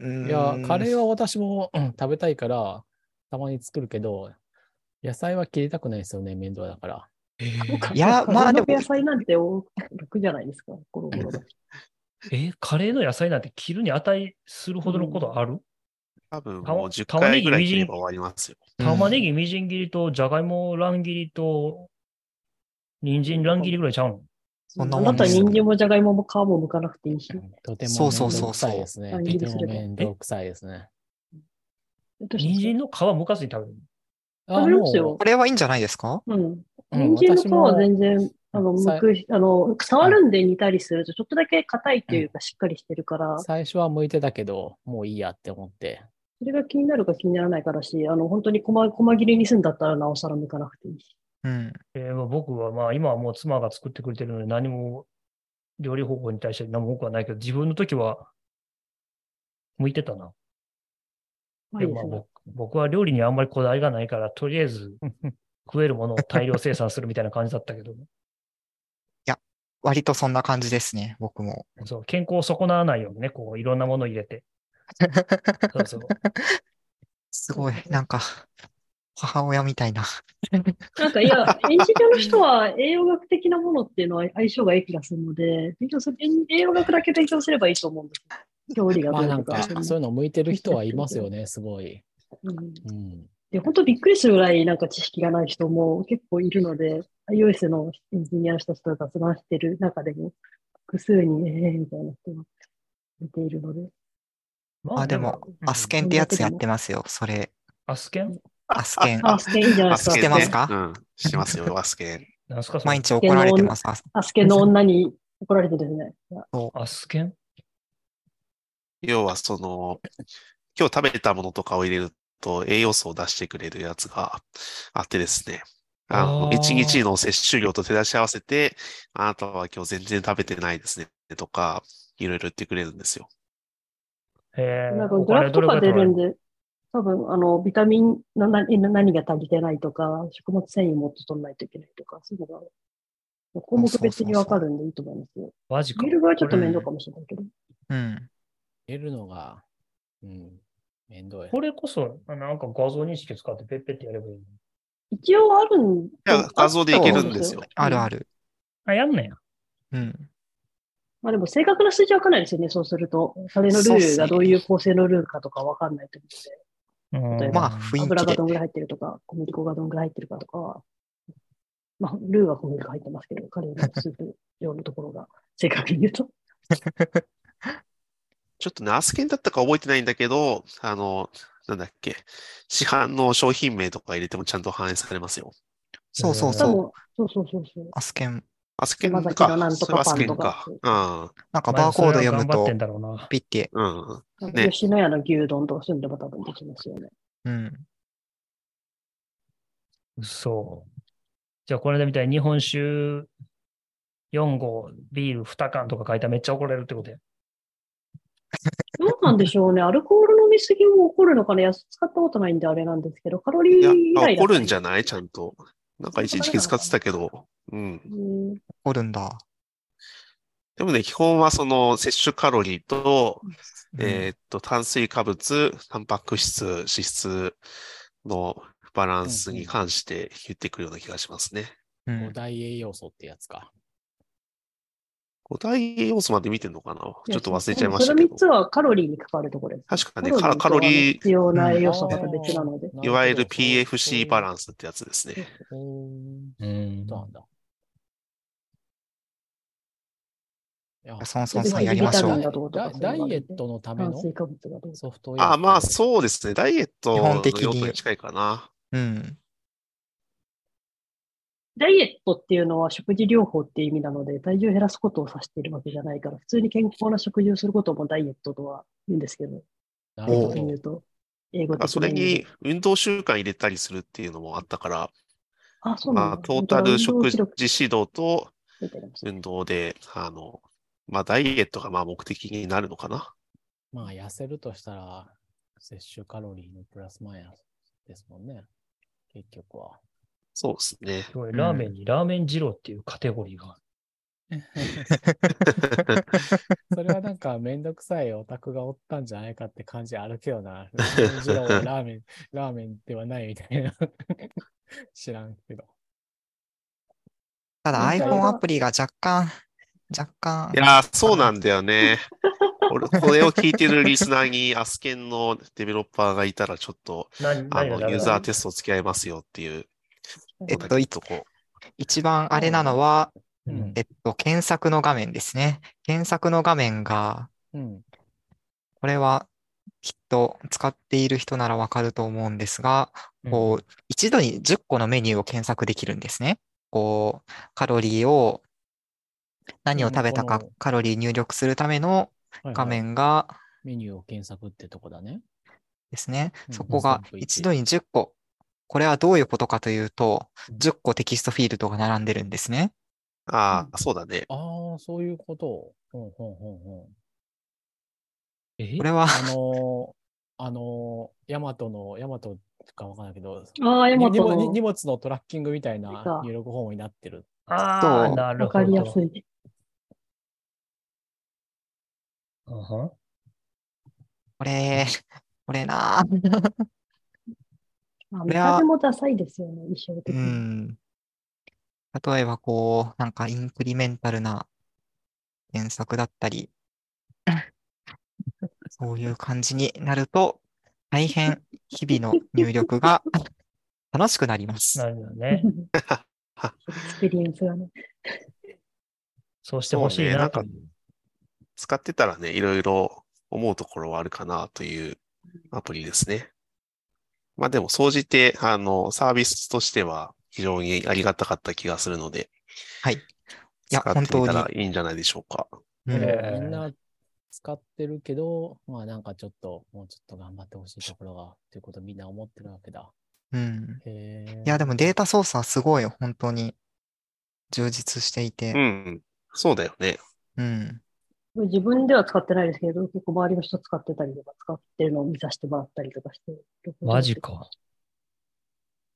Speaker 4: う
Speaker 1: いやカレーは私も、うん食べたいから、たまに作るけど、野菜は切りたくないですよね、面倒だから。
Speaker 4: いやまあでも
Speaker 5: 野菜なんてお楽じゃないですか、ゴロゴロ。
Speaker 2: え、カレーの野菜なんて切るに値するほどのことある、
Speaker 3: 多分
Speaker 2: たま
Speaker 3: もう10
Speaker 2: 玉ねぎ
Speaker 3: 回ぐらい
Speaker 2: みじん。
Speaker 3: 切れば終わりますよ。
Speaker 4: うん
Speaker 2: 玉ねぎみじん切りと、じゃがいも乱切りと、人参乱切りぐらいちゃうの？
Speaker 4: そん。な
Speaker 5: あなた
Speaker 4: もんです
Speaker 5: 人参もじゃがいもも皮も剥かなくていいし。
Speaker 1: とても
Speaker 4: そうそうそう
Speaker 1: 面倒くさいですね。
Speaker 5: そう
Speaker 1: とても面倒くさいですね。
Speaker 2: 人参の皮剥かずに食べる
Speaker 1: あ
Speaker 5: 食べますよ。
Speaker 4: これはいいんじゃないですか？
Speaker 5: うん。
Speaker 1: うん
Speaker 5: 人参の皮は全然、あの、
Speaker 1: さ
Speaker 5: 剥く、あの、触るんで煮たりすると、ちょっとだけ硬いっていうか、しっかりしてるから、
Speaker 1: 最初は向いてたけど、もういいやって思って。
Speaker 5: それが気になるか気にならないかだし、あの、本当に細細切りにするんだったら、なおさら剥かなくていいし。
Speaker 4: うん。
Speaker 2: えーまあ僕はまあ今はもう妻が作ってくれてるので何も料理方法に対して何も多くはないけど、自分の時は向いてたな。
Speaker 5: で
Speaker 2: もまあ僕僕は料理にあんまりこだわりがないから、とりあえず 食えるものを大量生産するみたいな感じだったけど、
Speaker 4: 割とそんな感じですね、僕も。
Speaker 2: そう健康を損なわないようにね、こういろんなものを入れて。そうそう。
Speaker 4: すごい、なんか、母親みたいな。
Speaker 5: なんか、いや、エンジニアの人は栄養学的なものっていうのは相性がいい気がするので、勉強する、栄養学だけ勉強すればいいと思うんですよ。料理が
Speaker 1: まあなん
Speaker 5: どうとか。
Speaker 1: か、そういうの向いてる人はいますよね、すごい。
Speaker 5: うん
Speaker 1: うん。
Speaker 5: で、本当びっくりするぐらいなんか知識がない人も結構いるので、iOS のエンジニアの人たちと雑談してる中でも、複数に、ええみたいな人が見ているので。
Speaker 2: ま
Speaker 4: あ、でも、アスケンってやつやってますよ、それ。
Speaker 2: アスケン？
Speaker 4: アスケン。
Speaker 5: あ、スケンいいんじゃないですか。
Speaker 4: 知ってますか
Speaker 3: うん。してますよ、アスケン。
Speaker 4: 毎日怒られてます。あ
Speaker 5: アスケンの女に怒られてですね。
Speaker 2: アスケン
Speaker 3: 要はその、今日食べたものとかを入れると栄養素を出してくれるやつがあってですね。あの、
Speaker 2: あー
Speaker 3: 1日の摂取量と照らし合わせて、あなたは今日全然食べてないですね、とか、いろいろ言ってくれるんですよ。
Speaker 2: へえ。
Speaker 5: なんか
Speaker 2: お
Speaker 5: グラフとか
Speaker 2: 金どれぐらい取られる？
Speaker 5: 出るんで、多分、あの、ビタミンの何何が足りてないとか、食物繊維もっと取らないといけないとか、そういうのが、項目別にわかるんでいいと思いますよ。
Speaker 2: マジか。
Speaker 5: 見る側はちょっと面倒かもしれないけど。
Speaker 4: うん。
Speaker 1: 得るのが、うん、面倒い。
Speaker 2: これこそ、なんか画像認識使ってペッペってやればいいの
Speaker 5: 一応あるん
Speaker 3: いや画像でいけるんですよ。
Speaker 4: あるある。
Speaker 2: あ、やんねや。
Speaker 4: うん。
Speaker 5: まあでも正確な数字はわかんないですよね、そうすると。それのルールがどういう構成のルールかとかわかんないと思うので。
Speaker 4: まあ、雰囲気で
Speaker 5: 油がどん。ぐらい入ってるとか、小麦粉がどんぐらい入ってるかとかは、まあ、ルーは小麦粉入ってますけど、カレーのスープ用のところが正確に言うと。
Speaker 3: ちょっとね、アスケンだったか覚えてないんだけど、あの、なんだっけ、市販の商品名とか入れてもちゃんと反映されますよ。
Speaker 4: そうそう
Speaker 5: 多
Speaker 4: そう。
Speaker 5: 分、そうそうそうそう。
Speaker 4: アスケン。
Speaker 3: アスケンか
Speaker 5: のなん。とか
Speaker 3: ン
Speaker 5: パンと
Speaker 3: か
Speaker 5: か。
Speaker 4: なんかバーコード読むと。ピッて。
Speaker 3: うん。うん。ね
Speaker 5: 吉野家の牛丼とかそういうのでも多分できますよね。
Speaker 4: うん。
Speaker 2: そう。じゃあ、これでみたいに日本酒4合、ビール2缶とか書いたらめっちゃ怒られるってことや。
Speaker 5: どうなんでしょうね。アルコール飲みすぎも起こるのかな？安使ったことないんであれなんですけど、カロリ
Speaker 3: いや、
Speaker 5: ー以外
Speaker 3: あ怒るんじゃ
Speaker 5: ゃ
Speaker 3: ない？ちゃんと。なんか一時期使ってたけど。うん。
Speaker 5: うん。
Speaker 4: おるんだ。
Speaker 3: でもね、基本はその摂取カロリーと、
Speaker 4: うん
Speaker 3: えーっと、炭水化物、タンパク質、脂質のバランスに関して言ってくるような気がしますね。
Speaker 4: うん
Speaker 1: 五大栄養素ってやつか。
Speaker 3: 五大栄養素まで見てんのかな？ちょっと忘れちゃいまし
Speaker 5: その3
Speaker 3: たけど
Speaker 5: つ。はカロリーに関わるところです。
Speaker 3: 確かね、カカロリー、
Speaker 5: 必要な栄養素がまた別なので。
Speaker 1: うん
Speaker 3: いわゆる PFC バランスってやつですね。
Speaker 1: うん。そうなんだ。いや
Speaker 4: ソンソンさんやりましょう
Speaker 1: ダダイエットのための
Speaker 5: 炭水化物がどうとか。
Speaker 1: ソフトウェア。
Speaker 3: あ、まあそうですね。ダイエット
Speaker 4: 基
Speaker 3: の
Speaker 4: 本的に
Speaker 3: 用途に近いかな。
Speaker 4: うん。
Speaker 5: ダイエットっていうのは食事療法っていう意味なので、体重を減らすことを指しているわけじゃないから、普通に健康な食事をすることもダイエットとは言うんですけど、
Speaker 1: なるほど
Speaker 5: 言うと、英語
Speaker 3: それに運動習慣入れたりするっていうのもあったから、
Speaker 5: あ、そうなんだ。
Speaker 3: まあ、トータル食事指導と運動で、あの、まあ、ダイエットがまあ目的になるのかな。
Speaker 1: まあ、痩せるとしたら、摂取カロリーのプラスマイナスですもんね。結局は。
Speaker 3: そうですね。
Speaker 2: すごいラーメンにラーメン二郎っていうカテゴリーがある。
Speaker 1: それはなんかめんどくさいオタクがおったんじゃないかって感じあるけどな。ラーメン二郎はラーメン、ラーメンではないみたいな。知らんけど。
Speaker 4: ただ iPhone アプリが若干、若干
Speaker 3: い、やー、そうなんだよね。俺、これを聞いてるリスナーにアスケンのデベロッパーがいたら、ちょっと、
Speaker 2: 何
Speaker 3: あ
Speaker 2: の
Speaker 3: ユーザーテスト付き合いますよっていう。
Speaker 4: えっと、い
Speaker 3: とこ
Speaker 4: 一番あれなのは、
Speaker 1: うん
Speaker 4: えっと、検索の画面ですね。検索の画面が、
Speaker 1: うん。
Speaker 4: これはきっと使っている人ならわかると思うんですが、こう、一度に10個のメニューを検索できるんですね。こう、カロリーを、何を食べたかカロリー入力するための
Speaker 1: はいはい
Speaker 4: 画面が
Speaker 1: メニューを検索ってとこだね。
Speaker 4: ですね。
Speaker 1: うん
Speaker 4: そこが
Speaker 1: ステップ1
Speaker 4: 一度に10個。これはどういうことかというと、
Speaker 1: うん
Speaker 4: 10個テキストフィールドが並んでるんですね。
Speaker 3: ああ、そうだね。
Speaker 1: ああ、そういうこと。ほんほんほんほん。
Speaker 2: え？
Speaker 4: これは、
Speaker 1: あのー、あのー、ヤマトの、ヤマトかわからないけど、
Speaker 5: ああ、ヤマ
Speaker 1: 荷物
Speaker 5: トの
Speaker 1: 荷物のトラッキングみたいな入力フォームになってる。
Speaker 2: ああ、なるほど。
Speaker 5: わかりやすい。
Speaker 2: うんは？ん
Speaker 4: これ、これなぁ。
Speaker 5: まあ、
Speaker 4: これは
Speaker 5: 見た目もダサいですよね、衣装的
Speaker 4: う
Speaker 5: に。
Speaker 4: ん。例えばこう、なんかインクリメンタルな検索だったり、そういう感じになると、大変日々の入力が 楽しくなります。
Speaker 2: なるほどね。
Speaker 5: エクスペリエンスがね。
Speaker 2: そうしてほしい
Speaker 3: そうねなんか。使ってたらね、いろいろ思うところはあるかなというアプリですね。まあでも、総じて、あの、サービスとしては非常にありがたかった気がするので、
Speaker 4: はい。いや、
Speaker 3: 使ってみた
Speaker 4: 本
Speaker 3: らいいんじゃないでしょうか。
Speaker 1: みんな使ってるけど、まあなんかちょっと、もうちょっと頑張ってほしいところが、ということをみんな思ってるわけだ。
Speaker 4: うん。
Speaker 1: へえ。
Speaker 4: いや、でもデータ操作はすごい本当に充実していて
Speaker 3: う、ん。そうだよね。
Speaker 4: うん。
Speaker 5: 自分では使ってないですけど、結構周りの人使ってたりとか、使ってるのを見させてもらったりとかして。
Speaker 2: マジか。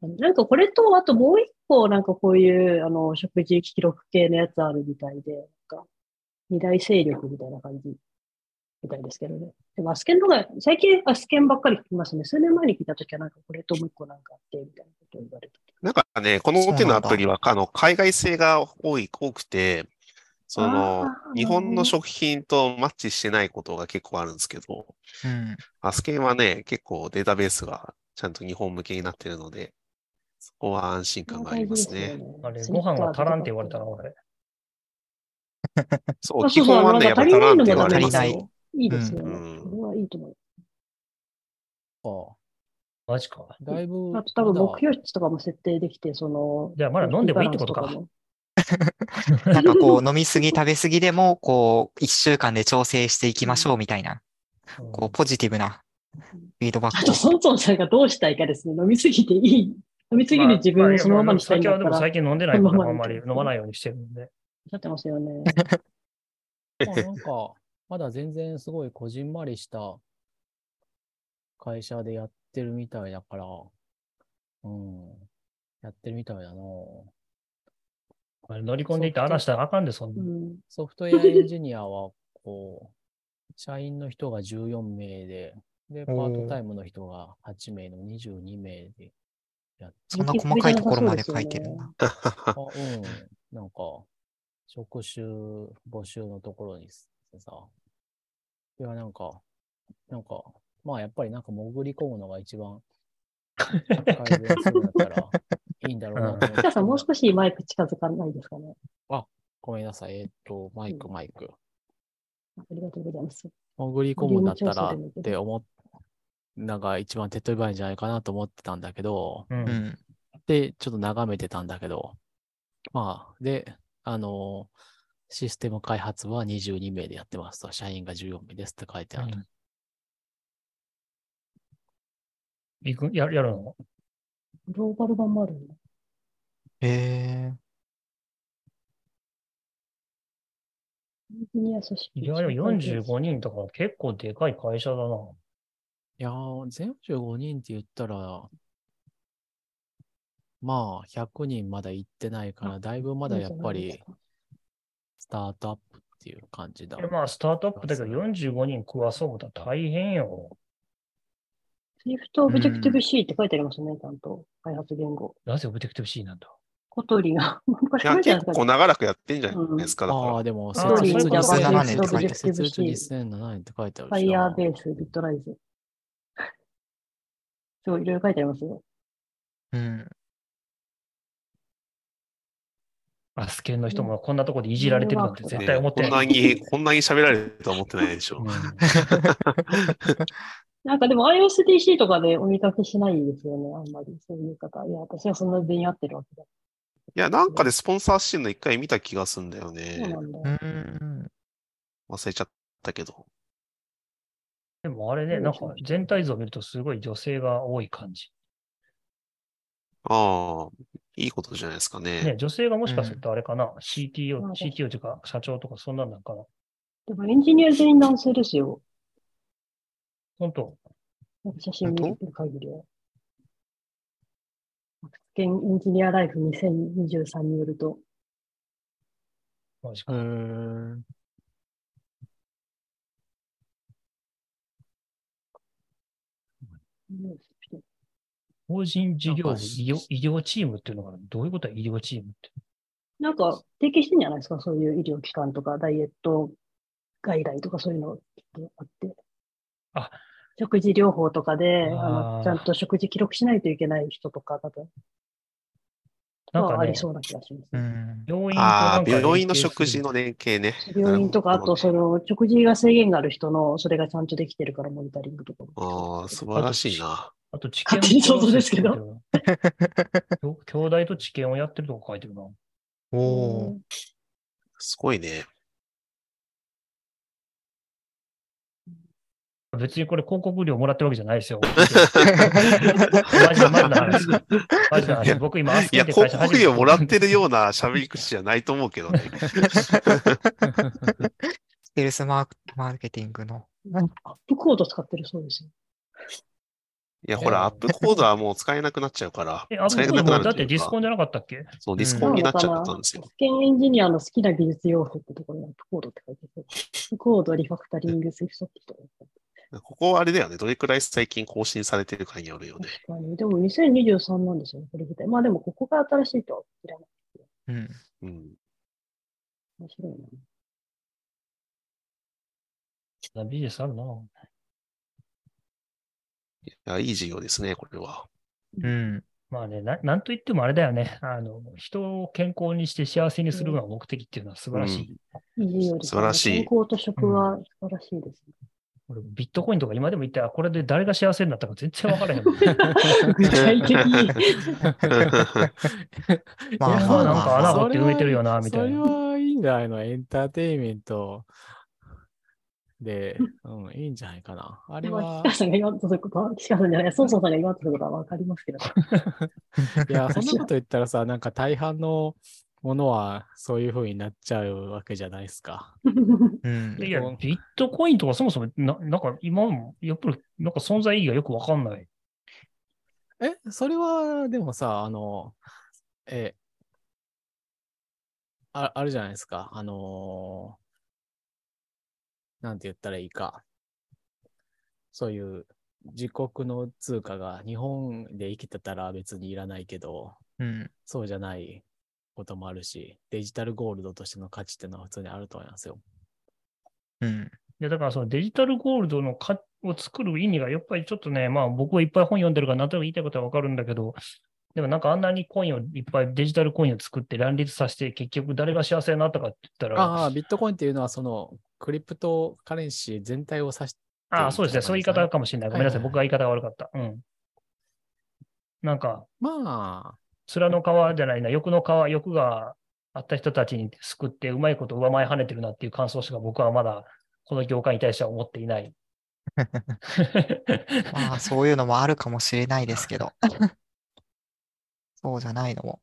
Speaker 5: なんかこれと、あともう一個、なんかこういう、あの、食事記録系のやつあるみたいで、なんか、二大勢力みたいな感じみたいですけどね。でもアスケンのが、最近アスケンばっかり聞きますね。数年前に聞いたときはなんかこれともう一個なんかあって、みたいなことを言われた。
Speaker 3: なんかね、この手のアプリは、あの、海外製が多い、多くて、その日本の食品とマッチしてないことが結構あるんですけど、
Speaker 4: うん。
Speaker 3: アスケンはね、結構データベースがちゃんと日本向けになってるので、そこは安心感がありますね。
Speaker 2: あれ、ご飯が足らんって言われたら、俺。
Speaker 3: そう、
Speaker 5: あそうそう、
Speaker 3: 基本はね、やっぱ
Speaker 5: 足りないの
Speaker 3: 足らんって
Speaker 5: もダメです
Speaker 3: 言われます
Speaker 4: 足り
Speaker 5: よ。いいですよね。
Speaker 3: うん
Speaker 5: それはいいと思う。
Speaker 1: か
Speaker 2: マジか。
Speaker 1: だいぶ、
Speaker 5: あと多分目標値とかも設定できて、その、
Speaker 2: じゃあまだ飲んでもいいってことか
Speaker 4: なんかこう、飲みすぎ、食べすぎでも、こう、一週間で調整していきましょうみたいな、こう、ポジティブなフィードバック
Speaker 5: あと、ソンソンさんがどうしたいかですね。飲みすぎていい。飲みすぎる自分をそのままにしたいんだったら、
Speaker 2: 酒はでも最近飲んでないから、
Speaker 5: そのままに
Speaker 2: あんまり飲まないようにしてるんで。
Speaker 5: おっしゃってますよね。
Speaker 1: まあなんか、まだ全然すごいこじんまりした会社でやってるみたいだから、うん、やってるみたいだな。
Speaker 2: あれ乗り込んでいって荒らしたらあかんで、そんな。
Speaker 5: うん。
Speaker 1: ソフトウェアエンジニアは、こう、社員の人が14名で、で、パートタイムの人が8名の22名でやって
Speaker 4: そんな細かいところまで書いてるんだ。
Speaker 1: あ、うん。なんか、職種募集のところにさ、いや、なんか、なんか、まあやっぱりなんか潜り込むのが一番改善するんだったら いいんだろうな
Speaker 5: さん、もう少しマイク近づかないですかね。
Speaker 1: ごめんなさい。えーっと、マイク、マイク。
Speaker 5: ありがとうございます。
Speaker 1: 潜り込むんだったらって思っ、なんか一番手っ取り早いんじゃないかなと思ってたんだけど、
Speaker 2: う。
Speaker 4: うんん。
Speaker 1: で、ちょっと眺めてたんだけど、まあ、で、あの、システム開発は22名でやってますと、社員が14名ですって書いてある。
Speaker 2: 行く？ややるの？
Speaker 5: グローバル版もあるんだ。
Speaker 4: えー、
Speaker 5: うンジニア組織。
Speaker 2: いや、でも45人とか結構でかい会社だな。
Speaker 1: いやー、全45人って言ったら、まあ、100人まだ行ってないから、だいぶまだやっぱり、スタートアップっていう感じだ
Speaker 2: で。まあ、スタートアップだけど45人食わそう思ったら大変よ。
Speaker 5: Swift Objective C って書いてありますね、ちゃんと。開発言語。
Speaker 2: なぜオブジェクティブ C なんだ
Speaker 5: 小鳥が。
Speaker 3: いや、結構長らくやってんじゃないですか。だから
Speaker 1: ああ、でも、
Speaker 2: あ
Speaker 1: 設
Speaker 2: ー
Speaker 1: 立
Speaker 2: そういうこと
Speaker 1: 2007
Speaker 4: 2007年って書いてある
Speaker 1: 設立2007年って書いてあるしな。
Speaker 5: Firebase、 Bitrise。すごい、いろいろ書いてありますよ。
Speaker 4: うん。
Speaker 2: アスケンの人もこんなとこでいじられてるなんて絶対思って
Speaker 3: こん
Speaker 2: な。
Speaker 3: ないに、こんなに喋られるとは思ってないでしょ
Speaker 2: うん。
Speaker 5: なんかでも iOSDC とかでお見かけしないですよね、あんまり。そういう方。いや、私はそんな全員合ってるわけだ。
Speaker 3: いや、なんかでスポンサーしてるの一回見た気がするんだよ
Speaker 5: そう
Speaker 3: ね。
Speaker 5: なんだ。
Speaker 4: うん。
Speaker 3: 忘れちゃったけど。
Speaker 2: でもあれね、なんか全体像を見るとすごい女性が多い感じ。
Speaker 3: ああ、いいことじゃないですか
Speaker 2: ね、
Speaker 3: ね。
Speaker 2: 女性がもしかするとあれかな、CTO、
Speaker 5: まあ
Speaker 2: CTO というか社長とかそんなんなんかな。
Speaker 5: でもエンジニア全員男性ですよ。
Speaker 2: 本当？
Speaker 5: 写真見てる限りは。エンジニアライフ2023によると、
Speaker 1: へ
Speaker 2: マジか。
Speaker 1: ー
Speaker 2: 法人事業医療医療チームっていうのがどういうことは医療チームって？
Speaker 5: なんか提携してんじゃないですか、そういう医療機関とかダイエット外来とかそういうのあって。
Speaker 2: あ
Speaker 5: 食事療法とかで、あのちゃんと食事記録しないといけない人とか、多分、
Speaker 2: なんかね
Speaker 5: はあり、そうな気がします。
Speaker 4: うん。
Speaker 2: 病院
Speaker 3: 病院の食事の連携ね。
Speaker 5: 病院とか、あとその食事が制限がある人の、それがちゃんとできてるからモニタリングとかも。
Speaker 3: ああ、素晴らしいな。
Speaker 2: あと治験
Speaker 5: 勝手に想像ですけど。
Speaker 2: 兄 兄弟と治験をやってるとこ書いてるな。
Speaker 4: おお。
Speaker 3: すごいね。
Speaker 2: 別にこれ広告料もらってるわけじゃないですよ。マジで、マジな話。マジな話。僕今、アス
Speaker 3: いや、広告
Speaker 2: 会社初めて
Speaker 3: 費をもらってるような喋り口じゃないと思うけどね。
Speaker 4: ステルスマーマーケティングの。
Speaker 5: AppCode使ってるそうですよ。
Speaker 3: いや、ほら、 AppCodeはもう使えなくなっちゃうから
Speaker 2: え、、アップコードだってディスコンじゃなかったっけ？
Speaker 3: そう、ディスコンになっちゃったんですよ。
Speaker 5: 試験エンジニアの好きな技術要素ってところに AppCodeって書いてある。 AppCode、リファクタリング、 Swift ってとこ
Speaker 3: ここはあれだよね。どれくらい最近更新されてるかによるよね。
Speaker 5: 確かに。でも2023なんですよね、これ自体。まあでもここが新しいとは知らない。
Speaker 4: うん。
Speaker 3: うん。
Speaker 5: 面白いな。
Speaker 2: ビジネスあるな。
Speaker 3: いや、いい事業ですね、これは。
Speaker 4: うん。
Speaker 2: まあね、ななんといってもあれだよね。あの、人を健康にして幸せにするのが目的っていうのは素晴らしい。
Speaker 3: うん
Speaker 5: いい授業です、
Speaker 3: 素晴らしい
Speaker 5: 健康と食は素晴らしいですね。
Speaker 2: 俺ビットコインとか今でも言ったら、これで誰が幸せになったか全然わからへん。
Speaker 5: 具体的に。
Speaker 4: まあまあ
Speaker 2: なんか穴掘って
Speaker 1: それは
Speaker 2: 埋めてるよなみたいな
Speaker 1: それはいいんじゃないの？エンターテインメントで、うん、いいんじゃないかな。あれは
Speaker 5: 岸、川さんが言わんとすることは、岸川さんじゃない、ソンソンさんが言わんとすることはわかりますけど。
Speaker 1: いや、そんなこと言ったらさ、なんか大半のものはそういう風になっちゃうわけじゃないですか。
Speaker 4: うん。
Speaker 2: いや、ビットコインとかそもそもな、なんか今も、やっぱりなんか存在意義がよくわかんない。
Speaker 1: え、それは、でもさ、あの、え、ああるじゃないですか。あのーなんて言ったらいいか。そういう自国の通貨が日本で生きてたら別にいらないけど、
Speaker 4: うん。
Speaker 1: そうじゃないこともあるし、デジタルゴールドとしての価値っていうのは普通にあると思いますよ。
Speaker 4: うん。
Speaker 2: で、だからそのデジタルゴールドのかを作る意味がやっぱりちょっとね、まあ僕はいっぱい本読んでるからなんとなく言いたいことはわかるんだけど、でもなんかあんなにコインをいっぱいデジタルコインを作って乱立させて結局誰が幸せになったかって言ったら、
Speaker 1: ああ、ビットコインっていうのはそのクリプトカレンシー全体を指し
Speaker 2: ああ、そうですね。そういう言い方かもしれない。ごめんなさい。
Speaker 1: はいはい
Speaker 2: 僕が言い方が悪かった。うん。なんか、
Speaker 1: まあ、
Speaker 2: 面の皮じゃない。な、欲の皮、欲があった人たちに救ってうまい。こと上前跳ねてるなってい。う感想しか僕はまだこの業界に対しては思ってい。ない。
Speaker 4: まあ、そうい。うのもあるかもしれない。ですけど。そうじゃない。のも。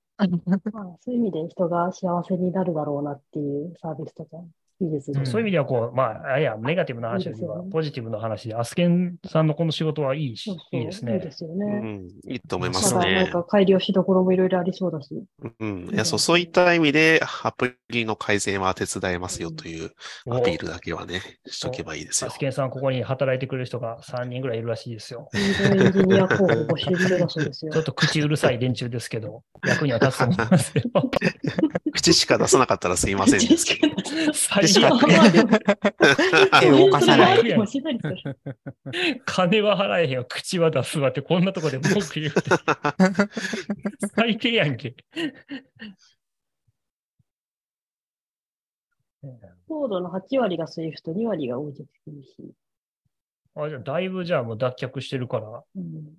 Speaker 5: まあ、そうい。う意味で人が幸せになるだろうなってい。うサービスとかいいですね。
Speaker 2: そういう意味では、こう、まあ、あいや、ネガティブな話よりは、ポジティブな話で、アスケンさんのこの仕事はいいしいいですね
Speaker 5: いいで。すよ
Speaker 3: う
Speaker 5: ね。
Speaker 3: ん、いいと思いま
Speaker 5: ますだ、なん
Speaker 3: ね。
Speaker 5: か改良しどころもいろいろありそうだし。
Speaker 3: うん。いや、そう、そういった意味で、アプリの改善は手伝えますよというアピールだけはね、しとけばいいですよ
Speaker 2: アス。ケンさん、ここに働いてくれる人が3人ぐらいいるらしいですよ。
Speaker 5: エンジニア候補募集中だそうですよ
Speaker 2: ちょ。っと口うるさい連中ですけど、役には立つと思いますよ。
Speaker 3: 口しか出さなかったらすいませんですけど。
Speaker 2: 最
Speaker 4: しか動かさない
Speaker 2: 金は払えへんわ、口は出すわって、こんなとこで文句言うて。最低やんけ。
Speaker 5: コードの8割が Swift、2割が Objective-C。
Speaker 2: あじゃあだいぶじゃあもう脱却してるから、
Speaker 5: うん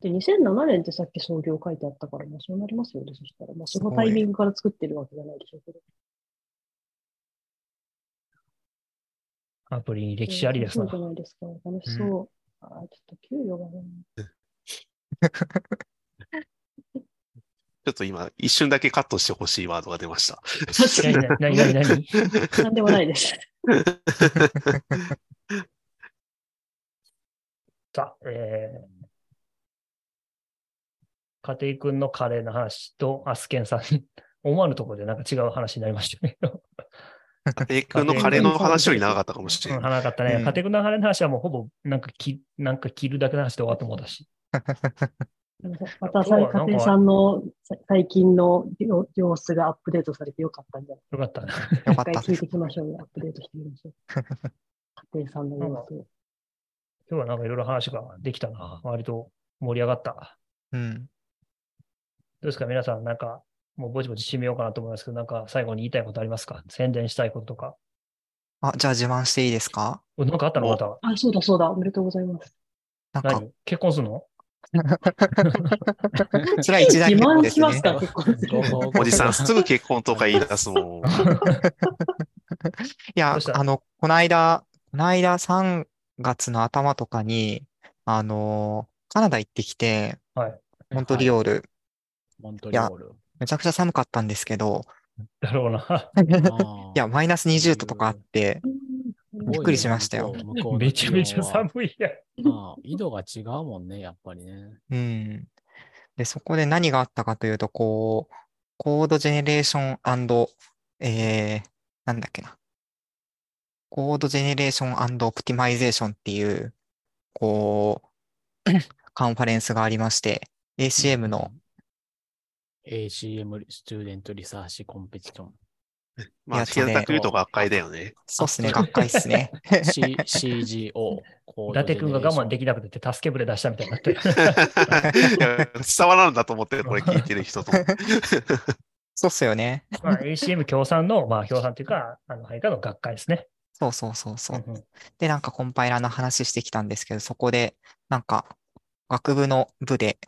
Speaker 5: で、2007年ってさっき創業書いてあったから、まあそうなりますよね、そしたら。まあそのタイミングから作ってるわけじゃないでしょうけど。
Speaker 2: アプリに歴史ありですな
Speaker 5: そう。じゃないですか。楽しそう。あーちょっと給料がね。
Speaker 3: ちょっと今、一瞬だけカットしてほしいワードが出ました。
Speaker 2: 何何何？何
Speaker 5: でもないです。
Speaker 2: さあ、えー、家庭君のカレーの話とアスケンさん、思わぬところでなんか違う話になりましたね。
Speaker 3: 家庭君のカレーの話より長かったかもしれ
Speaker 2: うん、
Speaker 3: ない。
Speaker 2: なかったね。
Speaker 4: うん
Speaker 2: 家庭君のカレーの話はもうほぼなんかきなんか切るだけの話で終わってもうたし。
Speaker 5: またさ家庭さんの最近の様様子がアップデートされてよかったんじゃない？
Speaker 2: よかったね。
Speaker 4: よかったです。
Speaker 5: 一回聞いていきましょうよ。アップデートしてみましょう。家庭さんの様子を。
Speaker 2: 今日はなんかいろいろ話ができたな。割と盛り上がった。
Speaker 4: うん。
Speaker 2: どうですか？皆さん、なんか、もうぼちぼち締めようかなと思いますけど、なんか最後に言いたいことありますか？宣伝したいこととか。
Speaker 4: あ、じゃあ自慢していいですか？
Speaker 2: おなんかあったの？また。
Speaker 5: あ、そうだそうだ。おめでとうございます。
Speaker 4: なんか、
Speaker 2: 何？結婚するの？
Speaker 4: それは一大
Speaker 5: 自慢
Speaker 4: 結構ですね。
Speaker 5: しますか、結婚する。
Speaker 3: おじさん、すぐ結婚とか言い出すもん。
Speaker 4: いやあの、この間、この間3月の頭とかに、あの、カナダ行ってきて、
Speaker 2: はい。
Speaker 4: モントリオール、
Speaker 1: モントリオール。
Speaker 4: めちゃくちゃ寒かったんですけど、
Speaker 2: だろうな。
Speaker 4: いや、マイナス20度とかあって、びっくりしましたよ
Speaker 2: めちゃめちゃ寒いやん。
Speaker 1: まあ、緯度が違うもんね、やっぱりね。
Speaker 4: うん。で、そこで何があったかというと、こう、 code generation えー、なんだっけな。 code generation optimization っていう、こう、カンファレンスがありまして、ACM の、
Speaker 1: ACM Student Research Competition。
Speaker 3: まあ、
Speaker 4: やつで
Speaker 3: 平たく言うと学会だよね。
Speaker 4: そうっすね、学会っすね。
Speaker 1: C、CGO。
Speaker 2: 伊達君が我慢できなくて助け舟出したみたいになって。
Speaker 3: いや伝わらんだと思って、これ聞いてる人と。
Speaker 4: そうっすよね。
Speaker 2: まあ、ACM 協賛の、まあ、協賛っていうか、あの、配下の学会ですね。
Speaker 4: そうそうそうそう。
Speaker 2: うんうん
Speaker 4: で、なんかコンパイラーの話してきたんですけど、そこで、なんか、学部の部で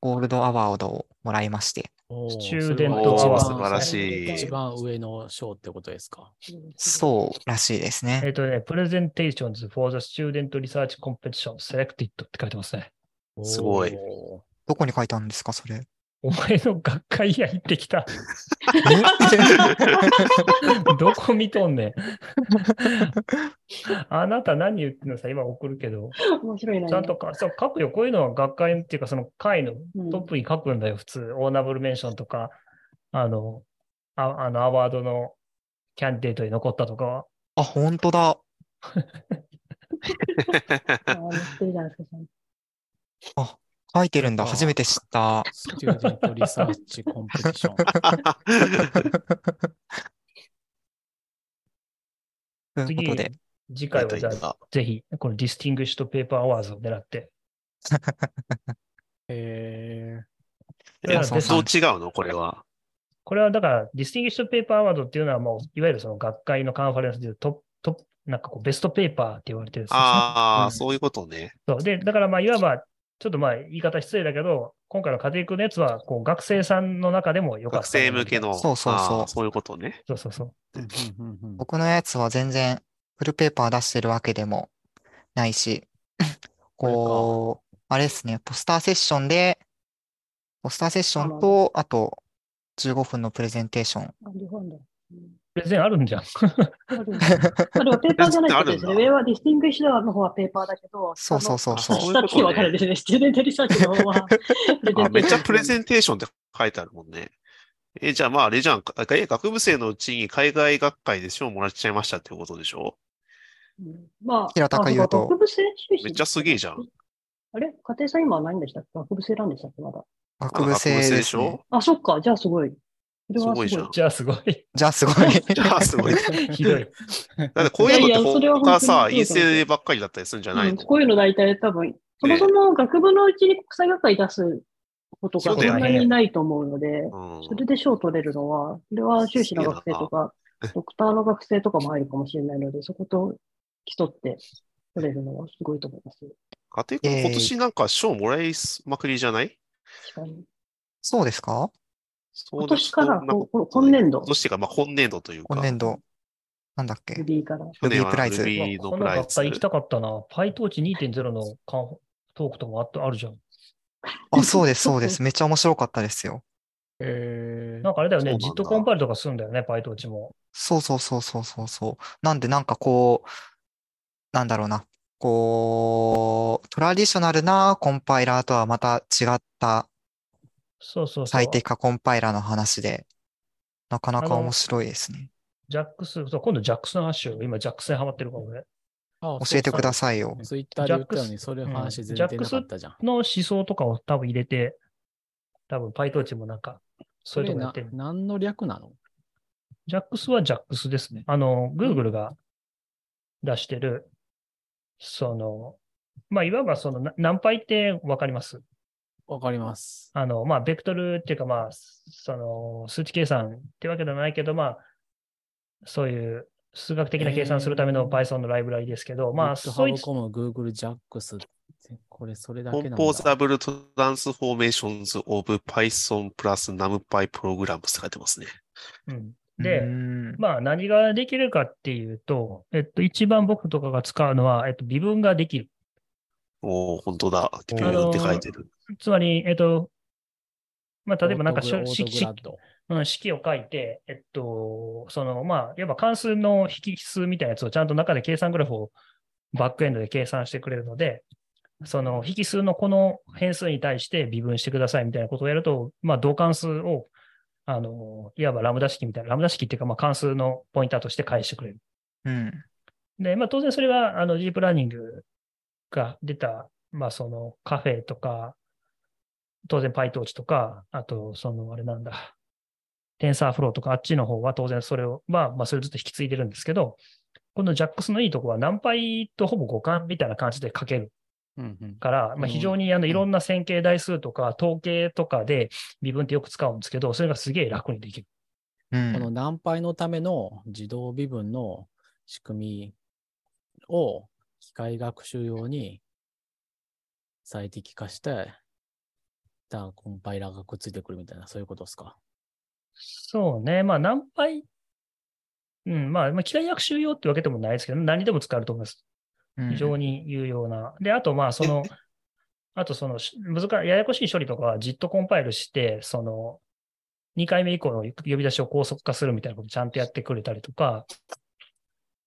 Speaker 4: ゴールドアワードをもらいまして、
Speaker 2: スチューデント
Speaker 3: アワード
Speaker 1: 一番
Speaker 3: 素晴らしい
Speaker 1: 一番上の賞ってことですか？
Speaker 4: そうらしいです
Speaker 2: えっ
Speaker 4: ね。
Speaker 2: とね、Presentations for the Student Research Competition Selected って書いてますね。
Speaker 3: すごい
Speaker 4: どこに書いてあるんですか、それ？
Speaker 2: お前の学会や行ってきた。どこ見とんねん。あなた何言ってんのさ、今送るけど。
Speaker 5: 面白いな。
Speaker 2: ちゃんとか、そう書くよ。こういうのは学会っていうか、その会の
Speaker 5: うん
Speaker 2: トップに書くんだよ、普通。 Honorable Mention とか、あの、ああのアワードのキャンディデートに残ったとかは。
Speaker 4: あ、本当だ。
Speaker 5: あ
Speaker 4: 書いてるんだ。
Speaker 1: あ
Speaker 4: 初めて知った。
Speaker 1: Student Research Competition。
Speaker 4: ということで、
Speaker 2: 次回はじゃあ、ぜひ、この Distinguished Paper Awards を狙って。
Speaker 1: え
Speaker 3: え
Speaker 2: いやそう
Speaker 3: どう違うの？これは。
Speaker 2: これはだから、 Distinguished Paper Award っていうのはもう、いわゆるその学会のカンファレンスでいうトップ、トップ、なんかこう、 best paper って言われてるんですよ
Speaker 3: ああ、
Speaker 2: うん
Speaker 3: そういうことね。
Speaker 2: そう。で、だからまあ、いわば、ちょっとまあ、言い方失礼だけど、今回の伊達君のやつは、こう、学生さんの中でも良かった。
Speaker 3: 学生向け。の。
Speaker 4: そうそうそう
Speaker 3: そういうことね。
Speaker 2: そうそうそう。
Speaker 4: 僕のやつは全然 full paper 出してるわけでもないし、こう、あれですね、ポスターセッションで、ポスターセッションと、あと15分のプレゼンテーション。
Speaker 2: プレゼンあるんじゃん。
Speaker 5: あるんですよまあでもペーパーじゃないとですね。
Speaker 3: あるんだ
Speaker 5: 上は Distinguished の方はペーパーだけど、
Speaker 4: そうそうそうそう
Speaker 5: あのさっき分かるですね。 Student Research の方は
Speaker 3: めっちゃプレゼンテーションって書いてあるもんね。え、じゃあまああれじゃん。学部生のうちに海外学会で賞もらっちゃいましたってことでしょ？
Speaker 5: うんまあ、
Speaker 4: 平たく言うと
Speaker 5: 学部生
Speaker 3: めっちゃすげえじゃん。
Speaker 5: あれ？家庭さん今は何でしたっけ？学部生なんでしたっけ？まだ。
Speaker 4: 学部生ですね。
Speaker 5: あ、そっか。じゃあすごい。
Speaker 3: すごいじゃん
Speaker 2: じゃあすごい。
Speaker 4: じゃあすごい。
Speaker 3: じゃあすごい。
Speaker 2: ひどい。
Speaker 3: だってこういうのって他さ、
Speaker 5: そうだ
Speaker 3: 陰性ばっかりだったりするんじゃないの？
Speaker 5: うんこういうの大体多分、そもそも学部のうちに国際学会出すことが
Speaker 3: そ
Speaker 5: んなにないと思うので、
Speaker 3: うん
Speaker 5: それで賞を取れるのは、それは修士の学生とか、ドクターの学生とかも入るかもしれないので、そこと競って取れるのはすごいと思います。
Speaker 3: 家庭君今年なんか賞もらいまくりじゃない？
Speaker 5: 確かに。
Speaker 4: そうですか？
Speaker 3: そう
Speaker 5: 今年から、今年度
Speaker 3: 今、年っていうか、まあ今年度というか。
Speaker 4: 今年度。なんだっけ
Speaker 5: ？Ruby から。
Speaker 3: 去年は
Speaker 4: Ruby プライズ
Speaker 3: Ruby の
Speaker 2: こ
Speaker 3: プライズ
Speaker 2: 行きたかったな。PyTorch 2.0のトークとかあってあるじゃん。
Speaker 4: あ、そうです、そうです。めっちゃ面白かったですよ。
Speaker 1: え
Speaker 2: なんかあれだよね。
Speaker 3: そうなんだ
Speaker 2: JIT コンパイルとかするんだよね、PyTorch も。
Speaker 4: そうそうそうそうそうそう。なんでなんかこう、なんだろうな。こう、トラディショナルなコンパイラーとはまた違った
Speaker 2: そうそうそう。
Speaker 4: 最適化コンパイラーの話で、なかなか面白いですね。
Speaker 2: ジャックス、そう今度ジャックスの話を、今ジャックスにハマってるから俺。
Speaker 1: 教
Speaker 4: 教えてくださいよ。
Speaker 1: ツイッターで言ったのに、それ
Speaker 2: うん
Speaker 1: 話全然出なかったじゃん。
Speaker 2: の思想とかを多分入れて、多分 PyTorch もなんか、そ
Speaker 1: そう
Speaker 2: いうとこやってる。
Speaker 1: 何の略なの？
Speaker 2: ジャックスはジャックスですね。あの、Google が出してる、その、まあ、いわばその、な何倍ってわかります？
Speaker 1: わかります。
Speaker 2: あの、まあ、ベクトルっていうか、まあ、その、数値計算ってわけではないけど、まあ、そういう数学的な計算するための
Speaker 1: えー
Speaker 2: Python のライブラリですけど、まあ、そうい
Speaker 1: GitHub.com、Google て、これそれだけなんだ。
Speaker 3: コンポーザブルトランスフォーメーションズオブ Python プラス NumPy プログラムって書いてますね。
Speaker 2: うん
Speaker 4: う
Speaker 2: で、
Speaker 4: ん
Speaker 2: まあ、何ができるかっていうと、えっと、一番僕とかが使うのは、えっと、微分ができる。
Speaker 3: おお本当だ。
Speaker 4: おー
Speaker 3: ビューって書いてる。
Speaker 2: つまり、えっと、まあ、例えばなんか式うん、式を書いて、えっと、その、まあ、いわば関数の引数みたいなやつをちゃんと中で計算グラフをバックエンドで計算してくれるので、その引数のこの変数に対して微分してくださいみたいなことをやると、まあ、同関数を、あの、いわばラムダ式みたいな、ラムダ式っていうか、まあ、関数のポインターとして返してくれる。
Speaker 4: うん。
Speaker 2: で、まあ、当然それが、あの、ディープラーニングが出た、まあ、そのカフェとか、当然 PyTorch とか、あと、その、あれなんだ、TensorFlow とか、あっちの方は当然それを、まあ、まあ、それをずっと引き継いでるんですけど、この JAX のいいとこは、何倍とほぼ互換みたいな感じで書ける
Speaker 1: うんうん。
Speaker 2: から、まあ、非常にあのいろんな線形代数とか統計とかで微分ってよく使うんですけど、それがすげえ楽にできる。
Speaker 4: うん。
Speaker 1: このナンパイのための自動微分の仕組みを機械学習用に最適化して、たコンパイラーがくっついてくるみたいな、そういうことですか？
Speaker 2: そうね。まあ、何倍、うん、まあ、まあ、機械学習用ってわけでもないですけど、何にでも使えると思います。
Speaker 4: うん
Speaker 2: 非常に有用な。で、あと、まあ、その、あと、その、し難しい、ややこしい処理とかは JIT コンパイルして、その、2回目以降の呼び出しを高速化するみたいなことちゃんとやってくれたりとか、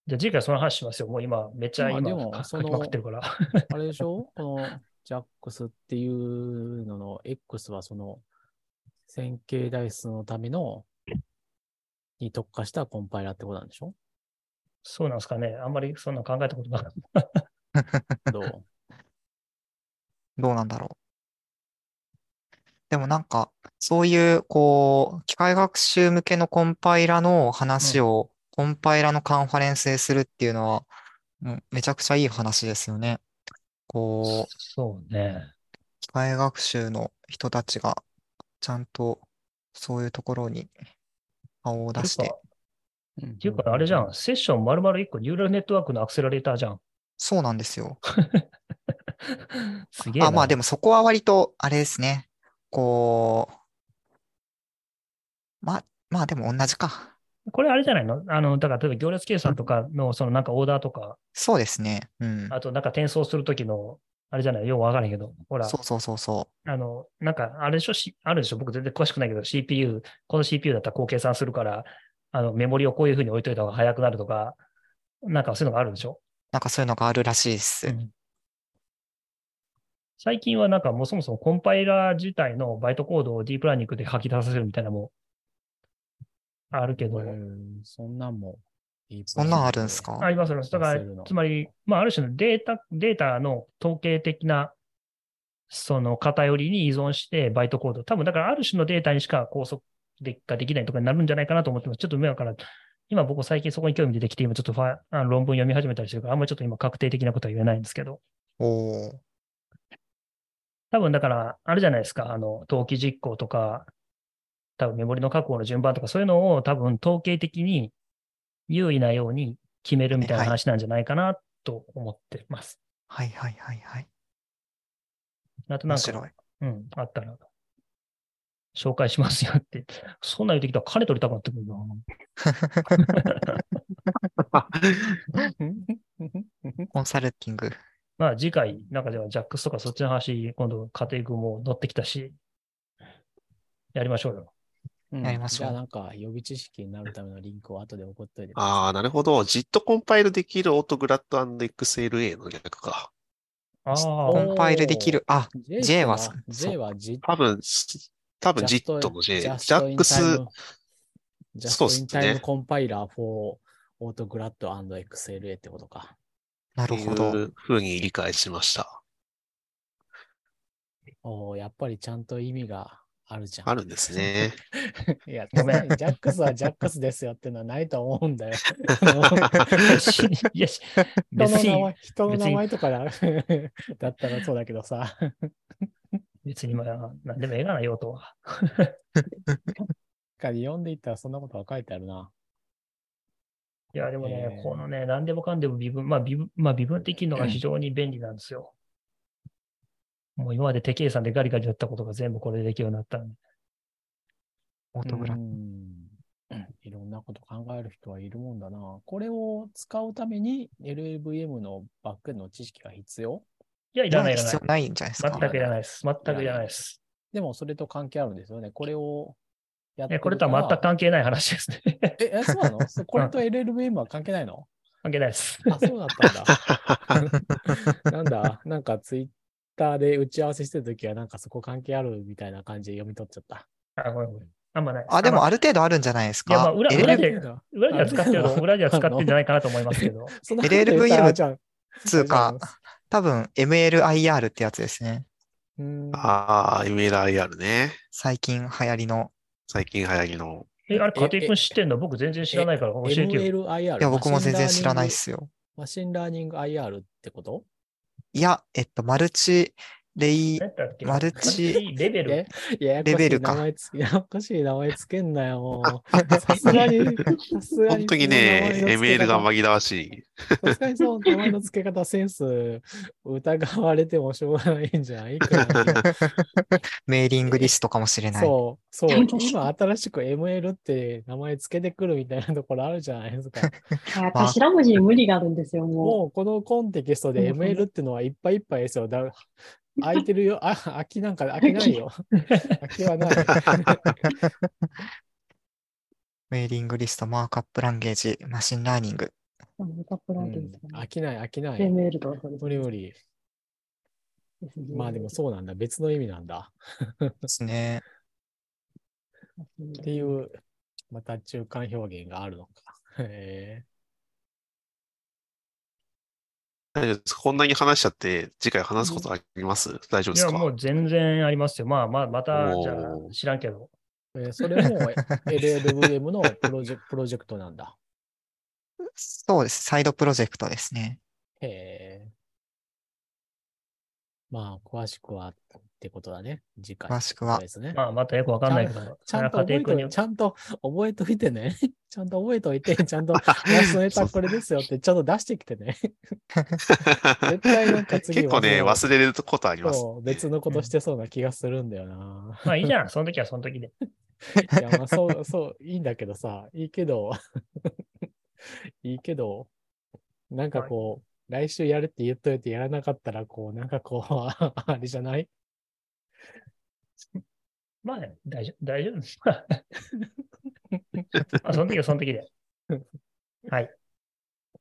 Speaker 2: じゃあ次回その話しますよ。もう今、めっちゃ今、書きまくってるから。
Speaker 1: あれでしょ？この JAX っていうのの X はその線形代数のためのに特化したコンパイラーってことなんでしょ？
Speaker 2: そうなんですかね。あんまりそんな考えたことなかった。
Speaker 1: どう？
Speaker 4: どうなんだろう。でもなんか、そういう、こう、機械学習向けのコンパイラの話を、コンパイラのカンファレンスでするっていうのは、うんめちゃくちゃいい話ですよね。こう、
Speaker 2: そうね。
Speaker 4: 機械学習の人たちが、ちゃんと、そういうところに顔を出して
Speaker 2: っていうかあれじゃん。セッション丸々1個ニューラルネットワークのアクセラレーターじゃん。
Speaker 4: そうなんですよ。
Speaker 2: すげえな。
Speaker 4: あ、まあでもそこは割と、あれですね。こう、まあ、まあでも同じか。
Speaker 2: これあれじゃないの？あの、だから例えば行列計算とかの、そのなんかオーダーとか、
Speaker 4: そうですね。うん。
Speaker 2: あとなんか転送するときの、あれじゃない？ようわからんけど、ほら、
Speaker 4: そうそうそうそ
Speaker 2: あの、なんかあれでしょ？しあるでしょ？僕全然詳しくないけど、CPU、この CPU だったらこう計算するから、あの、メモリをこういうふうに置いといた方が早くなるとか、なんかそういうのがあるでしょ？
Speaker 4: なんかそういうのがあるらしいです。
Speaker 2: 最近はなんかもうそもそもコンパイラー自体のバイトコードをディープラーニングで書き出させるみたいなのもあるけど、
Speaker 1: うん。そんなんもいい
Speaker 4: そんなんあるんすか？
Speaker 2: ありますあります。だからつまり、まあ、ある種のデータ、データの統計的な、その偏りに依存してバイトコード。多分、だからある種のデータにしか拘束でができないとかになるんじゃないかなと思ってます。ちょっと目から、今僕最近そこに興味出てきて、今ちょっとファあの論文読み始めたりしてるから、あんまりちょっと今確定的なことは言えないんですけど、
Speaker 4: おー。
Speaker 2: 多分だから、あるじゃないですか、あの、登記実行とか、多分メモリの確保の順番とか、そういうのを多分統計的に優位なように決めるみたいな
Speaker 4: はい
Speaker 2: 話なんじゃないかなと思ってます。
Speaker 4: はいはいはいはい。
Speaker 2: あとなんか、
Speaker 4: 面白い。
Speaker 2: うん、あったら、紹介しますよって。そんなん言ってきたら金取りたくなってくるな。
Speaker 4: コンサルティング。
Speaker 2: まあ次回、なんかじゃあジャックスとかそっちの話、今度家庭群も乗ってきたし、やりましょうよ。
Speaker 1: うん
Speaker 4: やりましょう
Speaker 1: じゃあなんか予備知識になるためのリンクを後で送っといてください。
Speaker 3: ああ、なるほど。JIT コンパイルできるオートグラッド &XLA の略か。
Speaker 2: あ
Speaker 4: コ
Speaker 2: あ、
Speaker 4: ンパイルできる。あ、
Speaker 1: J,
Speaker 4: は
Speaker 1: は J は J
Speaker 3: 多分、多分 JIT の J。ジャックス、
Speaker 1: ジャス
Speaker 3: そうっすね
Speaker 1: トインタイムコンパイラー for オートグラッド &XLA ってことか。
Speaker 4: なるほど。
Speaker 3: う風に理解しました。
Speaker 1: おーやっぱりちゃんと意味があるじゃん。
Speaker 3: あるんですね。
Speaker 1: いや、
Speaker 2: ごめん
Speaker 1: ジャックスはジャックスですよってのはないと思うんだよ。
Speaker 2: いや、し
Speaker 1: 人の名前、人の名前とかだだったらそうだけどさ。
Speaker 2: 別にまあ、なんでもええがな、用途は。
Speaker 1: か読んでいったらそんなことが書いてあるな。
Speaker 2: いや、でもね、
Speaker 1: えー
Speaker 2: このね、何でもかんでも微分、まあ微分、まあ微分できるのが非常に便利なんですよ。もう今まで手計算でガリガリやったことが全部これでできるようになったんで。
Speaker 4: オートグラ
Speaker 1: う。んいろんなこと考える人はいるもんだな。これを使うために LLVM のバックエンドの知識が必要？
Speaker 2: いや、いらない、いらない
Speaker 4: 必要。ないんじゃないですか。
Speaker 2: 全くいらないです。全くいらないです。
Speaker 1: でもそれと関係あるんですよね。これをやって
Speaker 2: これとは全く関係ない話ですね。
Speaker 1: え、えそうなの？そ これと LLVM は関係ないの？
Speaker 2: 関係ないです。
Speaker 1: あ、そうだったんだ。なんだ、なんかツイッターで打ち合わせしてるときはなんかそこ関係あるみたいな感じで読み取っちゃった。
Speaker 2: あ、ごめんごめん。あんまないです。
Speaker 4: あ、でも
Speaker 2: ま
Speaker 4: ある程度あるんじゃないです
Speaker 2: いやまあ
Speaker 4: か。
Speaker 2: 裏裏で裏では使ってるの、裏では使ってるんじゃないかなと思いますけど。
Speaker 4: LLVM
Speaker 1: じゃあ
Speaker 4: つうか、多分 MLIR ってやつですね。
Speaker 1: うーん
Speaker 3: ああ、MLIR ね。
Speaker 4: 最近流行りの。
Speaker 3: 最近流行りの。
Speaker 2: え、あれ、家庭君知ってんの？僕全然知らないから教えてよ。
Speaker 1: MLIR。
Speaker 4: いや、僕も全然知らないっすよ。
Speaker 1: machine learning IR ってこと？
Speaker 4: いや、えっと、マルチレイ、マルチ
Speaker 2: レベル？
Speaker 4: レベルか
Speaker 1: 名前つけ、ややこしい名前つけんなよ。さすがに、さすがに。
Speaker 3: 本当にね、ML が紛らわしい。
Speaker 1: さすがにその名前の付け方センス疑われてもしょうがないんじゃないかな。
Speaker 4: メーリングリストかもしれない。
Speaker 1: そう、そう今新しく ML って名前つけてくるみたいなところあるじゃないですか。
Speaker 5: 頭文字に無理があるんですよ、も
Speaker 1: もうこのコンテキストで
Speaker 5: うん
Speaker 1: ML ってのはいっぱいいっぱいですよ。だ空いてるよ。あ、空きなんか空きないよ。空きはない。
Speaker 4: メーリングリスト、 markup language、machine learning。
Speaker 5: う。あのタップラ
Speaker 1: うん
Speaker 5: ンキングですかね
Speaker 1: 空きない、空きない。
Speaker 5: ML とかそうです
Speaker 1: 無理無理。まあでもそうなんだ。別の意味なんだ。
Speaker 4: ですね。
Speaker 1: っていう、また中間表現があるのか。へ
Speaker 3: 大丈夫ですかこんなに話しちゃって、次回話すことあります？大丈夫
Speaker 2: いや、
Speaker 3: ですか？
Speaker 2: もう全然ありますよ。まあまあ、また、じゃあ、知らんけど。
Speaker 1: えーそれも LLVM のプロジェプロジェクトなんだ。
Speaker 4: そうです。サイドプロジェクトですね。
Speaker 1: へえ。まあ、詳しくはってことだね。次回。
Speaker 4: 詳しくは
Speaker 1: ですね。
Speaker 2: まあ、またよくわかんないけど、
Speaker 1: ちゃんと覚えといて、ちゃんと覚えといてね。ちゃんと覚えといて、ちゃんと、話のネタこれですよって、ちゃんと出してきてね。絶対なんか次
Speaker 3: 結構ね、忘れることあります。
Speaker 1: そう別のことしてそうな気がするんだよな。
Speaker 2: まあいいじゃん。その時はその時で。
Speaker 1: いや、まあ、そう、そう、いいんだけどさ、いいけど、いいけど、なんかこう、来週やるって言っといてやらなかったら、こう、なんかこう、あれじゃない？
Speaker 2: まあ、大丈夫、大丈夫。あその時はその時で。はい。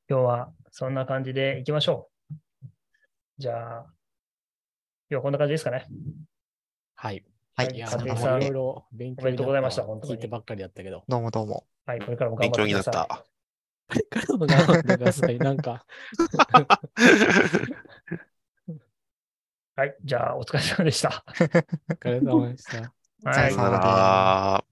Speaker 2: 今日はそんな感じでいきましょう。じゃあ、今日はこんな感じですかね。
Speaker 1: はい。
Speaker 4: はい
Speaker 1: いや、いろいろ勉強
Speaker 2: おめでとうございました本当に
Speaker 1: 聞いてばっかりだったけど。
Speaker 4: どうもどうも。
Speaker 2: はい、これからも頑
Speaker 3: 勉強に
Speaker 2: 張ってください。
Speaker 3: なった。
Speaker 1: これからも頑張ってください。なんか、
Speaker 2: はい、じゃあお疲れ様でした。
Speaker 1: お疲れ様でした。
Speaker 2: はい。
Speaker 3: さよなら。